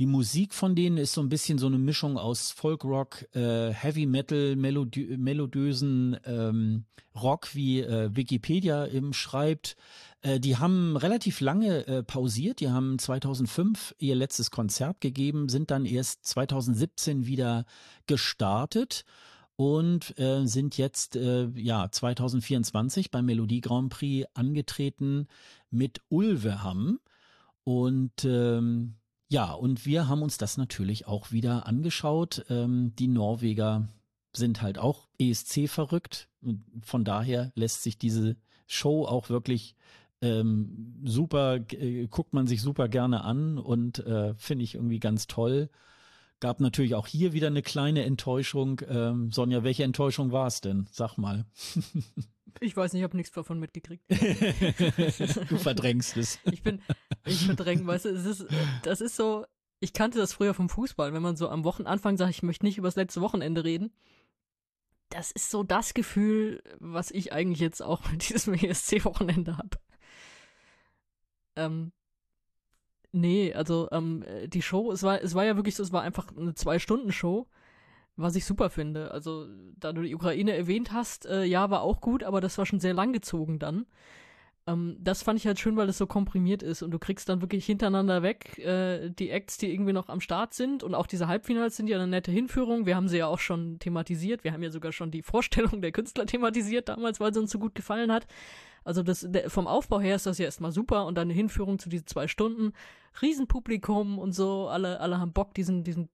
Die Musik von denen ist so ein bisschen so eine Mischung aus Folkrock, äh, Heavy Metal, melodö melodösen ähm, Rock, wie äh, Wikipedia eben schreibt. Äh, die haben relativ lange äh, pausiert. Die haben 2005 ihr letztes Konzert gegeben, sind dann erst 2017 wieder gestartet und äh, sind jetzt äh, ja 2024 beim Melodie Grand Prix angetreten mit Ulveham. Und ähm, ja, und wir haben uns das natürlich auch wieder angeschaut. Ähm, die Norweger sind halt auch ESC verrückt. Von daher lässt sich diese Show auch wirklich ähm, super, äh, guckt man sich super gerne an und äh, finde ich irgendwie ganz toll. Gab natürlich auch hier wieder eine kleine Enttäuschung. Ähm, Sonja, welche Enttäuschung war es denn? Sag mal. Ich weiß nicht, ich habe nichts davon mitgekriegt. du verdrängst es. Ich bin, ich verdränge, weißt du, es ist, das ist so, ich kannte das früher vom Fußball, wenn man so am Wochenanfang sagt, ich möchte nicht über das letzte Wochenende reden. Das ist so das Gefühl, was ich eigentlich jetzt auch mit diesem ESC-Wochenende habe. Ähm, nee, also ähm, die Show, es war, es war ja wirklich so, es war einfach eine Zwei-Stunden-Show was ich super finde. Also, da du die Ukraine erwähnt hast, äh, ja, war auch gut, aber das war schon sehr langgezogen dann. Ähm, das fand ich halt schön, weil es so komprimiert ist und du kriegst dann wirklich hintereinander weg äh, die Acts, die irgendwie noch am Start sind und auch diese Halbfinals sind ja eine nette Hinführung. Wir haben sie ja auch schon thematisiert. Wir haben ja sogar schon die Vorstellung der Künstler thematisiert damals, weil sie uns so gut gefallen hat. Also das, vom Aufbau her ist das ja erstmal super und dann eine Hinführung zu diesen zwei Stunden. Riesenpublikum und so, alle, alle haben Bock, diesen, diesen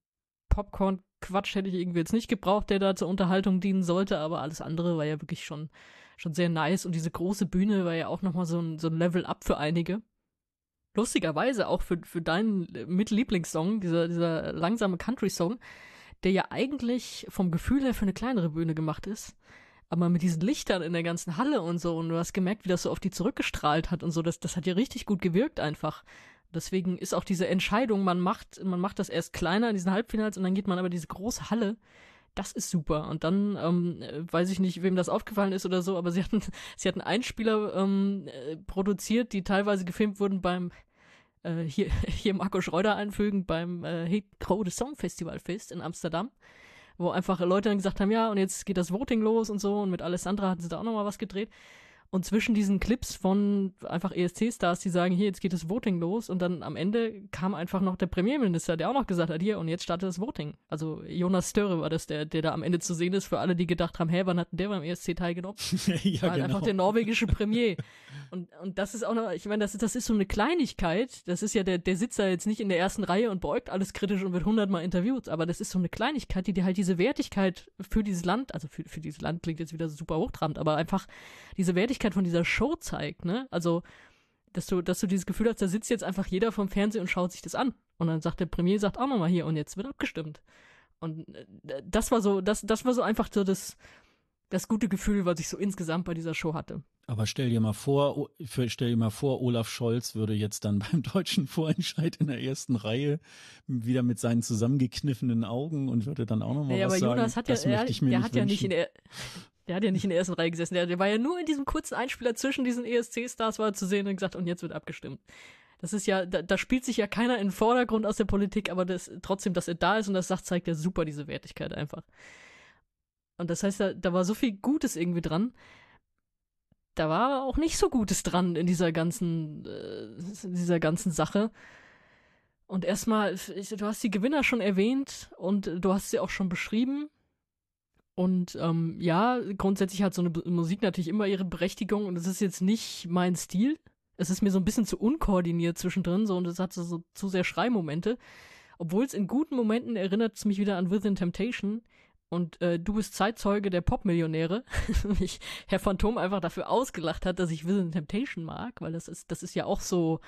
Popcorn Quatsch hätte ich irgendwie jetzt nicht gebraucht, der da zur Unterhaltung dienen sollte, aber alles andere war ja wirklich schon, schon sehr nice und diese große Bühne war ja auch nochmal so ein, so ein Level up für einige. Lustigerweise auch für, für deinen Mitlieblingssong, dieser, dieser langsame Country-Song, der ja eigentlich vom Gefühl her für eine kleinere Bühne gemacht ist. Aber mit diesen Lichtern in der ganzen Halle und so, und du hast gemerkt, wie das so auf die zurückgestrahlt hat und so, das, das hat ja richtig gut gewirkt einfach. Deswegen ist auch diese Entscheidung, man macht, man macht das erst kleiner in diesen Halbfinals und dann geht man aber diese große Halle. Das ist super. Und dann ähm, weiß ich nicht, wem das aufgefallen ist oder so, aber sie hatten, sie hatten Einspieler ähm, äh, produziert, die teilweise gefilmt wurden beim äh, hier, hier Marco Schreuder einfügen beim äh, Hekrode Song Festival Fest in Amsterdam, wo einfach Leute dann gesagt haben, ja, und jetzt geht das Voting los und so, und mit Alessandra hatten sie da auch nochmal was gedreht. Und zwischen diesen Clips von einfach ESC-Stars, die sagen, hier, jetzt geht das Voting los, und dann am Ende kam einfach noch der Premierminister, der auch noch gesagt hat, hier, und jetzt startet das Voting. Also Jonas Större war das, der, der da am Ende zu sehen ist, für alle, die gedacht haben, hä, wann hat denn der beim ESC teilgenommen? ja, war genau. einfach der norwegische Premier. und, und das ist auch noch, ich meine, das, das ist so eine Kleinigkeit, das ist ja, der, der sitzt da jetzt nicht in der ersten Reihe und beäugt alles kritisch und wird hundertmal interviewt, aber das ist so eine Kleinigkeit, die dir halt diese Wertigkeit für dieses Land, also für, für dieses Land klingt jetzt wieder super hochtrabend, aber einfach diese Wertigkeit Wertigkeit von dieser Show zeigt, ne? Also, dass du, dass du dieses Gefühl hast, da sitzt jetzt einfach jeder vom Fernsehen und schaut sich das an. Und dann sagt der Premier, sagt auch nochmal hier und jetzt wird abgestimmt. Und äh, das war so, das, das war so einfach so das, das gute Gefühl, was ich so insgesamt bei dieser Show hatte. Aber stell dir mal vor, stell dir mal vor, Olaf Scholz würde jetzt dann beim deutschen Vorentscheid in der ersten Reihe wieder mit seinen zusammengekniffenen Augen und würde dann auch nochmal naja, was aber Jonas sagen. Hat ja, der nicht hat wünschen. ja nicht in der, der hat ja nicht in der ersten Reihe gesessen. Der, der war ja nur in diesem kurzen Einspieler zwischen diesen ESC-Stars war zu sehen und gesagt, und jetzt wird abgestimmt. Das ist ja, da, da spielt sich ja keiner in den Vordergrund aus der Politik, aber das, trotzdem, dass er da ist und das sagt, zeigt ja super diese Wertigkeit einfach. Und das heißt, da, da war so viel Gutes irgendwie dran da war auch nicht so Gutes dran in dieser ganzen, äh, in dieser ganzen Sache. Und erstmal, du hast die Gewinner schon erwähnt und du hast sie auch schon beschrieben. Und ähm, ja, grundsätzlich hat so eine Musik natürlich immer ihre Berechtigung und es ist jetzt nicht mein Stil. Es ist mir so ein bisschen zu unkoordiniert zwischendrin so und es hat so, so zu sehr Schreimomente. Obwohl es in guten Momenten erinnert es mich wieder an Within Temptation, und äh, du bist Zeitzeuge der Popmillionäre. mich Herr Phantom einfach dafür ausgelacht hat, dass ich Vision Temptation mag, weil das ist, das ist ja auch so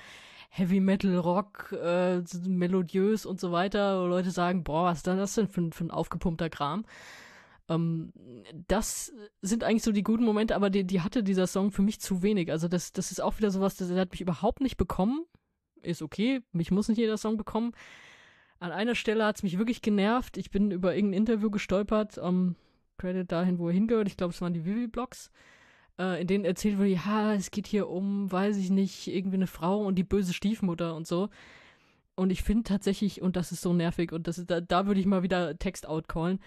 Heavy Metal, Rock, äh, melodiös und so weiter. Wo Leute sagen, boah, was ist das denn für, für ein aufgepumpter Kram? Ähm, das sind eigentlich so die guten Momente, aber die, die hatte dieser Song für mich zu wenig. Also das, das ist auch wieder sowas, das, das hat mich überhaupt nicht bekommen. Ist okay, mich muss nicht jeder Song bekommen. An einer Stelle hat es mich wirklich genervt. Ich bin über irgendein Interview gestolpert, ähm, Credit dahin, wo er hingehört. Ich glaube, es waren die Vivi-Blogs, äh, in denen erzählt wurde, ja, es geht hier um, weiß ich nicht, irgendwie eine Frau und die böse Stiefmutter und so. Und ich finde tatsächlich, und das ist so nervig, und das ist, da, da würde ich mal wieder Text-out callen,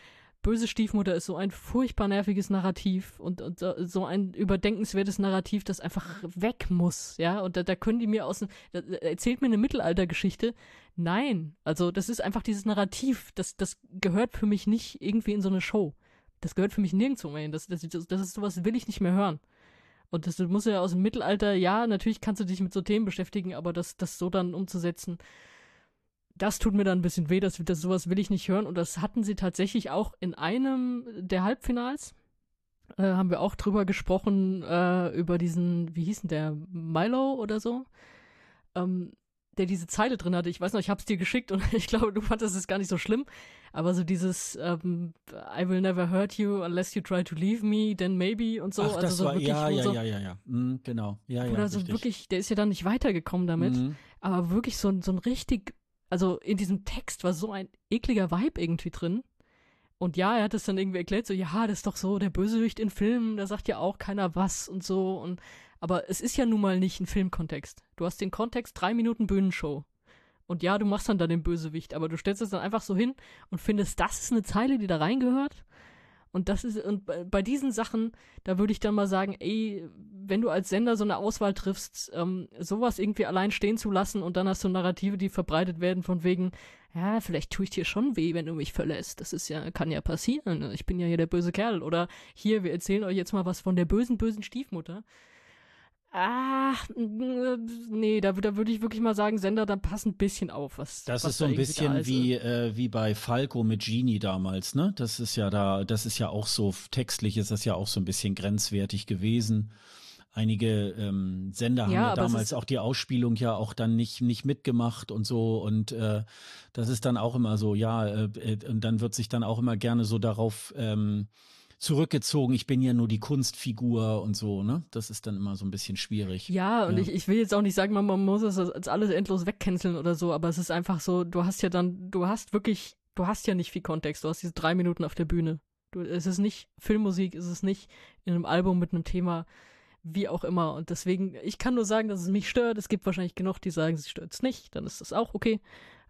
böse Stiefmutter ist so ein furchtbar nerviges Narrativ und, und so ein überdenkenswertes Narrativ, das einfach weg muss, ja. Und da, da können die mir aus erzählt mir eine Mittelaltergeschichte. Nein, also das ist einfach dieses Narrativ, das, das gehört für mich nicht irgendwie in so eine Show. Das gehört für mich nirgendwo mehr hin. Das, das, das, das ist sowas, will ich nicht mehr hören. Und das muss ja aus dem Mittelalter, ja, natürlich kannst du dich mit so Themen beschäftigen, aber das, das so dann umzusetzen, das tut mir dann ein bisschen weh, dass das sowas will ich nicht hören. Und das hatten sie tatsächlich auch in einem der Halbfinals. Äh, haben wir auch drüber gesprochen, äh, über diesen, wie hieß denn der, Milo oder so, ähm, der diese Zeile drin hatte. Ich weiß noch, ich hab's dir geschickt und ich glaube, du fandest es gar nicht so schlimm. Aber so dieses ähm, I will never hurt you unless you try to leave me, then maybe und so. Ach, also das so war, wirklich, ja, ja, so, ja, ja, ja, mm, genau. Ja, ja, oder so richtig. wirklich, der ist ja dann nicht weitergekommen damit. Mhm. Aber wirklich so, so ein richtig also in diesem Text war so ein ekliger Vibe irgendwie drin. Und ja, er hat es dann irgendwie erklärt, so, ja, das ist doch so, der Bösewicht in Filmen, da sagt ja auch keiner was und so. Und, aber es ist ja nun mal nicht ein Filmkontext. Du hast den Kontext drei Minuten Bühnenshow. Und ja, du machst dann da den Bösewicht, aber du stellst es dann einfach so hin und findest, das ist eine Zeile, die da reingehört. Und das ist, und bei diesen Sachen, da würde ich dann mal sagen, ey, wenn du als Sender so eine Auswahl triffst, ähm, sowas irgendwie allein stehen zu lassen und dann hast du Narrative, die verbreitet werden von wegen, ja, vielleicht tue ich dir schon weh, wenn du mich verlässt. Das ist ja, kann ja passieren. Ich bin ja hier der böse Kerl. Oder hier, wir erzählen euch jetzt mal was von der bösen, bösen Stiefmutter. Ah, nee, da, da würde ich wirklich mal sagen, Sender, dann pass ein bisschen auf, was Das was ist so ein bisschen wie, äh, wie bei Falco mit Genie damals, ne? Das ist ja da, das ist ja auch so, textlich ist das ja auch so ein bisschen grenzwertig gewesen. Einige ähm, Sender haben Ja, ja aber es damals auch die Ausspielung ja auch dann nicht, nicht mitgemacht und so. Und äh, das ist dann auch immer so, ja, äh, äh, und dann wird sich dann auch immer gerne so darauf ähm, zurückgezogen, ich bin ja nur die Kunstfigur und so, ne? Das ist dann immer so ein bisschen schwierig. Ja, und Ja. Ich, ich will jetzt auch nicht sagen, man, man muss es als alles endlos wegcanceln oder so, aber es ist einfach so, du hast ja dann, du hast wirklich, du hast ja nicht viel Kontext, du hast diese drei Minuten auf der Bühne. Du, es ist nicht Filmmusik, es ist nicht in einem Album mit einem Thema, wie auch immer. Und deswegen, ich kann nur sagen, dass es mich stört. Es gibt wahrscheinlich genug, die sagen, sie stört es nicht, dann ist das auch okay.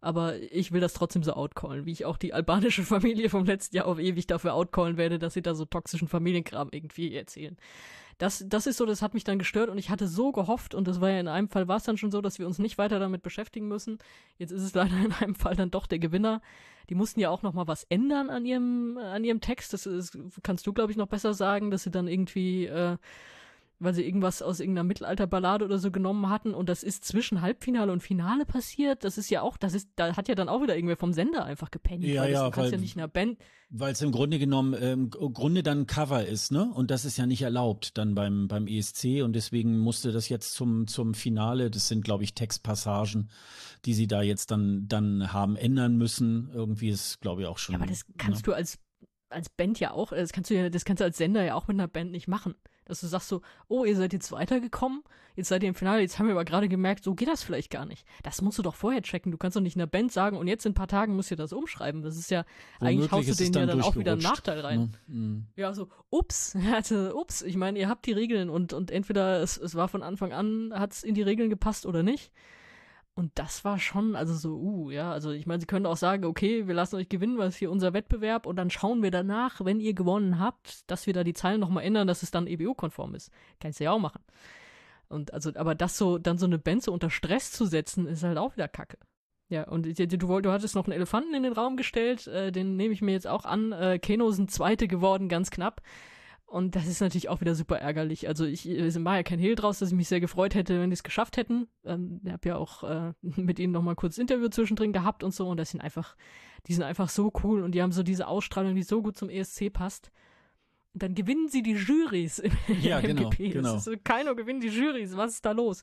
Aber ich will das trotzdem so outcallen, wie ich auch die albanische Familie vom letzten Jahr auf ewig dafür outcallen werde, dass sie da so toxischen Familienkram irgendwie erzählen. Das, das ist so, das hat mich dann gestört und ich hatte so gehofft und das war ja in einem Fall war es dann schon so, dass wir uns nicht weiter damit beschäftigen müssen. Jetzt ist es leider in einem Fall dann doch der Gewinner. Die mussten ja auch noch mal was ändern an ihrem an ihrem Text. Das ist, kannst du glaube ich noch besser sagen, dass sie dann irgendwie äh, weil sie irgendwas aus irgendeiner Mittelalterballade oder so genommen hatten und das ist zwischen Halbfinale und Finale passiert. Das ist ja auch, das ist, da hat ja dann auch wieder irgendwer vom Sender einfach gepennt. Ja, weil das, ja, du kannst weil- ja nicht in einer Band, Weil es im Grunde genommen ähm, im Grunde dann ein Cover ist, ne? Und das ist ja nicht erlaubt dann beim beim ESC und deswegen musste das jetzt zum zum Finale. Das sind glaube ich Textpassagen, die sie da jetzt dann dann haben ändern müssen. Irgendwie ist glaube ich auch schon. Ja, aber das kannst du als als Band ja auch, das kannst du ja, das kannst du als Sender ja auch mit einer Band nicht machen. Dass du sagst so, oh, ihr seid jetzt weitergekommen, jetzt seid ihr im Finale, jetzt haben wir aber gerade gemerkt, so geht das vielleicht gar nicht. Das musst du doch vorher checken. Du kannst doch nicht einer Band sagen, und jetzt in ein paar Tagen müsst ihr das umschreiben. Das ist ja, Womöglich eigentlich haust du denen ja dann auch wieder einen Nachteil rein. Ne? Mhm. Ja, so, ups, also, ups, ich meine, ihr habt die Regeln und, und entweder es, es war von Anfang an, hat es in die Regeln gepasst oder nicht. Und das war schon, also so, uh, ja, also ich meine, sie können auch sagen, okay, wir lassen euch gewinnen, weil es hier unser Wettbewerb und dann schauen wir danach, wenn ihr gewonnen habt, dass wir da die Zeilen nochmal ändern, dass es dann EBO-konform ist. Kannst du ja auch machen. Und also, aber das so, dann so eine Band unter Stress zu setzen, ist halt auch wieder Kacke. Ja, und du, du, du hattest noch einen Elefanten in den Raum gestellt, äh, den nehme ich mir jetzt auch an. Äh, Keno sind Zweite geworden, ganz knapp. Und das ist natürlich auch wieder super ärgerlich. Also ich es war ja kein Hehl draus, dass ich mich sehr gefreut hätte, wenn die es geschafft hätten. Ähm, ich habe ja auch äh, mit ihnen nochmal kurz Interview zwischendrin gehabt und so. Und das sind einfach, die sind einfach so cool und die haben so diese Ausstrahlung, die so gut zum ESC passt. dann gewinnen sie die Jurys im, ja, genau, GP. Genau. Das ist so, keiner gewinnt die Jurys. Was ist da los?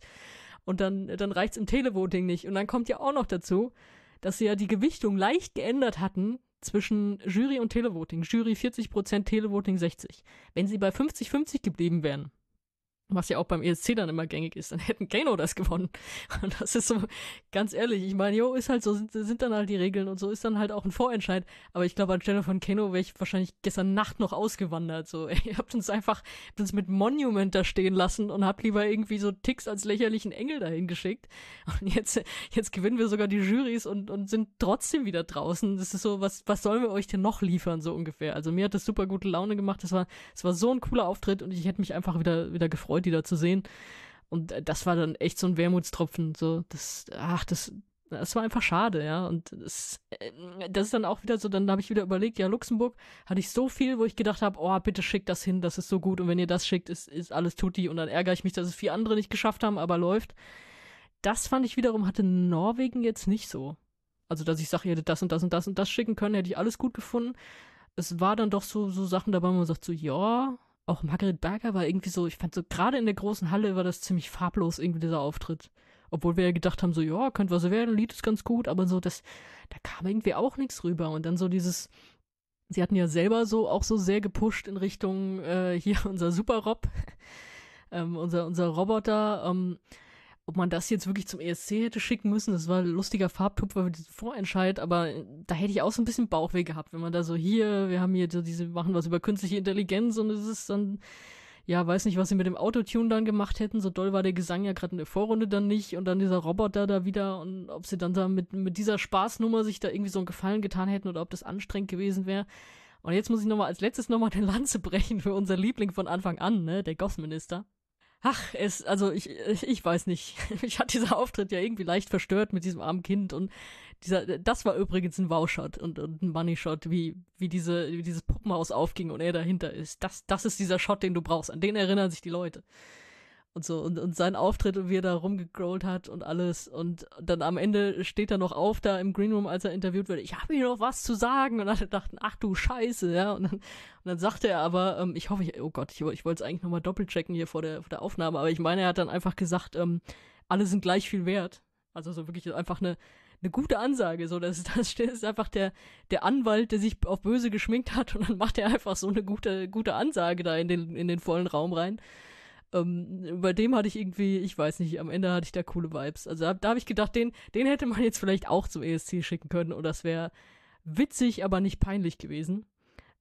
Und dann, dann reicht's im Televoting nicht. Und dann kommt ja auch noch dazu, dass sie ja die Gewichtung leicht geändert hatten zwischen Jury und Televoting. Jury 40%, Televoting 60. Wenn sie bei 50-50 geblieben wären, was ja auch beim ESC dann immer gängig ist, dann hätten Kano das gewonnen. Und das ist so, ganz ehrlich, ich meine, jo, ist halt so, sind, sind dann halt die Regeln und so ist dann halt auch ein Vorentscheid. Aber ich glaube, anstelle von Kano wäre ich wahrscheinlich gestern Nacht noch ausgewandert. So, ihr habt uns einfach, habt uns mit Monument da stehen lassen und habt lieber irgendwie so Ticks als lächerlichen Engel dahin geschickt. Und jetzt, jetzt gewinnen wir sogar die Jurys und, und sind trotzdem wieder draußen. Das ist so, was, was sollen wir euch denn noch liefern, so ungefähr? Also mir hat das super gute Laune gemacht. Das war, das war so ein cooler Auftritt und ich hätte mich einfach wieder, wieder gefreut die da zu sehen. Und äh, das war dann echt so ein Wermutstropfen. So, das, ach, das, das war einfach schade, ja. Und das, äh, das ist dann auch wieder so, dann habe ich wieder überlegt, ja, Luxemburg hatte ich so viel, wo ich gedacht habe, oh, bitte schickt das hin, das ist so gut. Und wenn ihr das schickt, ist, ist alles tutti. Und dann ärgere ich mich, dass es vier andere nicht geschafft haben, aber läuft. Das fand ich wiederum, hatte Norwegen jetzt nicht so. Also, dass ich sage, ihr hättet das und das und das und das schicken können, hätte ich alles gut gefunden. Es war dann doch so, so Sachen dabei, wo man sagt so, ja, auch Margaret Berger war irgendwie so, ich fand so, gerade in der großen Halle war das ziemlich farblos, irgendwie dieser Auftritt. Obwohl wir ja gedacht haben, so, ja, könnte was werden, Lied ist ganz gut, aber so, das, da kam irgendwie auch nichts rüber. Und dann so dieses, sie hatten ja selber so, auch so sehr gepusht in Richtung, äh, hier unser Super Rob, ähm, unser, unser Roboter, ähm, ob man das jetzt wirklich zum ESC hätte schicken müssen, das war ein lustiger Farbtupfer für diesen Vorentscheid, aber äh, da hätte ich auch so ein bisschen Bauchweh gehabt, wenn man da so hier, wir haben hier so diese, machen was über künstliche Intelligenz und es ist dann, ja, weiß nicht, was sie mit dem Autotune dann gemacht hätten, so doll war der Gesang ja gerade in der Vorrunde dann nicht und dann dieser Roboter da wieder und ob sie dann da mit, mit dieser Spaßnummer sich da irgendwie so einen Gefallen getan hätten oder ob das anstrengend gewesen wäre. Und jetzt muss ich nochmal als letztes nochmal den Lanze brechen für unser Liebling von Anfang an, ne, der Gossminister. Ach, es, also ich, ich weiß nicht. Ich hatte dieser Auftritt ja irgendwie leicht verstört mit diesem armen Kind und dieser, das war übrigens ein Wow-Shot und, und ein Money-Shot, wie, wie diese, wie dieses Puppenhaus aufging und er dahinter ist. Das, das ist dieser Shot, den du brauchst. An den erinnern sich die Leute und so und, und sein Auftritt und wie er da rumgegrollt hat und alles. Und dann am Ende steht er noch auf da im Greenroom, als er interviewt wird, ich habe hier noch was zu sagen. Und alle dachten, ach du Scheiße, ja. Und dann, und dann sagte er aber, ähm, ich hoffe, ich, oh Gott, ich, ich wollte es eigentlich nochmal doppelt checken hier vor der, vor der Aufnahme, aber ich meine, er hat dann einfach gesagt, ähm, alle sind gleich viel wert, also so wirklich einfach eine eine gute Ansage. So, das, das ist einfach der, der Anwalt, der sich auf böse geschminkt hat. Und dann macht er einfach so eine gute, gute Ansage da in den, in den vollen Raum rein. Ähm, bei dem hatte ich irgendwie, ich weiß nicht, am Ende hatte ich da coole Vibes. Also da, da habe ich gedacht, den, den hätte man jetzt vielleicht auch zum ESC schicken können und das wäre witzig, aber nicht peinlich gewesen.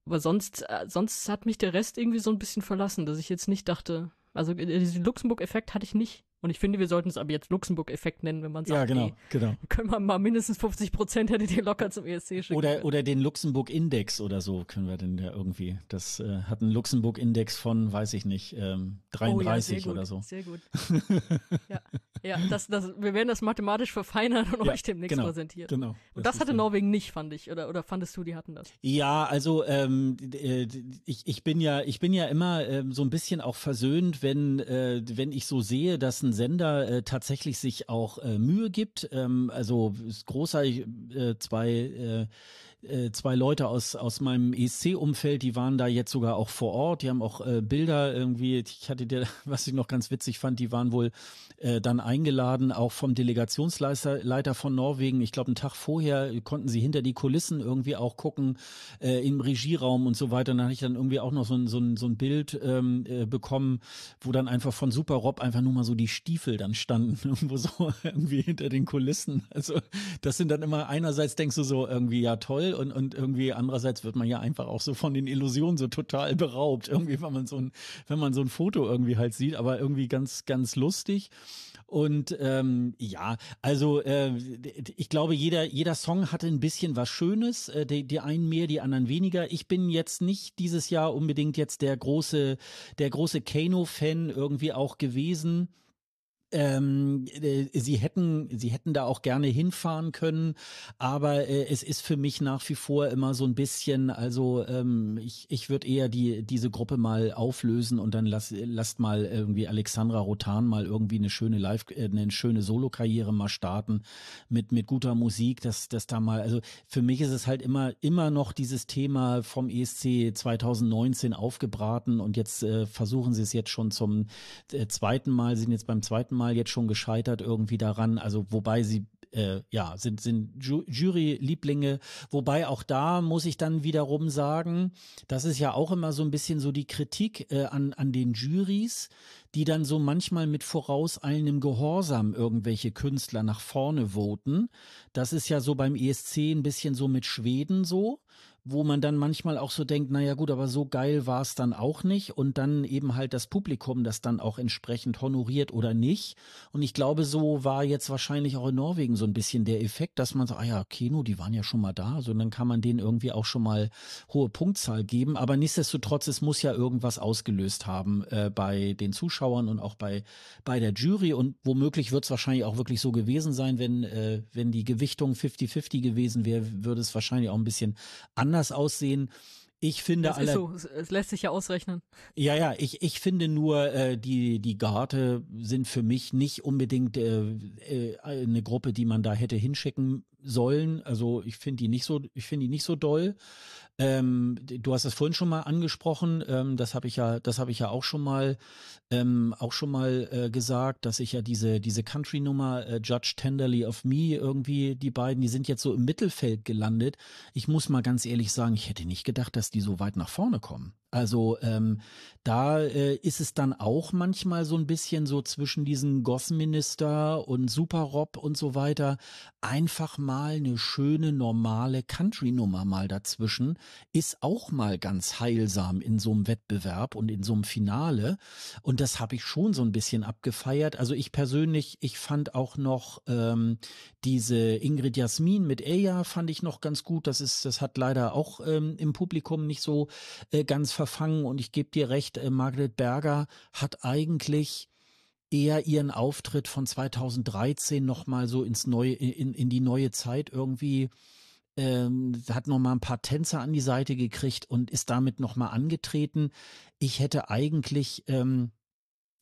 Aber sonst, äh, sonst hat mich der Rest irgendwie so ein bisschen verlassen, dass ich jetzt nicht dachte, also äh, diesen Luxemburg-Effekt hatte ich nicht. Und ich finde, wir sollten es aber jetzt Luxemburg-Effekt nennen, wenn man sagt, ja, genau, ey, genau. können wir mal mindestens 50 Prozent hätte ihr locker zum ESC schicken. Oder, oder den Luxemburg-Index oder so können wir denn ja irgendwie. Das äh, hat einen Luxemburg-Index von, weiß ich nicht, ähm, 33 oh, ja, oder so. Sehr gut. ja, ja das, das, wir werden das mathematisch verfeinern und ja, euch demnächst genau, präsentieren. Genau. Und das, das hatte Norwegen nicht, fand ich. Oder, oder fandest du, die hatten das? Ja, also ähm, äh, ich, ich bin ja, ich bin ja immer ähm, so ein bisschen auch versöhnt, wenn, äh, wenn ich so sehe, dass ein Sender äh, tatsächlich sich auch äh, Mühe gibt. Ähm, also großartig, äh, zwei äh, äh, zwei Leute aus, aus meinem ESC-Umfeld, die waren da jetzt sogar auch vor Ort, die haben auch äh, Bilder irgendwie, ich hatte dir, was ich noch ganz witzig fand, die waren wohl äh, dann eingeladen, auch vom Delegationsleiter Leiter von Norwegen. Ich glaube, einen Tag vorher konnten sie hinter die Kulissen irgendwie auch gucken, äh, im Regieraum und so weiter. Und dann hatte ich dann irgendwie auch noch so ein, so ein, so ein Bild ähm, äh, bekommen, wo dann einfach von Super Rob einfach nur mal so die Stiefel dann standen, irgendwo so irgendwie hinter den Kulissen. Also das sind dann immer einerseits denkst du so irgendwie ja toll und, und irgendwie andererseits wird man ja einfach auch so von den Illusionen so total beraubt. Irgendwie, wenn man so ein, wenn man so ein Foto irgendwie halt sieht, aber irgendwie ganz, ganz lustig. Und ähm, ja, also äh, ich glaube, jeder, jeder Song hatte ein bisschen was Schönes. Äh, die, die einen mehr, die anderen weniger. Ich bin jetzt nicht dieses Jahr unbedingt jetzt der große, der große Kano-Fan irgendwie auch gewesen. Ähm, äh, sie hätten, sie hätten da auch gerne hinfahren können, aber äh, es ist für mich nach wie vor immer so ein bisschen, also ähm, ich, ich würde eher die diese Gruppe mal auflösen und dann lass, lasst mal irgendwie Alexandra Rotan mal irgendwie eine schöne Live, äh, eine schöne Solo-Karriere mal starten mit mit guter Musik, dass das da mal, also für mich ist es halt immer immer noch dieses Thema vom ESC 2019 aufgebraten und jetzt äh, versuchen sie es jetzt schon zum äh, zweiten Mal, sind jetzt beim zweiten Mal Mal jetzt schon gescheitert irgendwie daran. Also wobei sie äh, ja sind sind Ju Jury-Lieblinge. Wobei auch da muss ich dann wiederum sagen, das ist ja auch immer so ein bisschen so die Kritik äh, an an den Juries, die dann so manchmal mit vorauseilendem Gehorsam irgendwelche Künstler nach vorne voten. Das ist ja so beim ESC ein bisschen so mit Schweden so wo man dann manchmal auch so denkt, naja gut, aber so geil war es dann auch nicht und dann eben halt das Publikum das dann auch entsprechend honoriert oder nicht. Und ich glaube, so war jetzt wahrscheinlich auch in Norwegen so ein bisschen der Effekt, dass man so, ah ja, Kino, die waren ja schon mal da, also dann kann man denen irgendwie auch schon mal hohe Punktzahl geben. Aber nichtsdestotrotz, es muss ja irgendwas ausgelöst haben äh, bei den Zuschauern und auch bei, bei der Jury und womöglich wird es wahrscheinlich auch wirklich so gewesen sein, wenn, äh, wenn die Gewichtung 50-50 gewesen wäre, würde es wahrscheinlich auch ein bisschen anders anders aussehen. Ich finde das alle. so. Es lässt sich ja ausrechnen. Ja, ja, ich, ich finde nur, äh, die, die Garte sind für mich nicht unbedingt äh, äh, eine Gruppe, die man da hätte hinschicken sollen. Also ich finde die nicht so, ich finde die nicht so doll. Ähm, du hast das vorhin schon mal angesprochen. Ähm, das habe ich ja, das habe ich ja auch schon mal, ähm, auch schon mal äh, gesagt, dass ich ja diese diese Country-Nummer äh, Judge Tenderly of Me irgendwie die beiden, die sind jetzt so im Mittelfeld gelandet. Ich muss mal ganz ehrlich sagen, ich hätte nicht gedacht, dass die so weit nach vorne kommen. Also ähm, da äh, ist es dann auch manchmal so ein bisschen so zwischen diesen Gothminister und Super Rob und so weiter einfach mal eine schöne normale Country-Nummer mal dazwischen ist auch mal ganz heilsam in so einem Wettbewerb und in so einem Finale und das habe ich schon so ein bisschen abgefeiert. Also ich persönlich, ich fand auch noch ähm, diese Ingrid Jasmin mit Eya fand ich noch ganz gut. Das ist, das hat leider auch ähm, im Publikum nicht so äh, ganz verfangen. Und ich gebe dir recht, äh, Margaret Berger hat eigentlich eher ihren Auftritt von 2013 nochmal so ins neue, in, in die neue Zeit irgendwie ähm, hat noch mal ein paar Tänzer an die Seite gekriegt und ist damit noch mal angetreten. Ich hätte eigentlich ähm,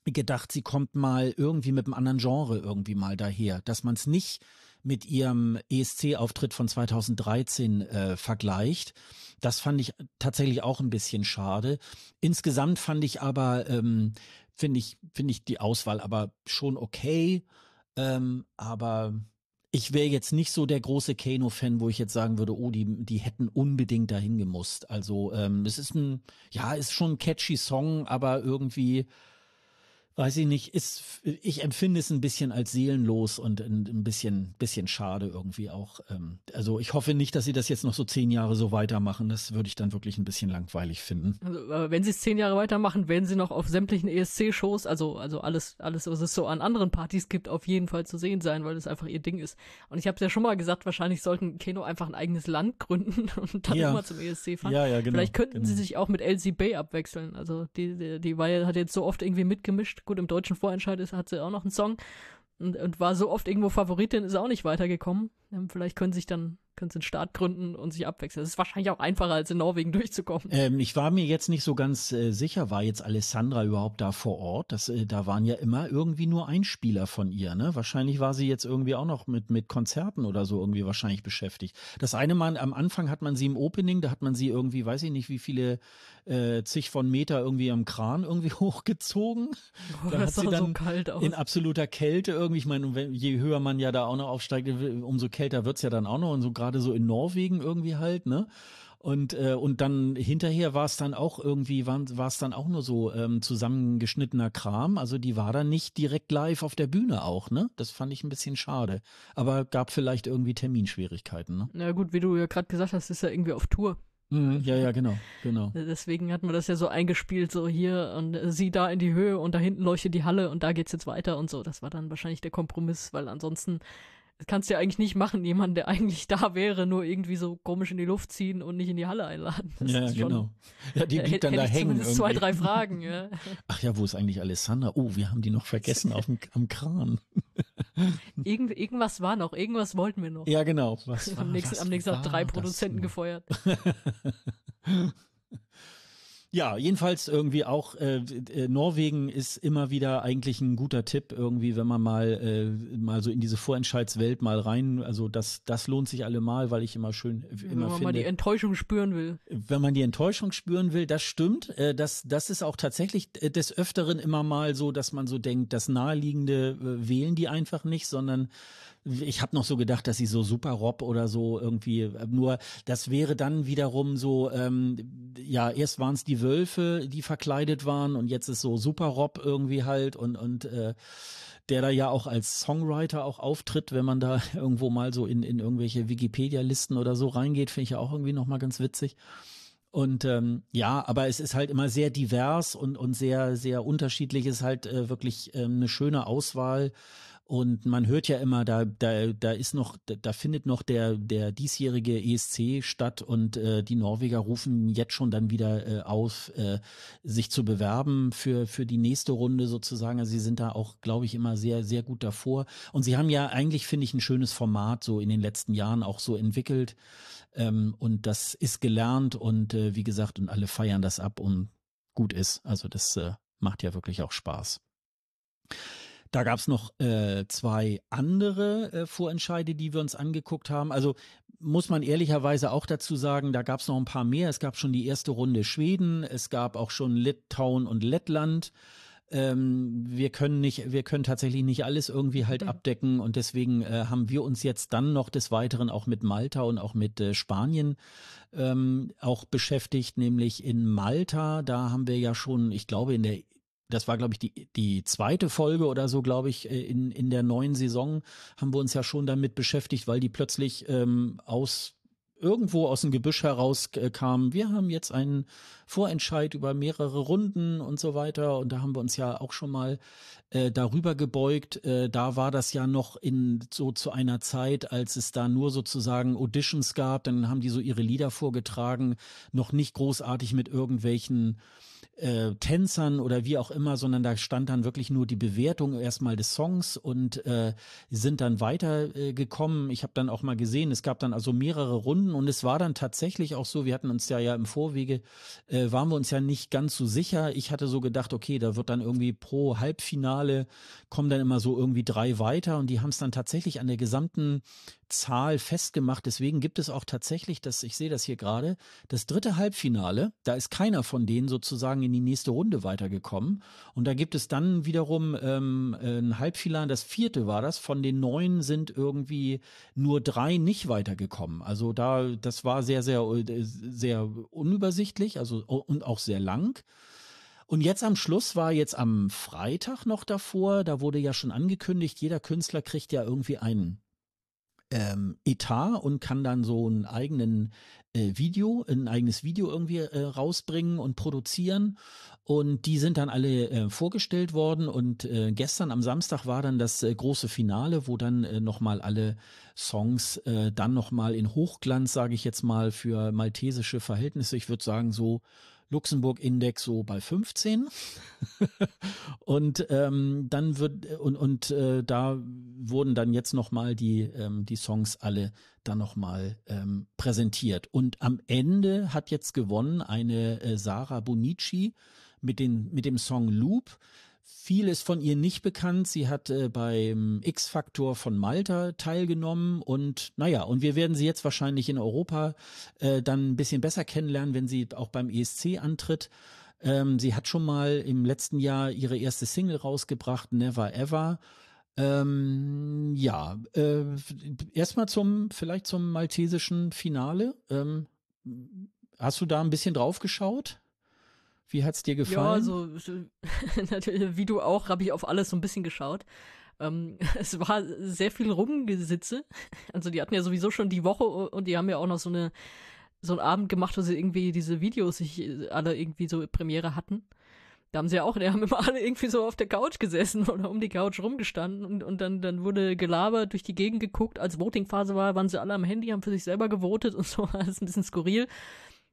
gedacht, sie kommt mal irgendwie mit einem anderen Genre irgendwie mal daher, dass man es nicht mit ihrem ESC-Auftritt von 2013 äh, vergleicht. Das fand ich tatsächlich auch ein bisschen schade. Insgesamt fand ich aber, ähm, finde ich, finde ich die Auswahl aber schon okay. Ähm, aber ich wäre jetzt nicht so der große Kano-Fan, wo ich jetzt sagen würde, oh, die, die hätten unbedingt dahin gemusst. Also ähm, es ist ein, ja, ist schon ein catchy Song, aber irgendwie weiß ich nicht, ist, ich empfinde es ein bisschen als seelenlos und ein, bisschen, bisschen schade irgendwie auch. Ähm, also ich hoffe nicht, dass sie das jetzt noch so zehn Jahre so weitermachen. Das würde ich dann wirklich ein bisschen langweilig finden. Also, wenn sie es zehn Jahre weitermachen, werden sie noch auf sämtlichen ESC-Shows, also, also alles, alles, was es so an anderen Partys gibt, auf jeden Fall zu sehen sein, weil das einfach ihr Ding ist. Und ich habe es ja schon mal gesagt, wahrscheinlich sollten Keno einfach ein eigenes Land gründen und dann ja. immer zum ESC fahren. Ja, ja, genau. Vielleicht könnten genau. sie sich auch mit Elsie Bay abwechseln. Also die, die, die war ja, hat jetzt so oft irgendwie mitgemischt gut, im deutschen Vorentscheid ist, hat sie auch noch einen Song und, und war so oft irgendwo Favoritin, ist auch nicht weitergekommen. Vielleicht können sich dann können sie einen Staat gründen und sich abwechseln. Das ist wahrscheinlich auch einfacher, als in Norwegen durchzukommen. Ähm, ich war mir jetzt nicht so ganz äh, sicher, war jetzt Alessandra überhaupt da vor Ort? Das, äh, da waren ja immer irgendwie nur Einspieler von ihr. Ne? Wahrscheinlich war sie jetzt irgendwie auch noch mit, mit Konzerten oder so irgendwie wahrscheinlich beschäftigt. Das eine Mal, am Anfang hat man sie im Opening, da hat man sie irgendwie, weiß ich nicht, wie viele äh, zig von Meter irgendwie am Kran irgendwie hochgezogen. Oh, da hat sie dann so in absoluter Kälte irgendwie, ich meine, je höher man ja da auch noch aufsteigt, umso kälter wird's ja dann auch noch und so gerade so in Norwegen irgendwie halt, ne? Und, äh, und dann hinterher war es dann auch irgendwie, war es dann auch nur so ähm, zusammengeschnittener Kram. Also die war dann nicht direkt live auf der Bühne auch, ne? Das fand ich ein bisschen schade. Aber gab vielleicht irgendwie Terminschwierigkeiten, ne? Na gut, wie du ja gerade gesagt hast, ist ja irgendwie auf Tour. Mhm, ja, ja, genau, genau. Deswegen hat man das ja so eingespielt, so hier und sie da in die Höhe und da hinten leuchtet die Halle und da geht's jetzt weiter und so. Das war dann wahrscheinlich der Kompromiss, weil ansonsten das kannst du ja eigentlich nicht machen, jemanden, der eigentlich da wäre, nur irgendwie so komisch in die Luft ziehen und nicht in die Halle einladen. Das ja, genau. Ja, die liegt dann da hängen. Irgendwie. zwei, drei Fragen, ja. Ach ja, wo ist eigentlich Alessandra? Oh, wir haben die noch vergessen auf dem, am Kran. Irgend, irgendwas war noch, irgendwas wollten wir noch. Ja, genau. Was war, am nächsten, am nächsten Tag drei Produzenten gefeuert. Ja, jedenfalls irgendwie auch äh, äh, Norwegen ist immer wieder eigentlich ein guter Tipp irgendwie, wenn man mal äh, mal so in diese Vorentscheidswelt mal rein, also das das lohnt sich allemal, weil ich immer schön immer wenn man finde, mal die Enttäuschung spüren will. Wenn man die Enttäuschung spüren will, das stimmt, äh, das das ist auch tatsächlich äh, des öfteren immer mal so, dass man so denkt, das naheliegende äh, wählen die einfach nicht, sondern ich habe noch so gedacht, dass sie so super Rob oder so irgendwie, nur das wäre dann wiederum so, ähm, ja, erst waren es die Wölfe, die verkleidet waren und jetzt ist so super Rob irgendwie halt und, und äh, der da ja auch als Songwriter auch auftritt, wenn man da irgendwo mal so in, in irgendwelche Wikipedia-Listen oder so reingeht, finde ich ja auch irgendwie nochmal ganz witzig. Und ähm, ja, aber es ist halt immer sehr divers und, und sehr, sehr unterschiedlich. Es ist halt äh, wirklich äh, eine schöne Auswahl und man hört ja immer, da, da, da ist noch, da, da findet noch der, der diesjährige ESC statt und äh, die Norweger rufen jetzt schon dann wieder äh, auf, äh, sich zu bewerben für, für die nächste Runde sozusagen. Also sie sind da auch, glaube ich, immer sehr, sehr gut davor. Und sie haben ja eigentlich, finde ich, ein schönes Format so in den letzten Jahren auch so entwickelt. Ähm, und das ist gelernt und äh, wie gesagt, und alle feiern das ab und gut ist. Also das äh, macht ja wirklich auch Spaß. Da gab es noch äh, zwei andere äh, Vorentscheide, die wir uns angeguckt haben. Also muss man ehrlicherweise auch dazu sagen, da gab es noch ein paar mehr. Es gab schon die erste Runde Schweden, es gab auch schon Litauen und Lettland. Ähm, wir können nicht, wir können tatsächlich nicht alles irgendwie halt mhm. abdecken und deswegen äh, haben wir uns jetzt dann noch des Weiteren auch mit Malta und auch mit äh, Spanien ähm, auch beschäftigt, nämlich in Malta, da haben wir ja schon, ich glaube, in der das war, glaube ich, die, die zweite Folge oder so, glaube ich, äh, in, in der neuen Saison haben wir uns ja schon damit beschäftigt, weil die plötzlich ähm, aus irgendwo aus dem Gebüsch heraus äh. Wir haben jetzt einen Vorentscheid über mehrere Runden und so weiter. Und da haben wir uns ja auch schon mal äh, darüber gebeugt. Äh, da war das ja noch in so zu einer Zeit, als es da nur sozusagen Auditions gab. Dann haben die so ihre Lieder vorgetragen, noch nicht großartig mit irgendwelchen äh, Tänzern oder wie auch immer, sondern da stand dann wirklich nur die Bewertung erstmal des Songs und äh, sind dann weiter äh. Ich habe dann auch mal gesehen, es gab dann also mehrere Runden und es war dann tatsächlich auch so, wir hatten uns ja ja im Vorwege, äh, waren wir uns ja nicht ganz so sicher. Ich hatte so gedacht, okay, da wird dann irgendwie pro Halbfinale kommen dann immer so irgendwie drei weiter und die haben es dann tatsächlich an der gesamten Zahl festgemacht. Deswegen gibt es auch tatsächlich, das, ich sehe das hier gerade, das dritte Halbfinale. Da ist keiner von denen sozusagen in die nächste Runde weitergekommen. Und da gibt es dann wiederum ähm, ein Halbfinale, das vierte war das. Von den neun sind irgendwie nur drei nicht weitergekommen. Also da, das war sehr, sehr, sehr unübersichtlich, also und auch sehr lang. Und jetzt am Schluss war jetzt am Freitag noch davor, da wurde ja schon angekündigt, jeder Künstler kriegt ja irgendwie einen ähm, Etat und kann dann so einen eigenen äh, Video, ein eigenes Video irgendwie äh, rausbringen und produzieren. Und die sind dann alle äh, vorgestellt worden. Und äh, gestern am Samstag war dann das äh, große Finale, wo dann äh, nochmal alle Songs äh, dann nochmal in Hochglanz, sage ich jetzt mal, für maltesische Verhältnisse, ich würde sagen so Luxemburg-Index so bei 15. Und ähm, dann wird und und äh, da wurden dann jetzt noch mal die ähm, die Songs alle dann noch mal ähm, präsentiert. Und am Ende hat jetzt gewonnen eine äh, Sarah Bonici mit den mit dem Song Loop. Viel ist von ihr nicht bekannt. Sie hat äh, beim X-Faktor von Malta teilgenommen und naja, und wir werden sie jetzt wahrscheinlich in Europa äh, dann ein bisschen besser kennenlernen, wenn sie auch beim ESC antritt. Ähm, sie hat schon mal im letzten Jahr ihre erste Single rausgebracht, Never Ever. Ähm, ja, äh, erstmal zum, vielleicht zum maltesischen Finale. Ähm, hast du da ein bisschen drauf geschaut? Wie hat's dir gefallen? Ja, also natürlich, wie du auch, habe ich auf alles so ein bisschen geschaut. Ähm, es war sehr viel Rumgesitze. Also die hatten ja sowieso schon die Woche und die haben ja auch noch so eine so einen Abend gemacht, wo sie irgendwie diese Videos sich äh, alle irgendwie so Premiere hatten. Da haben sie ja auch, die haben immer alle irgendwie so auf der Couch gesessen oder um die Couch rumgestanden und, und dann, dann wurde gelabert, durch die Gegend geguckt. Als Votingphase war, waren sie alle am Handy, haben für sich selber gewotet und so. Alles ein bisschen skurril.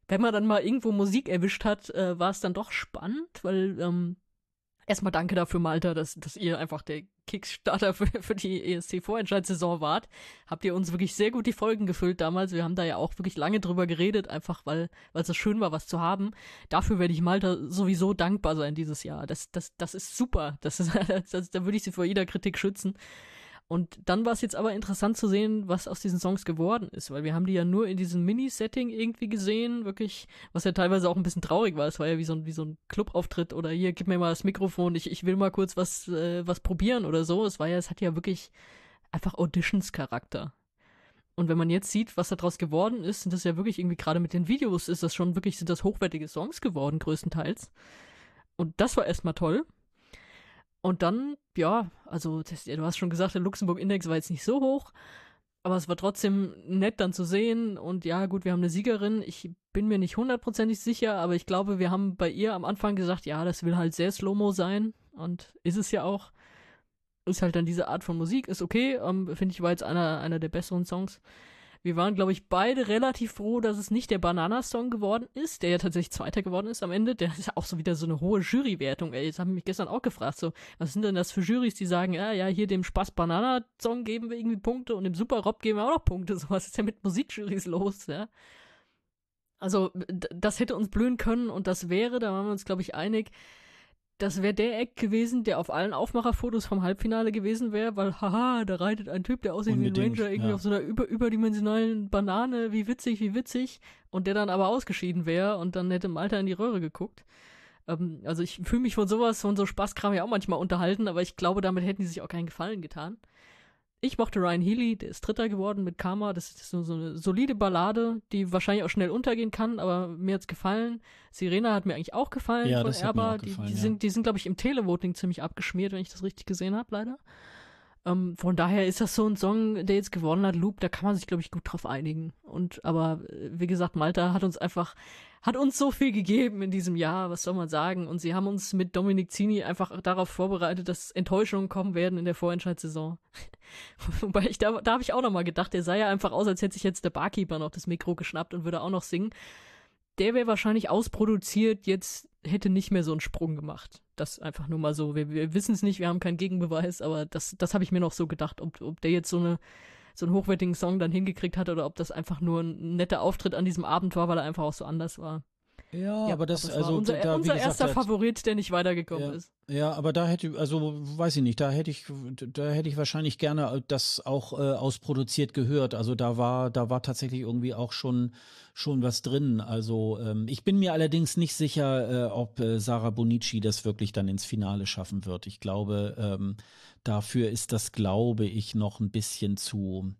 Wenn man dann mal irgendwo Musik erwischt hat, äh, war es dann doch spannend, weil ähm, erstmal danke dafür, Malta, dass, dass ihr einfach der Kickstarter für, für die ESC-Vorentscheidssaison wart, habt ihr uns wirklich sehr gut die Folgen gefüllt damals. Wir haben da ja auch wirklich lange drüber geredet, einfach weil weil es schön war, was zu haben. Dafür werde ich Malta sowieso dankbar sein dieses Jahr. Das, das, das ist super. Das ist, das, da würde ich sie vor jeder Kritik schützen. Und dann war es jetzt aber interessant zu sehen, was aus diesen Songs geworden ist, weil wir haben die ja nur in diesem Mini-Setting irgendwie gesehen, wirklich, was ja teilweise auch ein bisschen traurig war. Es war ja wie so ein, wie so ein Clubauftritt oder hier, gib mir mal das Mikrofon, ich, ich will mal kurz was, äh, was probieren oder so. Es war ja, es hat ja wirklich einfach Auditions-Charakter. Und wenn man jetzt sieht, was daraus geworden ist, sind das ja wirklich irgendwie gerade mit den Videos ist das schon wirklich, sind das hochwertige Songs geworden, größtenteils. Und das war erstmal toll. Und dann, ja, also das, du hast schon gesagt, der Luxemburg-Index war jetzt nicht so hoch, aber es war trotzdem nett dann zu sehen. Und ja, gut, wir haben eine Siegerin. Ich bin mir nicht hundertprozentig sicher, aber ich glaube, wir haben bei ihr am Anfang gesagt, ja, das will halt sehr Slow-Mo sein. Und ist es ja auch. Ist halt dann diese Art von Musik, ist okay. Ähm, Finde ich, war jetzt einer, einer der besseren Songs. Wir waren, glaube ich, beide relativ froh, dass es nicht der Banana-Song geworden ist, der ja tatsächlich Zweiter geworden ist am Ende. Der ist ja auch so wieder so eine hohe Jurywertung. Ey, jetzt haben mich gestern auch gefragt, so, was sind denn das für Jurys, die sagen, ja, ja, hier dem Spaß-Banana-Song geben wir irgendwie Punkte und dem Super-Rob geben wir auch noch Punkte. So, was ist denn mit Musikjurys los, ja? Also, das hätte uns blühen können und das wäre, da waren wir uns, glaube ich, einig, das wäre der Eck gewesen, der auf allen Aufmacherfotos vom Halbfinale gewesen wäre, weil, haha, da reitet ein Typ, der aussieht wie ein Ranger, irgendwie ja. auf so einer über, überdimensionalen Banane, wie witzig, wie witzig, und der dann aber ausgeschieden wäre und dann hätte Malta in die Röhre geguckt. Ähm, also ich fühle mich von sowas, von so Spaßkram ja auch manchmal unterhalten, aber ich glaube, damit hätten die sich auch keinen Gefallen getan. Ich mochte Ryan Healy, der ist Dritter geworden mit Karma. Das ist so, so eine solide Ballade, die wahrscheinlich auch schnell untergehen kann, aber mir hat's gefallen. Sirena hat mir eigentlich auch gefallen ja, von das Erba. Hat mir gefallen, die, die ja. sind, die sind, glaube ich, im Televoting ziemlich abgeschmiert, wenn ich das richtig gesehen habe, leider. Ähm, von daher ist das so ein Song, der jetzt gewonnen hat, Loop, da kann man sich, glaube ich, gut drauf einigen. Und aber, äh, wie gesagt, Malta hat uns einfach, hat uns so viel gegeben in diesem Jahr, was soll man sagen? Und sie haben uns mit Dominik Zini einfach darauf vorbereitet, dass Enttäuschungen kommen werden in der Vorentscheidssaison. Wobei ich, da, da habe ich auch nochmal gedacht, der sah ja einfach aus, als hätte sich jetzt der Barkeeper noch das Mikro geschnappt und würde auch noch singen. Der wäre wahrscheinlich ausproduziert, jetzt hätte nicht mehr so einen Sprung gemacht. Das einfach nur mal so. Wir, wir wissen es nicht, wir haben keinen Gegenbeweis, aber das, das habe ich mir noch so gedacht, ob, ob der jetzt so eine so einen hochwertigen Song dann hingekriegt hat oder ob das einfach nur ein netter Auftritt an diesem Abend war, weil er einfach auch so anders war. Ja, ja aber das, aber also unser, da, unser gesagt, erster Favorit, der nicht weitergekommen ja, ist. Ja, aber da hätte, also weiß ich nicht, da hätte ich, da hätte ich wahrscheinlich gerne das auch äh, ausproduziert gehört. Also da war, da war tatsächlich irgendwie auch schon schon was drin. Also ähm, ich bin mir allerdings nicht sicher, äh, ob äh, Sarah Bonici das wirklich dann ins Finale schaffen wird. Ich glaube, ähm, dafür ist das, glaube ich, noch ein bisschen zu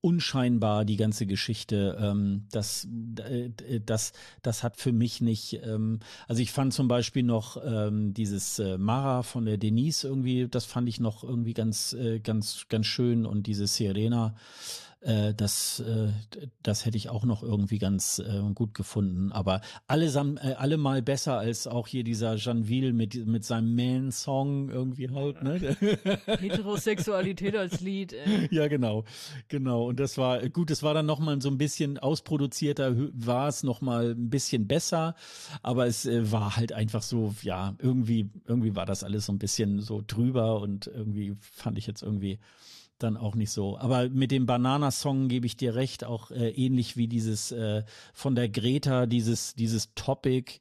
unscheinbar die ganze Geschichte. Ähm, das, äh, das, das hat für mich nicht. Ähm, also ich fand zum Beispiel noch ähm, dieses äh, Mara von der Denise irgendwie, das fand ich noch irgendwie ganz, äh, ganz, ganz schön und diese Serena Äh, das, äh, das hätte ich auch noch irgendwie ganz äh, gut gefunden. Aber allesamt, äh, alle mal besser als auch hier dieser Janville mit, mit seinem Man-Song irgendwie halt. Ne? Heterosexualität als Lied. Ey. Ja, genau, genau. Und das war gut. Es war dann noch mal so ein bisschen ausproduzierter, war es noch mal ein bisschen besser. Aber es äh, war halt einfach so, ja, irgendwie, irgendwie war das alles so ein bisschen so drüber und irgendwie fand ich jetzt irgendwie dann auch nicht so. Aber mit dem Banana-Song gebe ich dir recht, auch äh, ähnlich wie dieses äh, von der Greta, dieses, dieses Topic,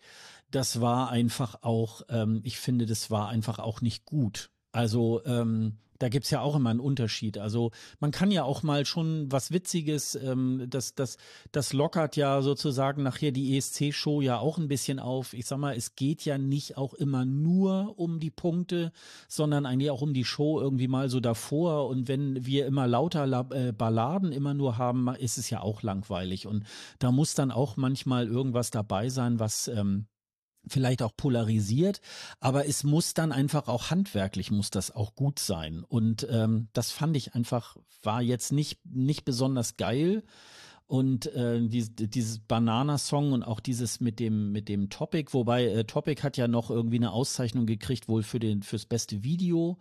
das war einfach auch, ähm, ich finde, das war einfach auch nicht gut. Also ähm, da gibt's ja auch immer einen Unterschied. Also man kann ja auch mal schon was Witziges, ähm, das, das, das lockert ja sozusagen nachher die ESC-Show ja auch ein bisschen auf. Ich sag mal, es geht ja nicht auch immer nur um die Punkte, sondern eigentlich auch um die Show irgendwie mal so davor. Und wenn wir immer lauter äh, Balladen immer nur haben, ist es ja auch langweilig. Und da muss dann auch manchmal irgendwas dabei sein, was ähm, vielleicht auch polarisiert, aber es muss dann einfach auch handwerklich muss das auch gut sein. Und ähm, das fand ich einfach war jetzt nicht nicht besonders geil. Und äh, die, dieses Banana-Song und auch dieses mit dem mit dem Topic, wobei äh, Topic hat ja noch irgendwie eine Auszeichnung gekriegt wohl für den fürs beste Video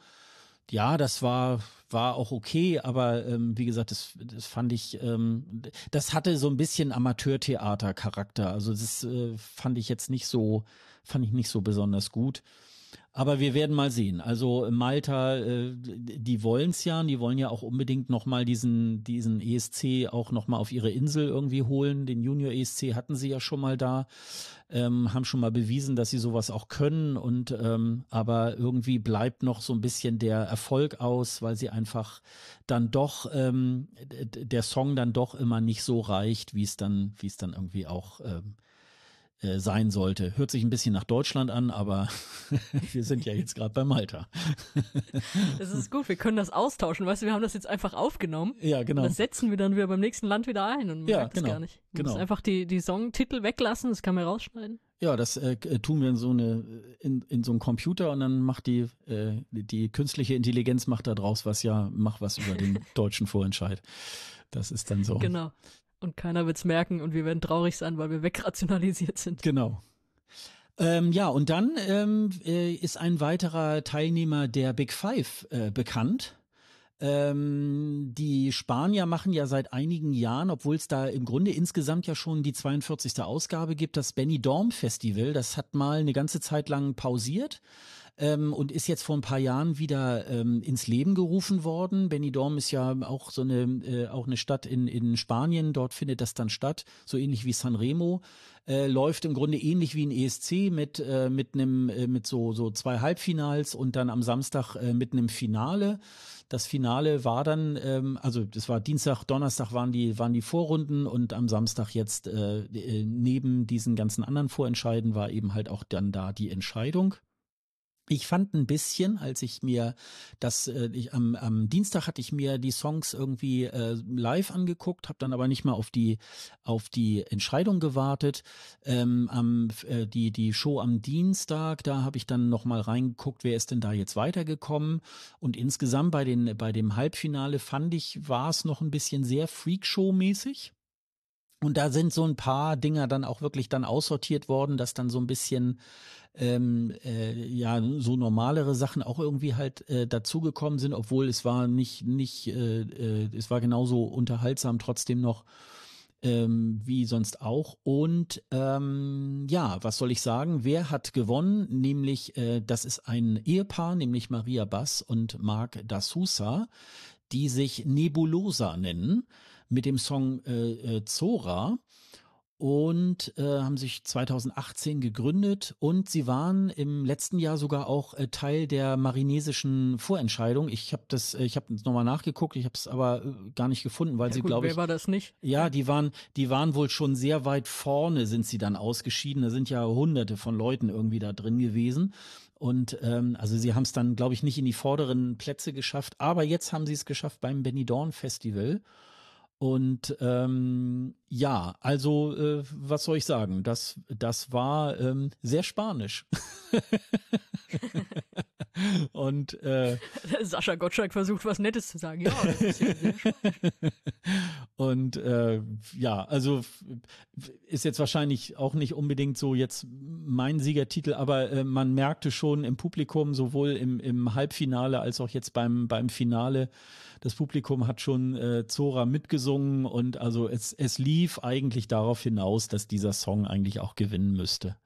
ja, das war, war auch okay, aber ähm, wie gesagt, das, das fand ich, ähm, das hatte so ein bisschen Amateurtheater-Charakter. Also das äh, fand ich jetzt nicht so, fand ich nicht so besonders gut. Aber wir werden mal sehen. Also Malta, äh, die wollen es ja, die wollen ja auch unbedingt nochmal diesen, diesen ESC auch nochmal auf ihre Insel irgendwie holen. Den Junior ESC hatten sie ja schon mal da, ähm, haben schon mal bewiesen, dass sie sowas auch können. Und ähm, aber irgendwie bleibt noch so ein bisschen der Erfolg aus, weil sie einfach dann doch ähm, der Song dann doch immer nicht so reicht, wie es dann, wie es dann irgendwie auch ähm, äh, sein sollte. Hört sich ein bisschen nach Deutschland an, aber wir sind ja jetzt gerade bei Malta. das ist gut, wir können das austauschen. Weißt du, wir haben das jetzt einfach aufgenommen. Ja, genau. das setzen wir dann wieder beim nächsten Land wieder ein und man ja, merkt genau, das gar nicht. Man genau. muss einfach die, die Songtitel weglassen, das kann man rausschneiden. Ja, das äh, tun wir in so eine in, in so einen Computer und dann macht die äh, die künstliche Intelligenz macht da draus was ja, mach was über den deutschen Vorentscheid. Das ist dann so. Genau. Und keiner wird's merken und wir werden traurig sein, weil wir wegrationalisiert sind. Genau. Ähm, ja, und dann ähm, äh, ist ein weiterer Teilnehmer der Big Five äh, bekannt. Ähm, die Spanier machen ja seit einigen Jahren, obwohl es da im Grunde insgesamt ja schon die 42. Ausgabe gibt, das Benny Dorm Festival. Das hat mal eine ganze Zeit lang pausiert ähm, und ist jetzt vor ein paar Jahren wieder ähm, ins Leben gerufen worden. Benidorm ist ja auch so eine, äh, auch eine Stadt in, in Spanien. Dort findet das dann statt, so ähnlich wie Sanremo. Äh, läuft im Grunde ähnlich wie ein ESC mit äh, mit einem äh, mit so so zwei Halbfinals und dann am Samstag äh, mit einem Finale. Das Finale war dann, ähm, also das war Dienstag, Donnerstag waren die waren die Vorrunden und am Samstag jetzt äh, äh neben diesen ganzen anderen Vorentscheiden war eben halt auch dann da die Entscheidung. Ich fand ein bisschen, als ich mir das, äh, ich, am, am Dienstag hatte ich mir die Songs irgendwie äh, live angeguckt, habe dann aber nicht mal auf die auf die Entscheidung gewartet. Ähm, am, äh, die die Show am Dienstag, da habe ich dann noch mal reingeguckt, wer ist denn da jetzt weitergekommen? Und insgesamt bei den bei dem Halbfinale fand ich, war es noch ein bisschen sehr Freakshow-mäßig. Und da sind so ein paar Dinger dann auch wirklich dann aussortiert worden, dass dann so ein bisschen ähm, äh, ja so normalere Sachen auch irgendwie halt äh, dazugekommen sind, obwohl es war nicht nicht äh, äh, es war genauso unterhaltsam trotzdem noch ähm, wie sonst auch. Und ähm, ja, was soll ich sagen? Wer hat gewonnen? Nämlich, äh, das ist ein Ehepaar, nämlich Maria Bass und Marc da Sousa, die sich Nebulosa nennen, mit dem Song äh, äh, Zora und äh, haben sich 2018 gegründet und sie waren im letzten Jahr sogar auch äh, Teil der marinesischen Vorentscheidung. Ich habe das, äh, ich habe nochmal nachgeguckt, ich habe es aber äh, gar nicht gefunden, weil Ja, sie glaube wer ich war das nicht? ja, die waren, die waren wohl schon sehr weit vorne, sind sie dann ausgeschieden. Da sind ja hunderte von Leuten irgendwie da drin gewesen. Und ähm, also sie haben es dann, glaube ich, nicht in die vorderen Plätze geschafft, aber jetzt haben sie es geschafft beim Benidorm Festival. Und ähm, ja, also äh, was soll ich sagen? Das, das war ähm, sehr spanisch. Und äh, Sascha Gottschalk versucht was Nettes zu sagen. Ja, das ist ja sehr und äh, ja, also ist jetzt wahrscheinlich auch nicht unbedingt so jetzt mein Siegertitel, aber äh, man merkte schon im Publikum, sowohl im, im Halbfinale als auch jetzt beim, beim Finale, das Publikum hat schon äh, Zora mitgesungen und also es, es lief eigentlich darauf hinaus, dass dieser Song eigentlich auch gewinnen müsste.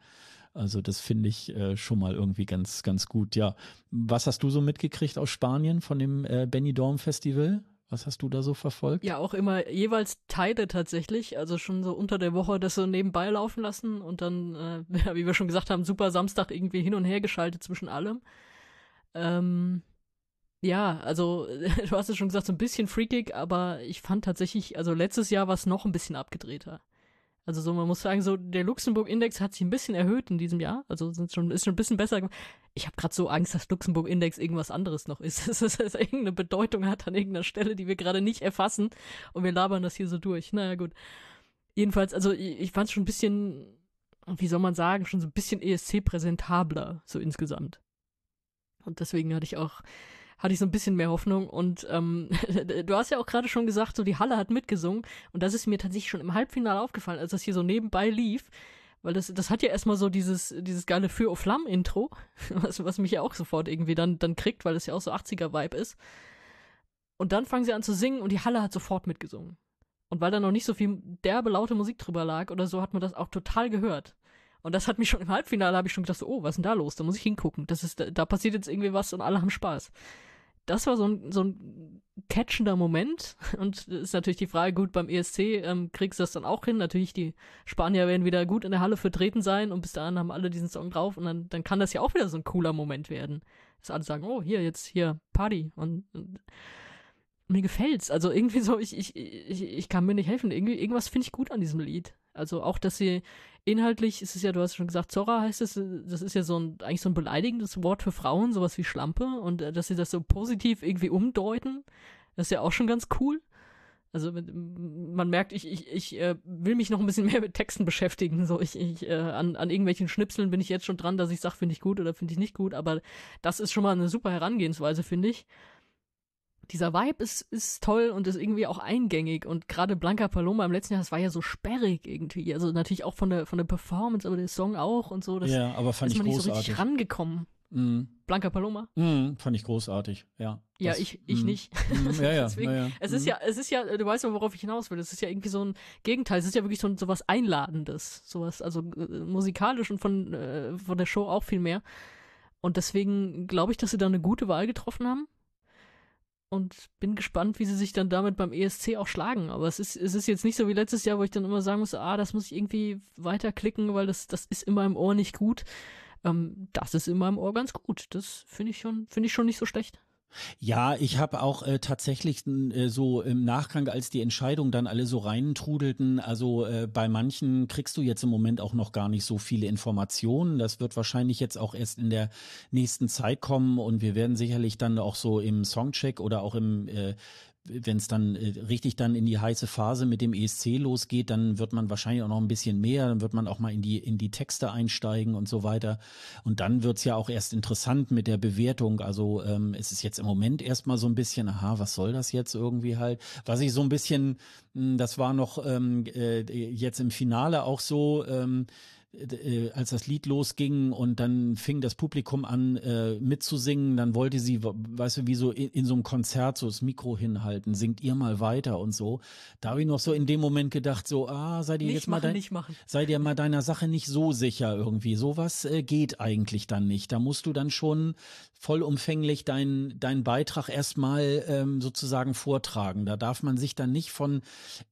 Also das finde ich äh, schon mal irgendwie ganz, ganz gut. Ja, was hast du so mitgekriegt aus Spanien von dem äh, Benny Dorm Festival? Was hast du da so verfolgt? Ja, auch immer jeweils Teile tatsächlich, also schon so unter der Woche das so nebenbei laufen lassen und dann, äh, wie wir schon gesagt haben, super Samstag irgendwie hin und her geschaltet zwischen allem. Ähm, ja, also du hast es schon gesagt, so ein bisschen freakig, aber ich fand tatsächlich, also letztes Jahr war es noch ein bisschen abgedrehter. Also so, man muss sagen, so der Luxemburg-Index hat sich ein bisschen erhöht in diesem Jahr. Also sind schon, ist schon ein bisschen besser. Ich habe gerade so Angst, dass Luxemburg-Index irgendwas anderes noch ist. Dass es dass irgendeine Bedeutung hat an irgendeiner Stelle, die wir gerade nicht erfassen. Und wir labern das hier so durch. Naja, gut. Jedenfalls, also ich, ich fand es schon ein bisschen, wie soll man sagen, schon so ein bisschen ESC-präsentabler, so insgesamt. Und deswegen hatte ich auch hatte ich so ein bisschen mehr Hoffnung. Und ähm, du hast ja auch gerade schon gesagt, so die Halle hat mitgesungen. Und das ist mir tatsächlich schon im Halbfinale aufgefallen, als das hier so nebenbei lief. Weil das, das hat ja erstmal so dieses, dieses geile Für o Flamm-Intro, was, was mich ja auch sofort irgendwie dann, dann kriegt, weil es ja auch so 80er-Vibe ist. Und dann fangen sie an zu singen und die Halle hat sofort mitgesungen. Und weil da noch nicht so viel derbe, laute Musik drüber lag oder so, hat man das auch total gehört. Und das hat mich schon im Halbfinale, habe ich schon gedacht, so, oh, was ist denn da los? Da muss ich hingucken. Das ist, da passiert jetzt irgendwie was und alle haben Spaß das war so ein, so ein catchender Moment. Und ist natürlich die Frage, gut, beim ESC ähm, kriegst du das dann auch hin. Natürlich, die Spanier werden wieder gut in der Halle vertreten sein und bis dahin haben alle diesen Song drauf und dann, dann kann das ja auch wieder so ein cooler Moment werden. Dass alle sagen, oh, hier, jetzt hier, Party. Und, und mir gefällt's. Also irgendwie so, ich, ich, ich, ich kann mir nicht helfen. Irgendwie, irgendwas finde ich gut an diesem Lied. Also auch, dass sie inhaltlich, ist ja, du hast schon gesagt, Zora heißt es, das ist ja so ein, eigentlich so ein beleidigendes Wort für Frauen, sowas wie Schlampe und äh, dass sie das so positiv irgendwie umdeuten, das ist ja auch schon ganz cool. Also man merkt, ich, ich, ich äh, will mich noch ein bisschen mehr mit Texten beschäftigen. So, ich, ich äh, an, an irgendwelchen Schnipseln bin ich jetzt schon dran, dass ich sage, finde ich gut oder finde ich nicht gut, aber das ist schon mal eine super Herangehensweise, finde ich dieser Vibe ist, ist toll und ist irgendwie auch eingängig und gerade Blanca Paloma im letzten Jahr, das war ja so sperrig irgendwie. Also natürlich auch von der von der Performance, aber der Song auch und so. Das ja, aber fand ist ich man großartig. nicht so richtig rangekommen. Mm. Blanca Paloma? Mm, fand ich großartig, ja. Ja, Das- ich, ich mm. nicht. Mm, ja, ja, Deswegen, ja, ja. Es ist Mm. ja, es ist ja, du weißt ja, worauf ich hinaus will. Es ist ja irgendwie so ein Gegenteil. Es ist ja wirklich so, so was Einladendes. Sowas, also äh, musikalisch und von, äh, von der Show auch viel mehr. Und deswegen glaube ich, dass sie da eine gute Wahl getroffen haben. Und bin gespannt, wie sie sich dann damit beim ESC auch schlagen. Aber es ist, es ist jetzt nicht so wie letztes Jahr, wo ich dann immer sagen muss, ah, das muss ich irgendwie weiterklicken, weil das, das ist in meinem Ohr nicht gut. Ähm, das ist in meinem Ohr ganz gut. Das finde ich schon, finde ich schon nicht so schlecht. Ja, ich habe auch äh, tatsächlich äh, so im Nachgang, als die Entscheidungen dann alle so reintrudelten, also äh, bei manchen kriegst du jetzt im Moment auch noch gar nicht so viele Informationen. Das wird wahrscheinlich jetzt auch erst in der nächsten Zeit kommen und wir werden sicherlich dann auch so im Songcheck oder auch im äh, wenn es dann äh, richtig dann in die heiße Phase mit dem ESC losgeht, dann wird man wahrscheinlich auch noch ein bisschen mehr, dann wird man auch mal in die in die Texte einsteigen und so weiter. Und dann wird's ja auch erst interessant mit der Bewertung. Also ähm, es ist jetzt im Moment erstmal so ein bisschen, aha, was soll das jetzt irgendwie halt? Was ich so ein bisschen, mh, das war noch ähm, äh, jetzt im Finale auch so, ähm, äh, als das Lied losging und dann fing das Publikum an äh, mitzusingen, dann wollte sie, weißt du, wie so in, in so einem Konzert so das Mikro hinhalten, singt ihr mal weiter und so. Da habe ich noch so in dem Moment gedacht, so, ah, seid ihr Nicht jetzt mal machen, dein, nicht machen. sei dir mal deiner Sache nicht so sicher irgendwie. Sowas äh, geht eigentlich dann nicht. Da musst du dann schon vollumfänglich deinen deinen Beitrag erstmal ähm, sozusagen vortragen. Da darf man sich dann nicht von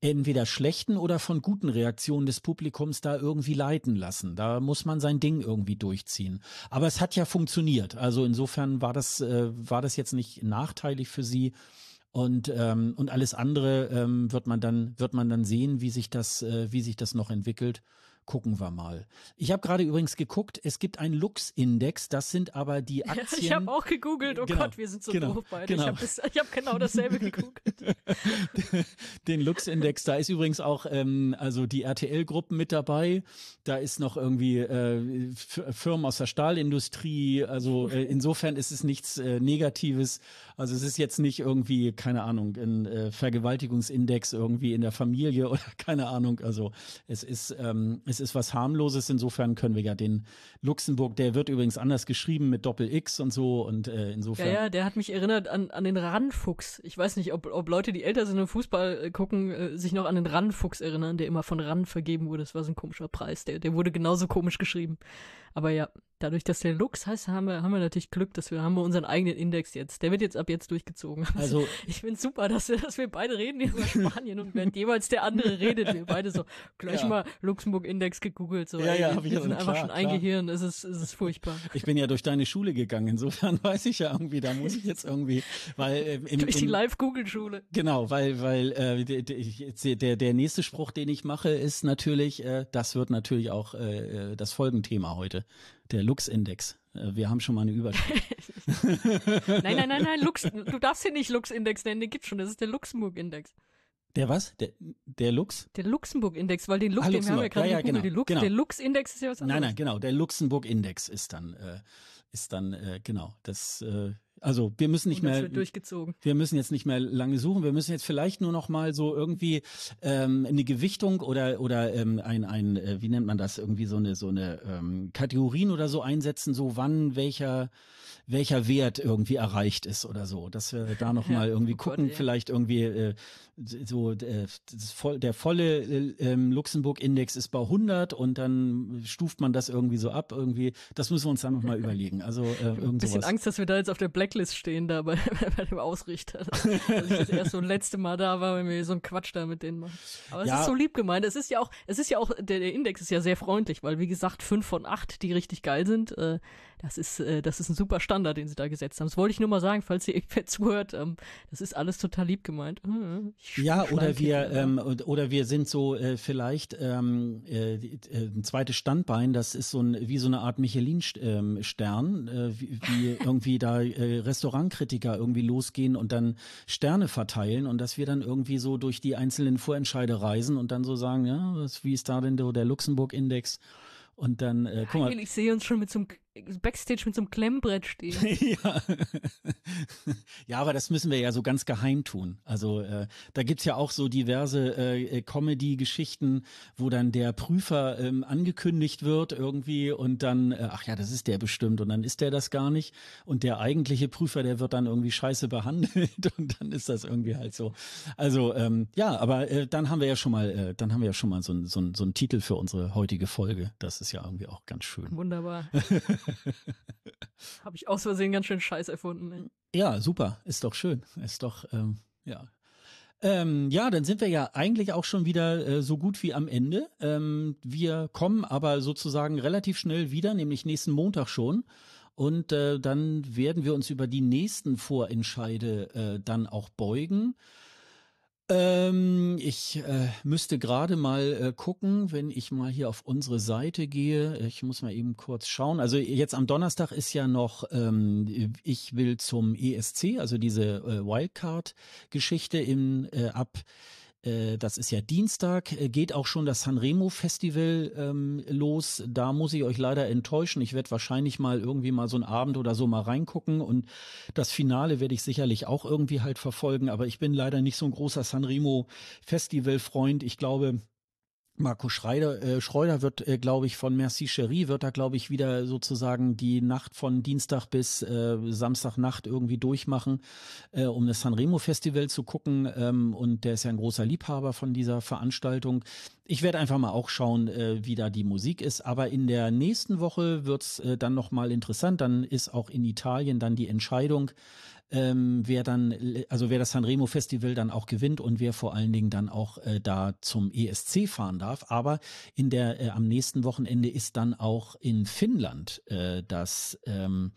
entweder schlechten oder von guten Reaktionen des Publikums da irgendwie leiten lassen. Da muss man sein Ding irgendwie durchziehen. Aber es hat ja funktioniert. Also insofern war das äh, war das jetzt nicht nachteilig für sie. Und, ähm, und alles andere ähm, wird man dann wird man dann sehen, wie sich das äh, wie sich das noch entwickelt. Gucken wir mal. Ich habe gerade übrigens geguckt, es gibt einen Lux-Index, das sind aber die Aktien. Ja, ich habe auch gegoogelt, oh genau, Gott, wir sind so genau, doof beide. Genau. Ich habe hab genau dasselbe gegoogelt. Den Lux-Index, da ist übrigens auch ähm, also die RTL-Gruppen mit dabei, da ist noch irgendwie äh, Firmen aus der Stahlindustrie, also äh, insofern ist es nichts äh, Negatives, also es ist jetzt nicht irgendwie, keine Ahnung, ein äh, Vergewaltigungsindex irgendwie in der Familie oder keine Ahnung, also es ist ähm, es ist was harmloses. Insofern können wir ja den Luxemburg, der wird übrigens anders geschrieben mit Doppel X und so und äh, insofern. Ja, ja, der hat mich erinnert an, an den Randfuchs. Ich weiß nicht, ob, ob Leute, die älter sind im Fußball äh, gucken, äh, sich noch an den Randfuchs erinnern, der immer von Rand vergeben wurde. Das war so ein komischer Preis. Der, der wurde genauso komisch geschrieben. Aber ja, dadurch, dass der Lux heißt, haben wir, haben wir natürlich Glück, dass wir haben wir unseren eigenen Index jetzt. Der wird jetzt ab jetzt durchgezogen. Also, ich finde super, dass wir, dass wir beide reden über Spanien und während jeweils der andere redet, wir beide so gleich ja. mal Luxemburg-Index gegoogelt. So, ja, ey, ja, wir, wir sind einfach klar, schon eingehirnt. Es ist, es ist furchtbar. Ich bin ja durch deine Schule gegangen. Insofern weiß ich ja irgendwie, da muss ich jetzt irgendwie, weil äh, im, durch die Live-Google-Schule. Genau, weil weil äh, der, der der nächste Spruch, den ich mache, ist natürlich, äh, das wird natürlich auch äh, äh das Folgenthema heute der Lux-Index. Äh, wir haben schon mal eine Überschrift. nein, nein, nein, nein, Lux, du darfst hier nicht Lux-Index nennen, den gibt's schon, das ist der Luxemburg-Index. Der was? Der, der Lux? Der Luxemburg-Index, weil den Lux, ah, den haben wir gerade ja, ja, genau, Lux, genau. Der Lux-Index ist ja was anderes. Nein, nein, genau. Der Luxemburg-Index ist dann, äh, ist dann, äh, genau, das, äh, also wir müssen nicht mehr durchgezogen. Wir müssen jetzt nicht mehr lange suchen. Wir müssen jetzt vielleicht nur noch mal so irgendwie ähm, eine Gewichtung oder oder ähm, ein ein äh, wie nennt man das irgendwie so eine so eine ähm, Kategorien oder so einsetzen, so wann welcher welcher Wert irgendwie erreicht ist oder so, dass wir da noch mal irgendwie oh gucken, Gott, vielleicht irgendwie äh, so äh, voll, der volle äh, ähm, Luxemburg-Index ist bei 100 und dann stuft man das irgendwie so ab irgendwie. Das müssen wir uns dann noch mal überlegen. Also äh, irgend Ein bisschen sowas. Angst, dass wir da jetzt auf der Blacklist stehen da bei, bei dem Ausrichter, dass ich das erst so letzte Mal da war, wenn wir so einen Quatsch da mit denen machen. Aber es ja. ist so lieb gemeint. Es ist ja auch, es ist ja auch der, der Index ist ja sehr freundlich, weil wie gesagt fünf von acht, die richtig geil sind. Äh, das ist, äh, das ist ein super Standard, den sie da gesetzt haben. Das wollte ich nur mal sagen, falls ihr irgendwer zuhört. Ähm, das ist alles total lieb gemeint. Hm, ja, oder wir, ähm, oder wir sind so äh, vielleicht ähm, äh, äh, ein zweites Standbein. Das ist so ein wie so eine Art Michelin-Stern, äh, wie, wie irgendwie da äh, Restaurantkritiker irgendwie losgehen und dann Sterne verteilen und dass wir dann irgendwie so durch die einzelnen Vorentscheide reisen und dann so sagen, ja, was, wie ist da denn der Luxemburg-Index? Und dann, äh, guck mal. Ich sehe uns schon mit so einem Backstage mit so einem Klemmbrett stehen. ja. ja, aber das müssen wir ja so ganz geheim tun. Also äh, da gibt's ja auch so diverse äh, Comedy-Geschichten, wo dann der Prüfer ähm, angekündigt wird irgendwie und dann, äh, ach ja, das ist der bestimmt und dann ist der das gar nicht. Und der eigentliche Prüfer, der wird dann irgendwie scheiße behandelt und dann ist das irgendwie halt so. Also ähm, ja, aber äh, dann haben wir ja schon mal, äh, dann haben wir ja schon mal so, so, so einen Titel für unsere heutige Folge. Das ist ja irgendwie auch ganz schön. Wunderbar. Habe ich aus Versehen ganz schön Scheiß erfunden. Ey. Ja, super. Ist doch schön. Ist doch, ähm, ja. Ähm, ja, dann sind wir ja eigentlich auch schon wieder äh, so gut wie am Ende. Ähm, wir kommen aber sozusagen relativ schnell wieder, nämlich nächsten Montag schon. Und äh, dann werden wir uns über die nächsten Vorentscheide äh, dann auch beugen. Ähm, ich äh, müsste gerade mal äh, gucken, wenn ich mal hier auf unsere Seite gehe. Ich muss mal eben kurz schauen. Also jetzt am Donnerstag ist ja noch, ähm, ich will zum ESC, also diese äh, Wildcard-Geschichte im äh, ab das ist ja Dienstag, äh, geht auch schon das Sanremo Festival ähm, los. Da muss ich euch leider enttäuschen. Ich werde wahrscheinlich mal irgendwie mal so einen Abend oder so mal reingucken und das Finale werde ich sicherlich auch irgendwie halt verfolgen. Aber ich bin leider nicht so ein großer Sanremo Festival Freund. Ich glaube, Marco Schreider, äh, Schreuder wird, äh, glaube ich, von Merci Cherie wird da, glaube ich, wieder sozusagen die Nacht von Dienstag bis äh, Samstagnacht irgendwie durchmachen, äh, um das Sanremo Festival zu gucken. Ähm, und der ist ja ein großer Liebhaber von dieser Veranstaltung. Ich werde einfach mal auch schauen, äh, wie da die Musik ist. Aber in der nächsten Woche wird's äh, dann nochmal interessant. Dann ist auch in Italien dann die Entscheidung ähm, wer dann, also wer das Sanremo Festival dann auch gewinnt und wer vor allen Dingen dann auch äh, da zum ESC fahren darf. Aber in der äh, am nächsten Wochenende ist dann auch in Finnland äh, das ähm,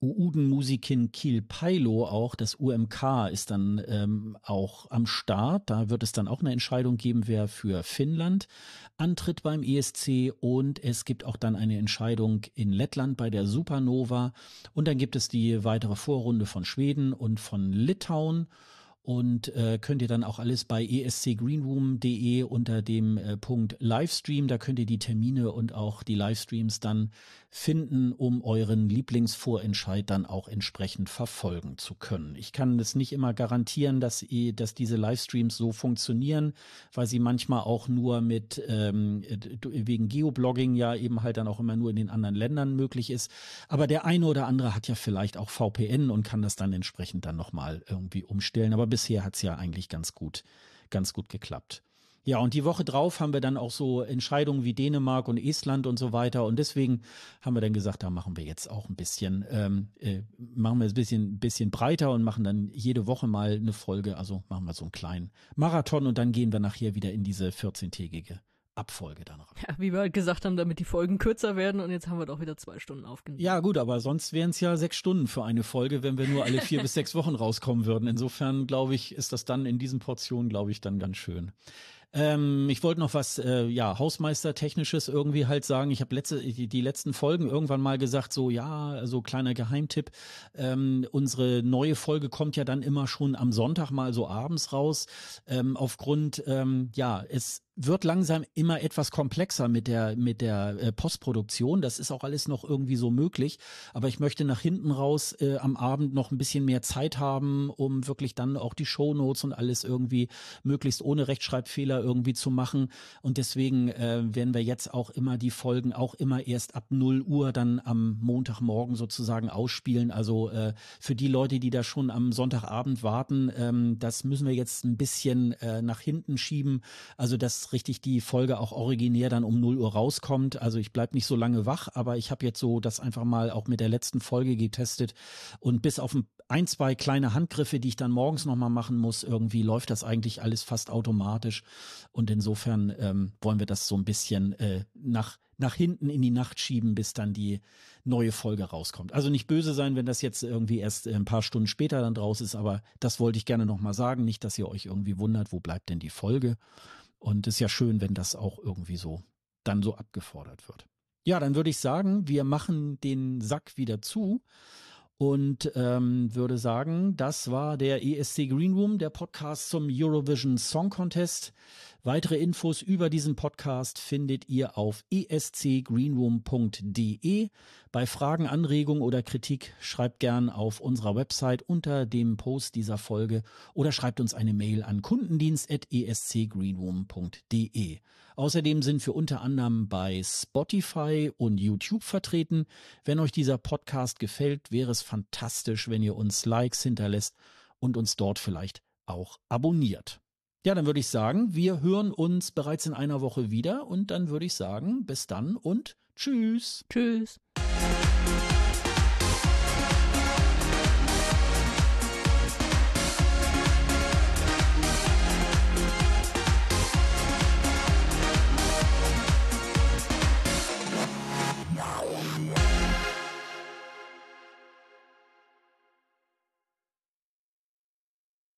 Uuden-Musikin Kiel Pailo auch, das UMK ist dann ähm, auch am Start. Da wird es dann auch eine Entscheidung geben, wer für Finnland antritt beim ESC und es gibt auch dann eine Entscheidung in Lettland bei der Supernova. Und dann gibt es die weitere Vorrunde von Schweden und von Litauen und äh, könnt ihr dann auch alles bei escgreenroom.de unter dem äh, Punkt Livestream, da könnt ihr die Termine und auch die Livestreams dann finden, um euren Lieblingsvorentscheid dann auch entsprechend verfolgen zu können. Ich kann es nicht immer garantieren, dass, ihr, dass diese Livestreams so funktionieren, weil sie manchmal auch nur mit ähm, wegen Geoblogging ja eben halt dann auch immer nur in den anderen Ländern möglich ist. Aber der eine oder andere hat ja vielleicht auch VPN und kann das dann entsprechend dann nochmal irgendwie umstellen. Aber bisher hat es ja eigentlich ganz gut, ganz gut geklappt. Ja, und die Woche drauf haben wir dann auch so Entscheidungen wie Dänemark und Estland und so weiter. Und deswegen haben wir dann gesagt, da machen wir jetzt auch ein bisschen, ähm, äh, machen wir es ein bisschen, bisschen breiter und machen dann jede Woche mal eine Folge. Also machen wir so einen kleinen Marathon und dann gehen wir nachher wieder in diese 14-tägige Abfolge dann rein. Ja, wie wir halt gesagt haben, damit die Folgen kürzer werden und jetzt haben wir doch wieder zwei Stunden aufgenommen. Ja, gut, aber sonst wären es ja sechs Stunden für eine Folge, wenn wir nur alle vier bis sechs Wochen rauskommen würden. Insofern, glaube ich, ist das dann in diesen Portionen, glaube ich, dann ganz schön. Ähm, ich wollte noch was, äh, ja, Hausmeistertechnisches irgendwie halt sagen. Ich habe letzte, die, die, letzten Folgen irgendwann mal gesagt, so ja, so kleiner Geheimtipp. Ähm, unsere neue Folge kommt ja dann immer schon am Sonntag mal so abends raus. Ähm, aufgrund, ähm, ja, es wird langsam immer etwas komplexer mit der mit der äh, Postproduktion. Das ist auch alles noch irgendwie so möglich. Aber ich möchte nach hinten raus äh, am Abend noch ein bisschen mehr Zeit haben, um wirklich dann auch die Shownotes und alles irgendwie möglichst ohne Rechtschreibfehler irgendwie zu machen. Und deswegen äh, werden wir jetzt auch immer die Folgen auch immer erst ab 0 Uhr dann am Montagmorgen sozusagen ausspielen. Also äh, für die Leute, die da schon am Sonntagabend warten, ähm, das müssen wir jetzt ein bisschen äh, nach hinten schieben. Also das richtig die Folge auch originär dann um 0 Uhr rauskommt. Also ich bleib nicht so lange wach, aber ich habe jetzt so das einfach mal auch mit der letzten Folge getestet und bis auf ein, zwei kleine Handgriffe, die ich dann morgens nochmal machen muss, irgendwie läuft das eigentlich alles fast automatisch. Und insofern ähm, wollen wir das so ein bisschen äh, nach, nach hinten in die Nacht schieben, bis dann die neue Folge rauskommt. Also nicht böse sein, wenn das jetzt irgendwie erst ein paar Stunden später dann draus ist, aber das wollte ich gerne nochmal sagen. Nicht, dass ihr euch irgendwie wundert, wo bleibt denn die Folge. Und es ist ja schön, wenn das auch irgendwie so dann so abgefordert wird. Ja, dann würde ich sagen, wir machen den Sack wieder zu und ähm, würde sagen, das war der ESC Green Room, der Podcast zum Eurovision Song Contest. Weitere Infos über diesen Podcast findet ihr auf escgreenroom.de. Bei Fragen, Anregungen oder Kritik schreibt gern auf unserer Website unter dem Post dieser Folge oder schreibt uns eine Mail an kundendienst.escgreenroom.de. Außerdem sind wir unter anderem bei Spotify und YouTube vertreten. Wenn euch dieser Podcast gefällt, wäre es fantastisch, wenn ihr uns Likes hinterlässt und uns dort vielleicht auch abonniert. Ja, dann würde ich sagen, wir hören uns bereits in einer Woche wieder und dann würde ich sagen, bis dann und tschüss. Tschüss.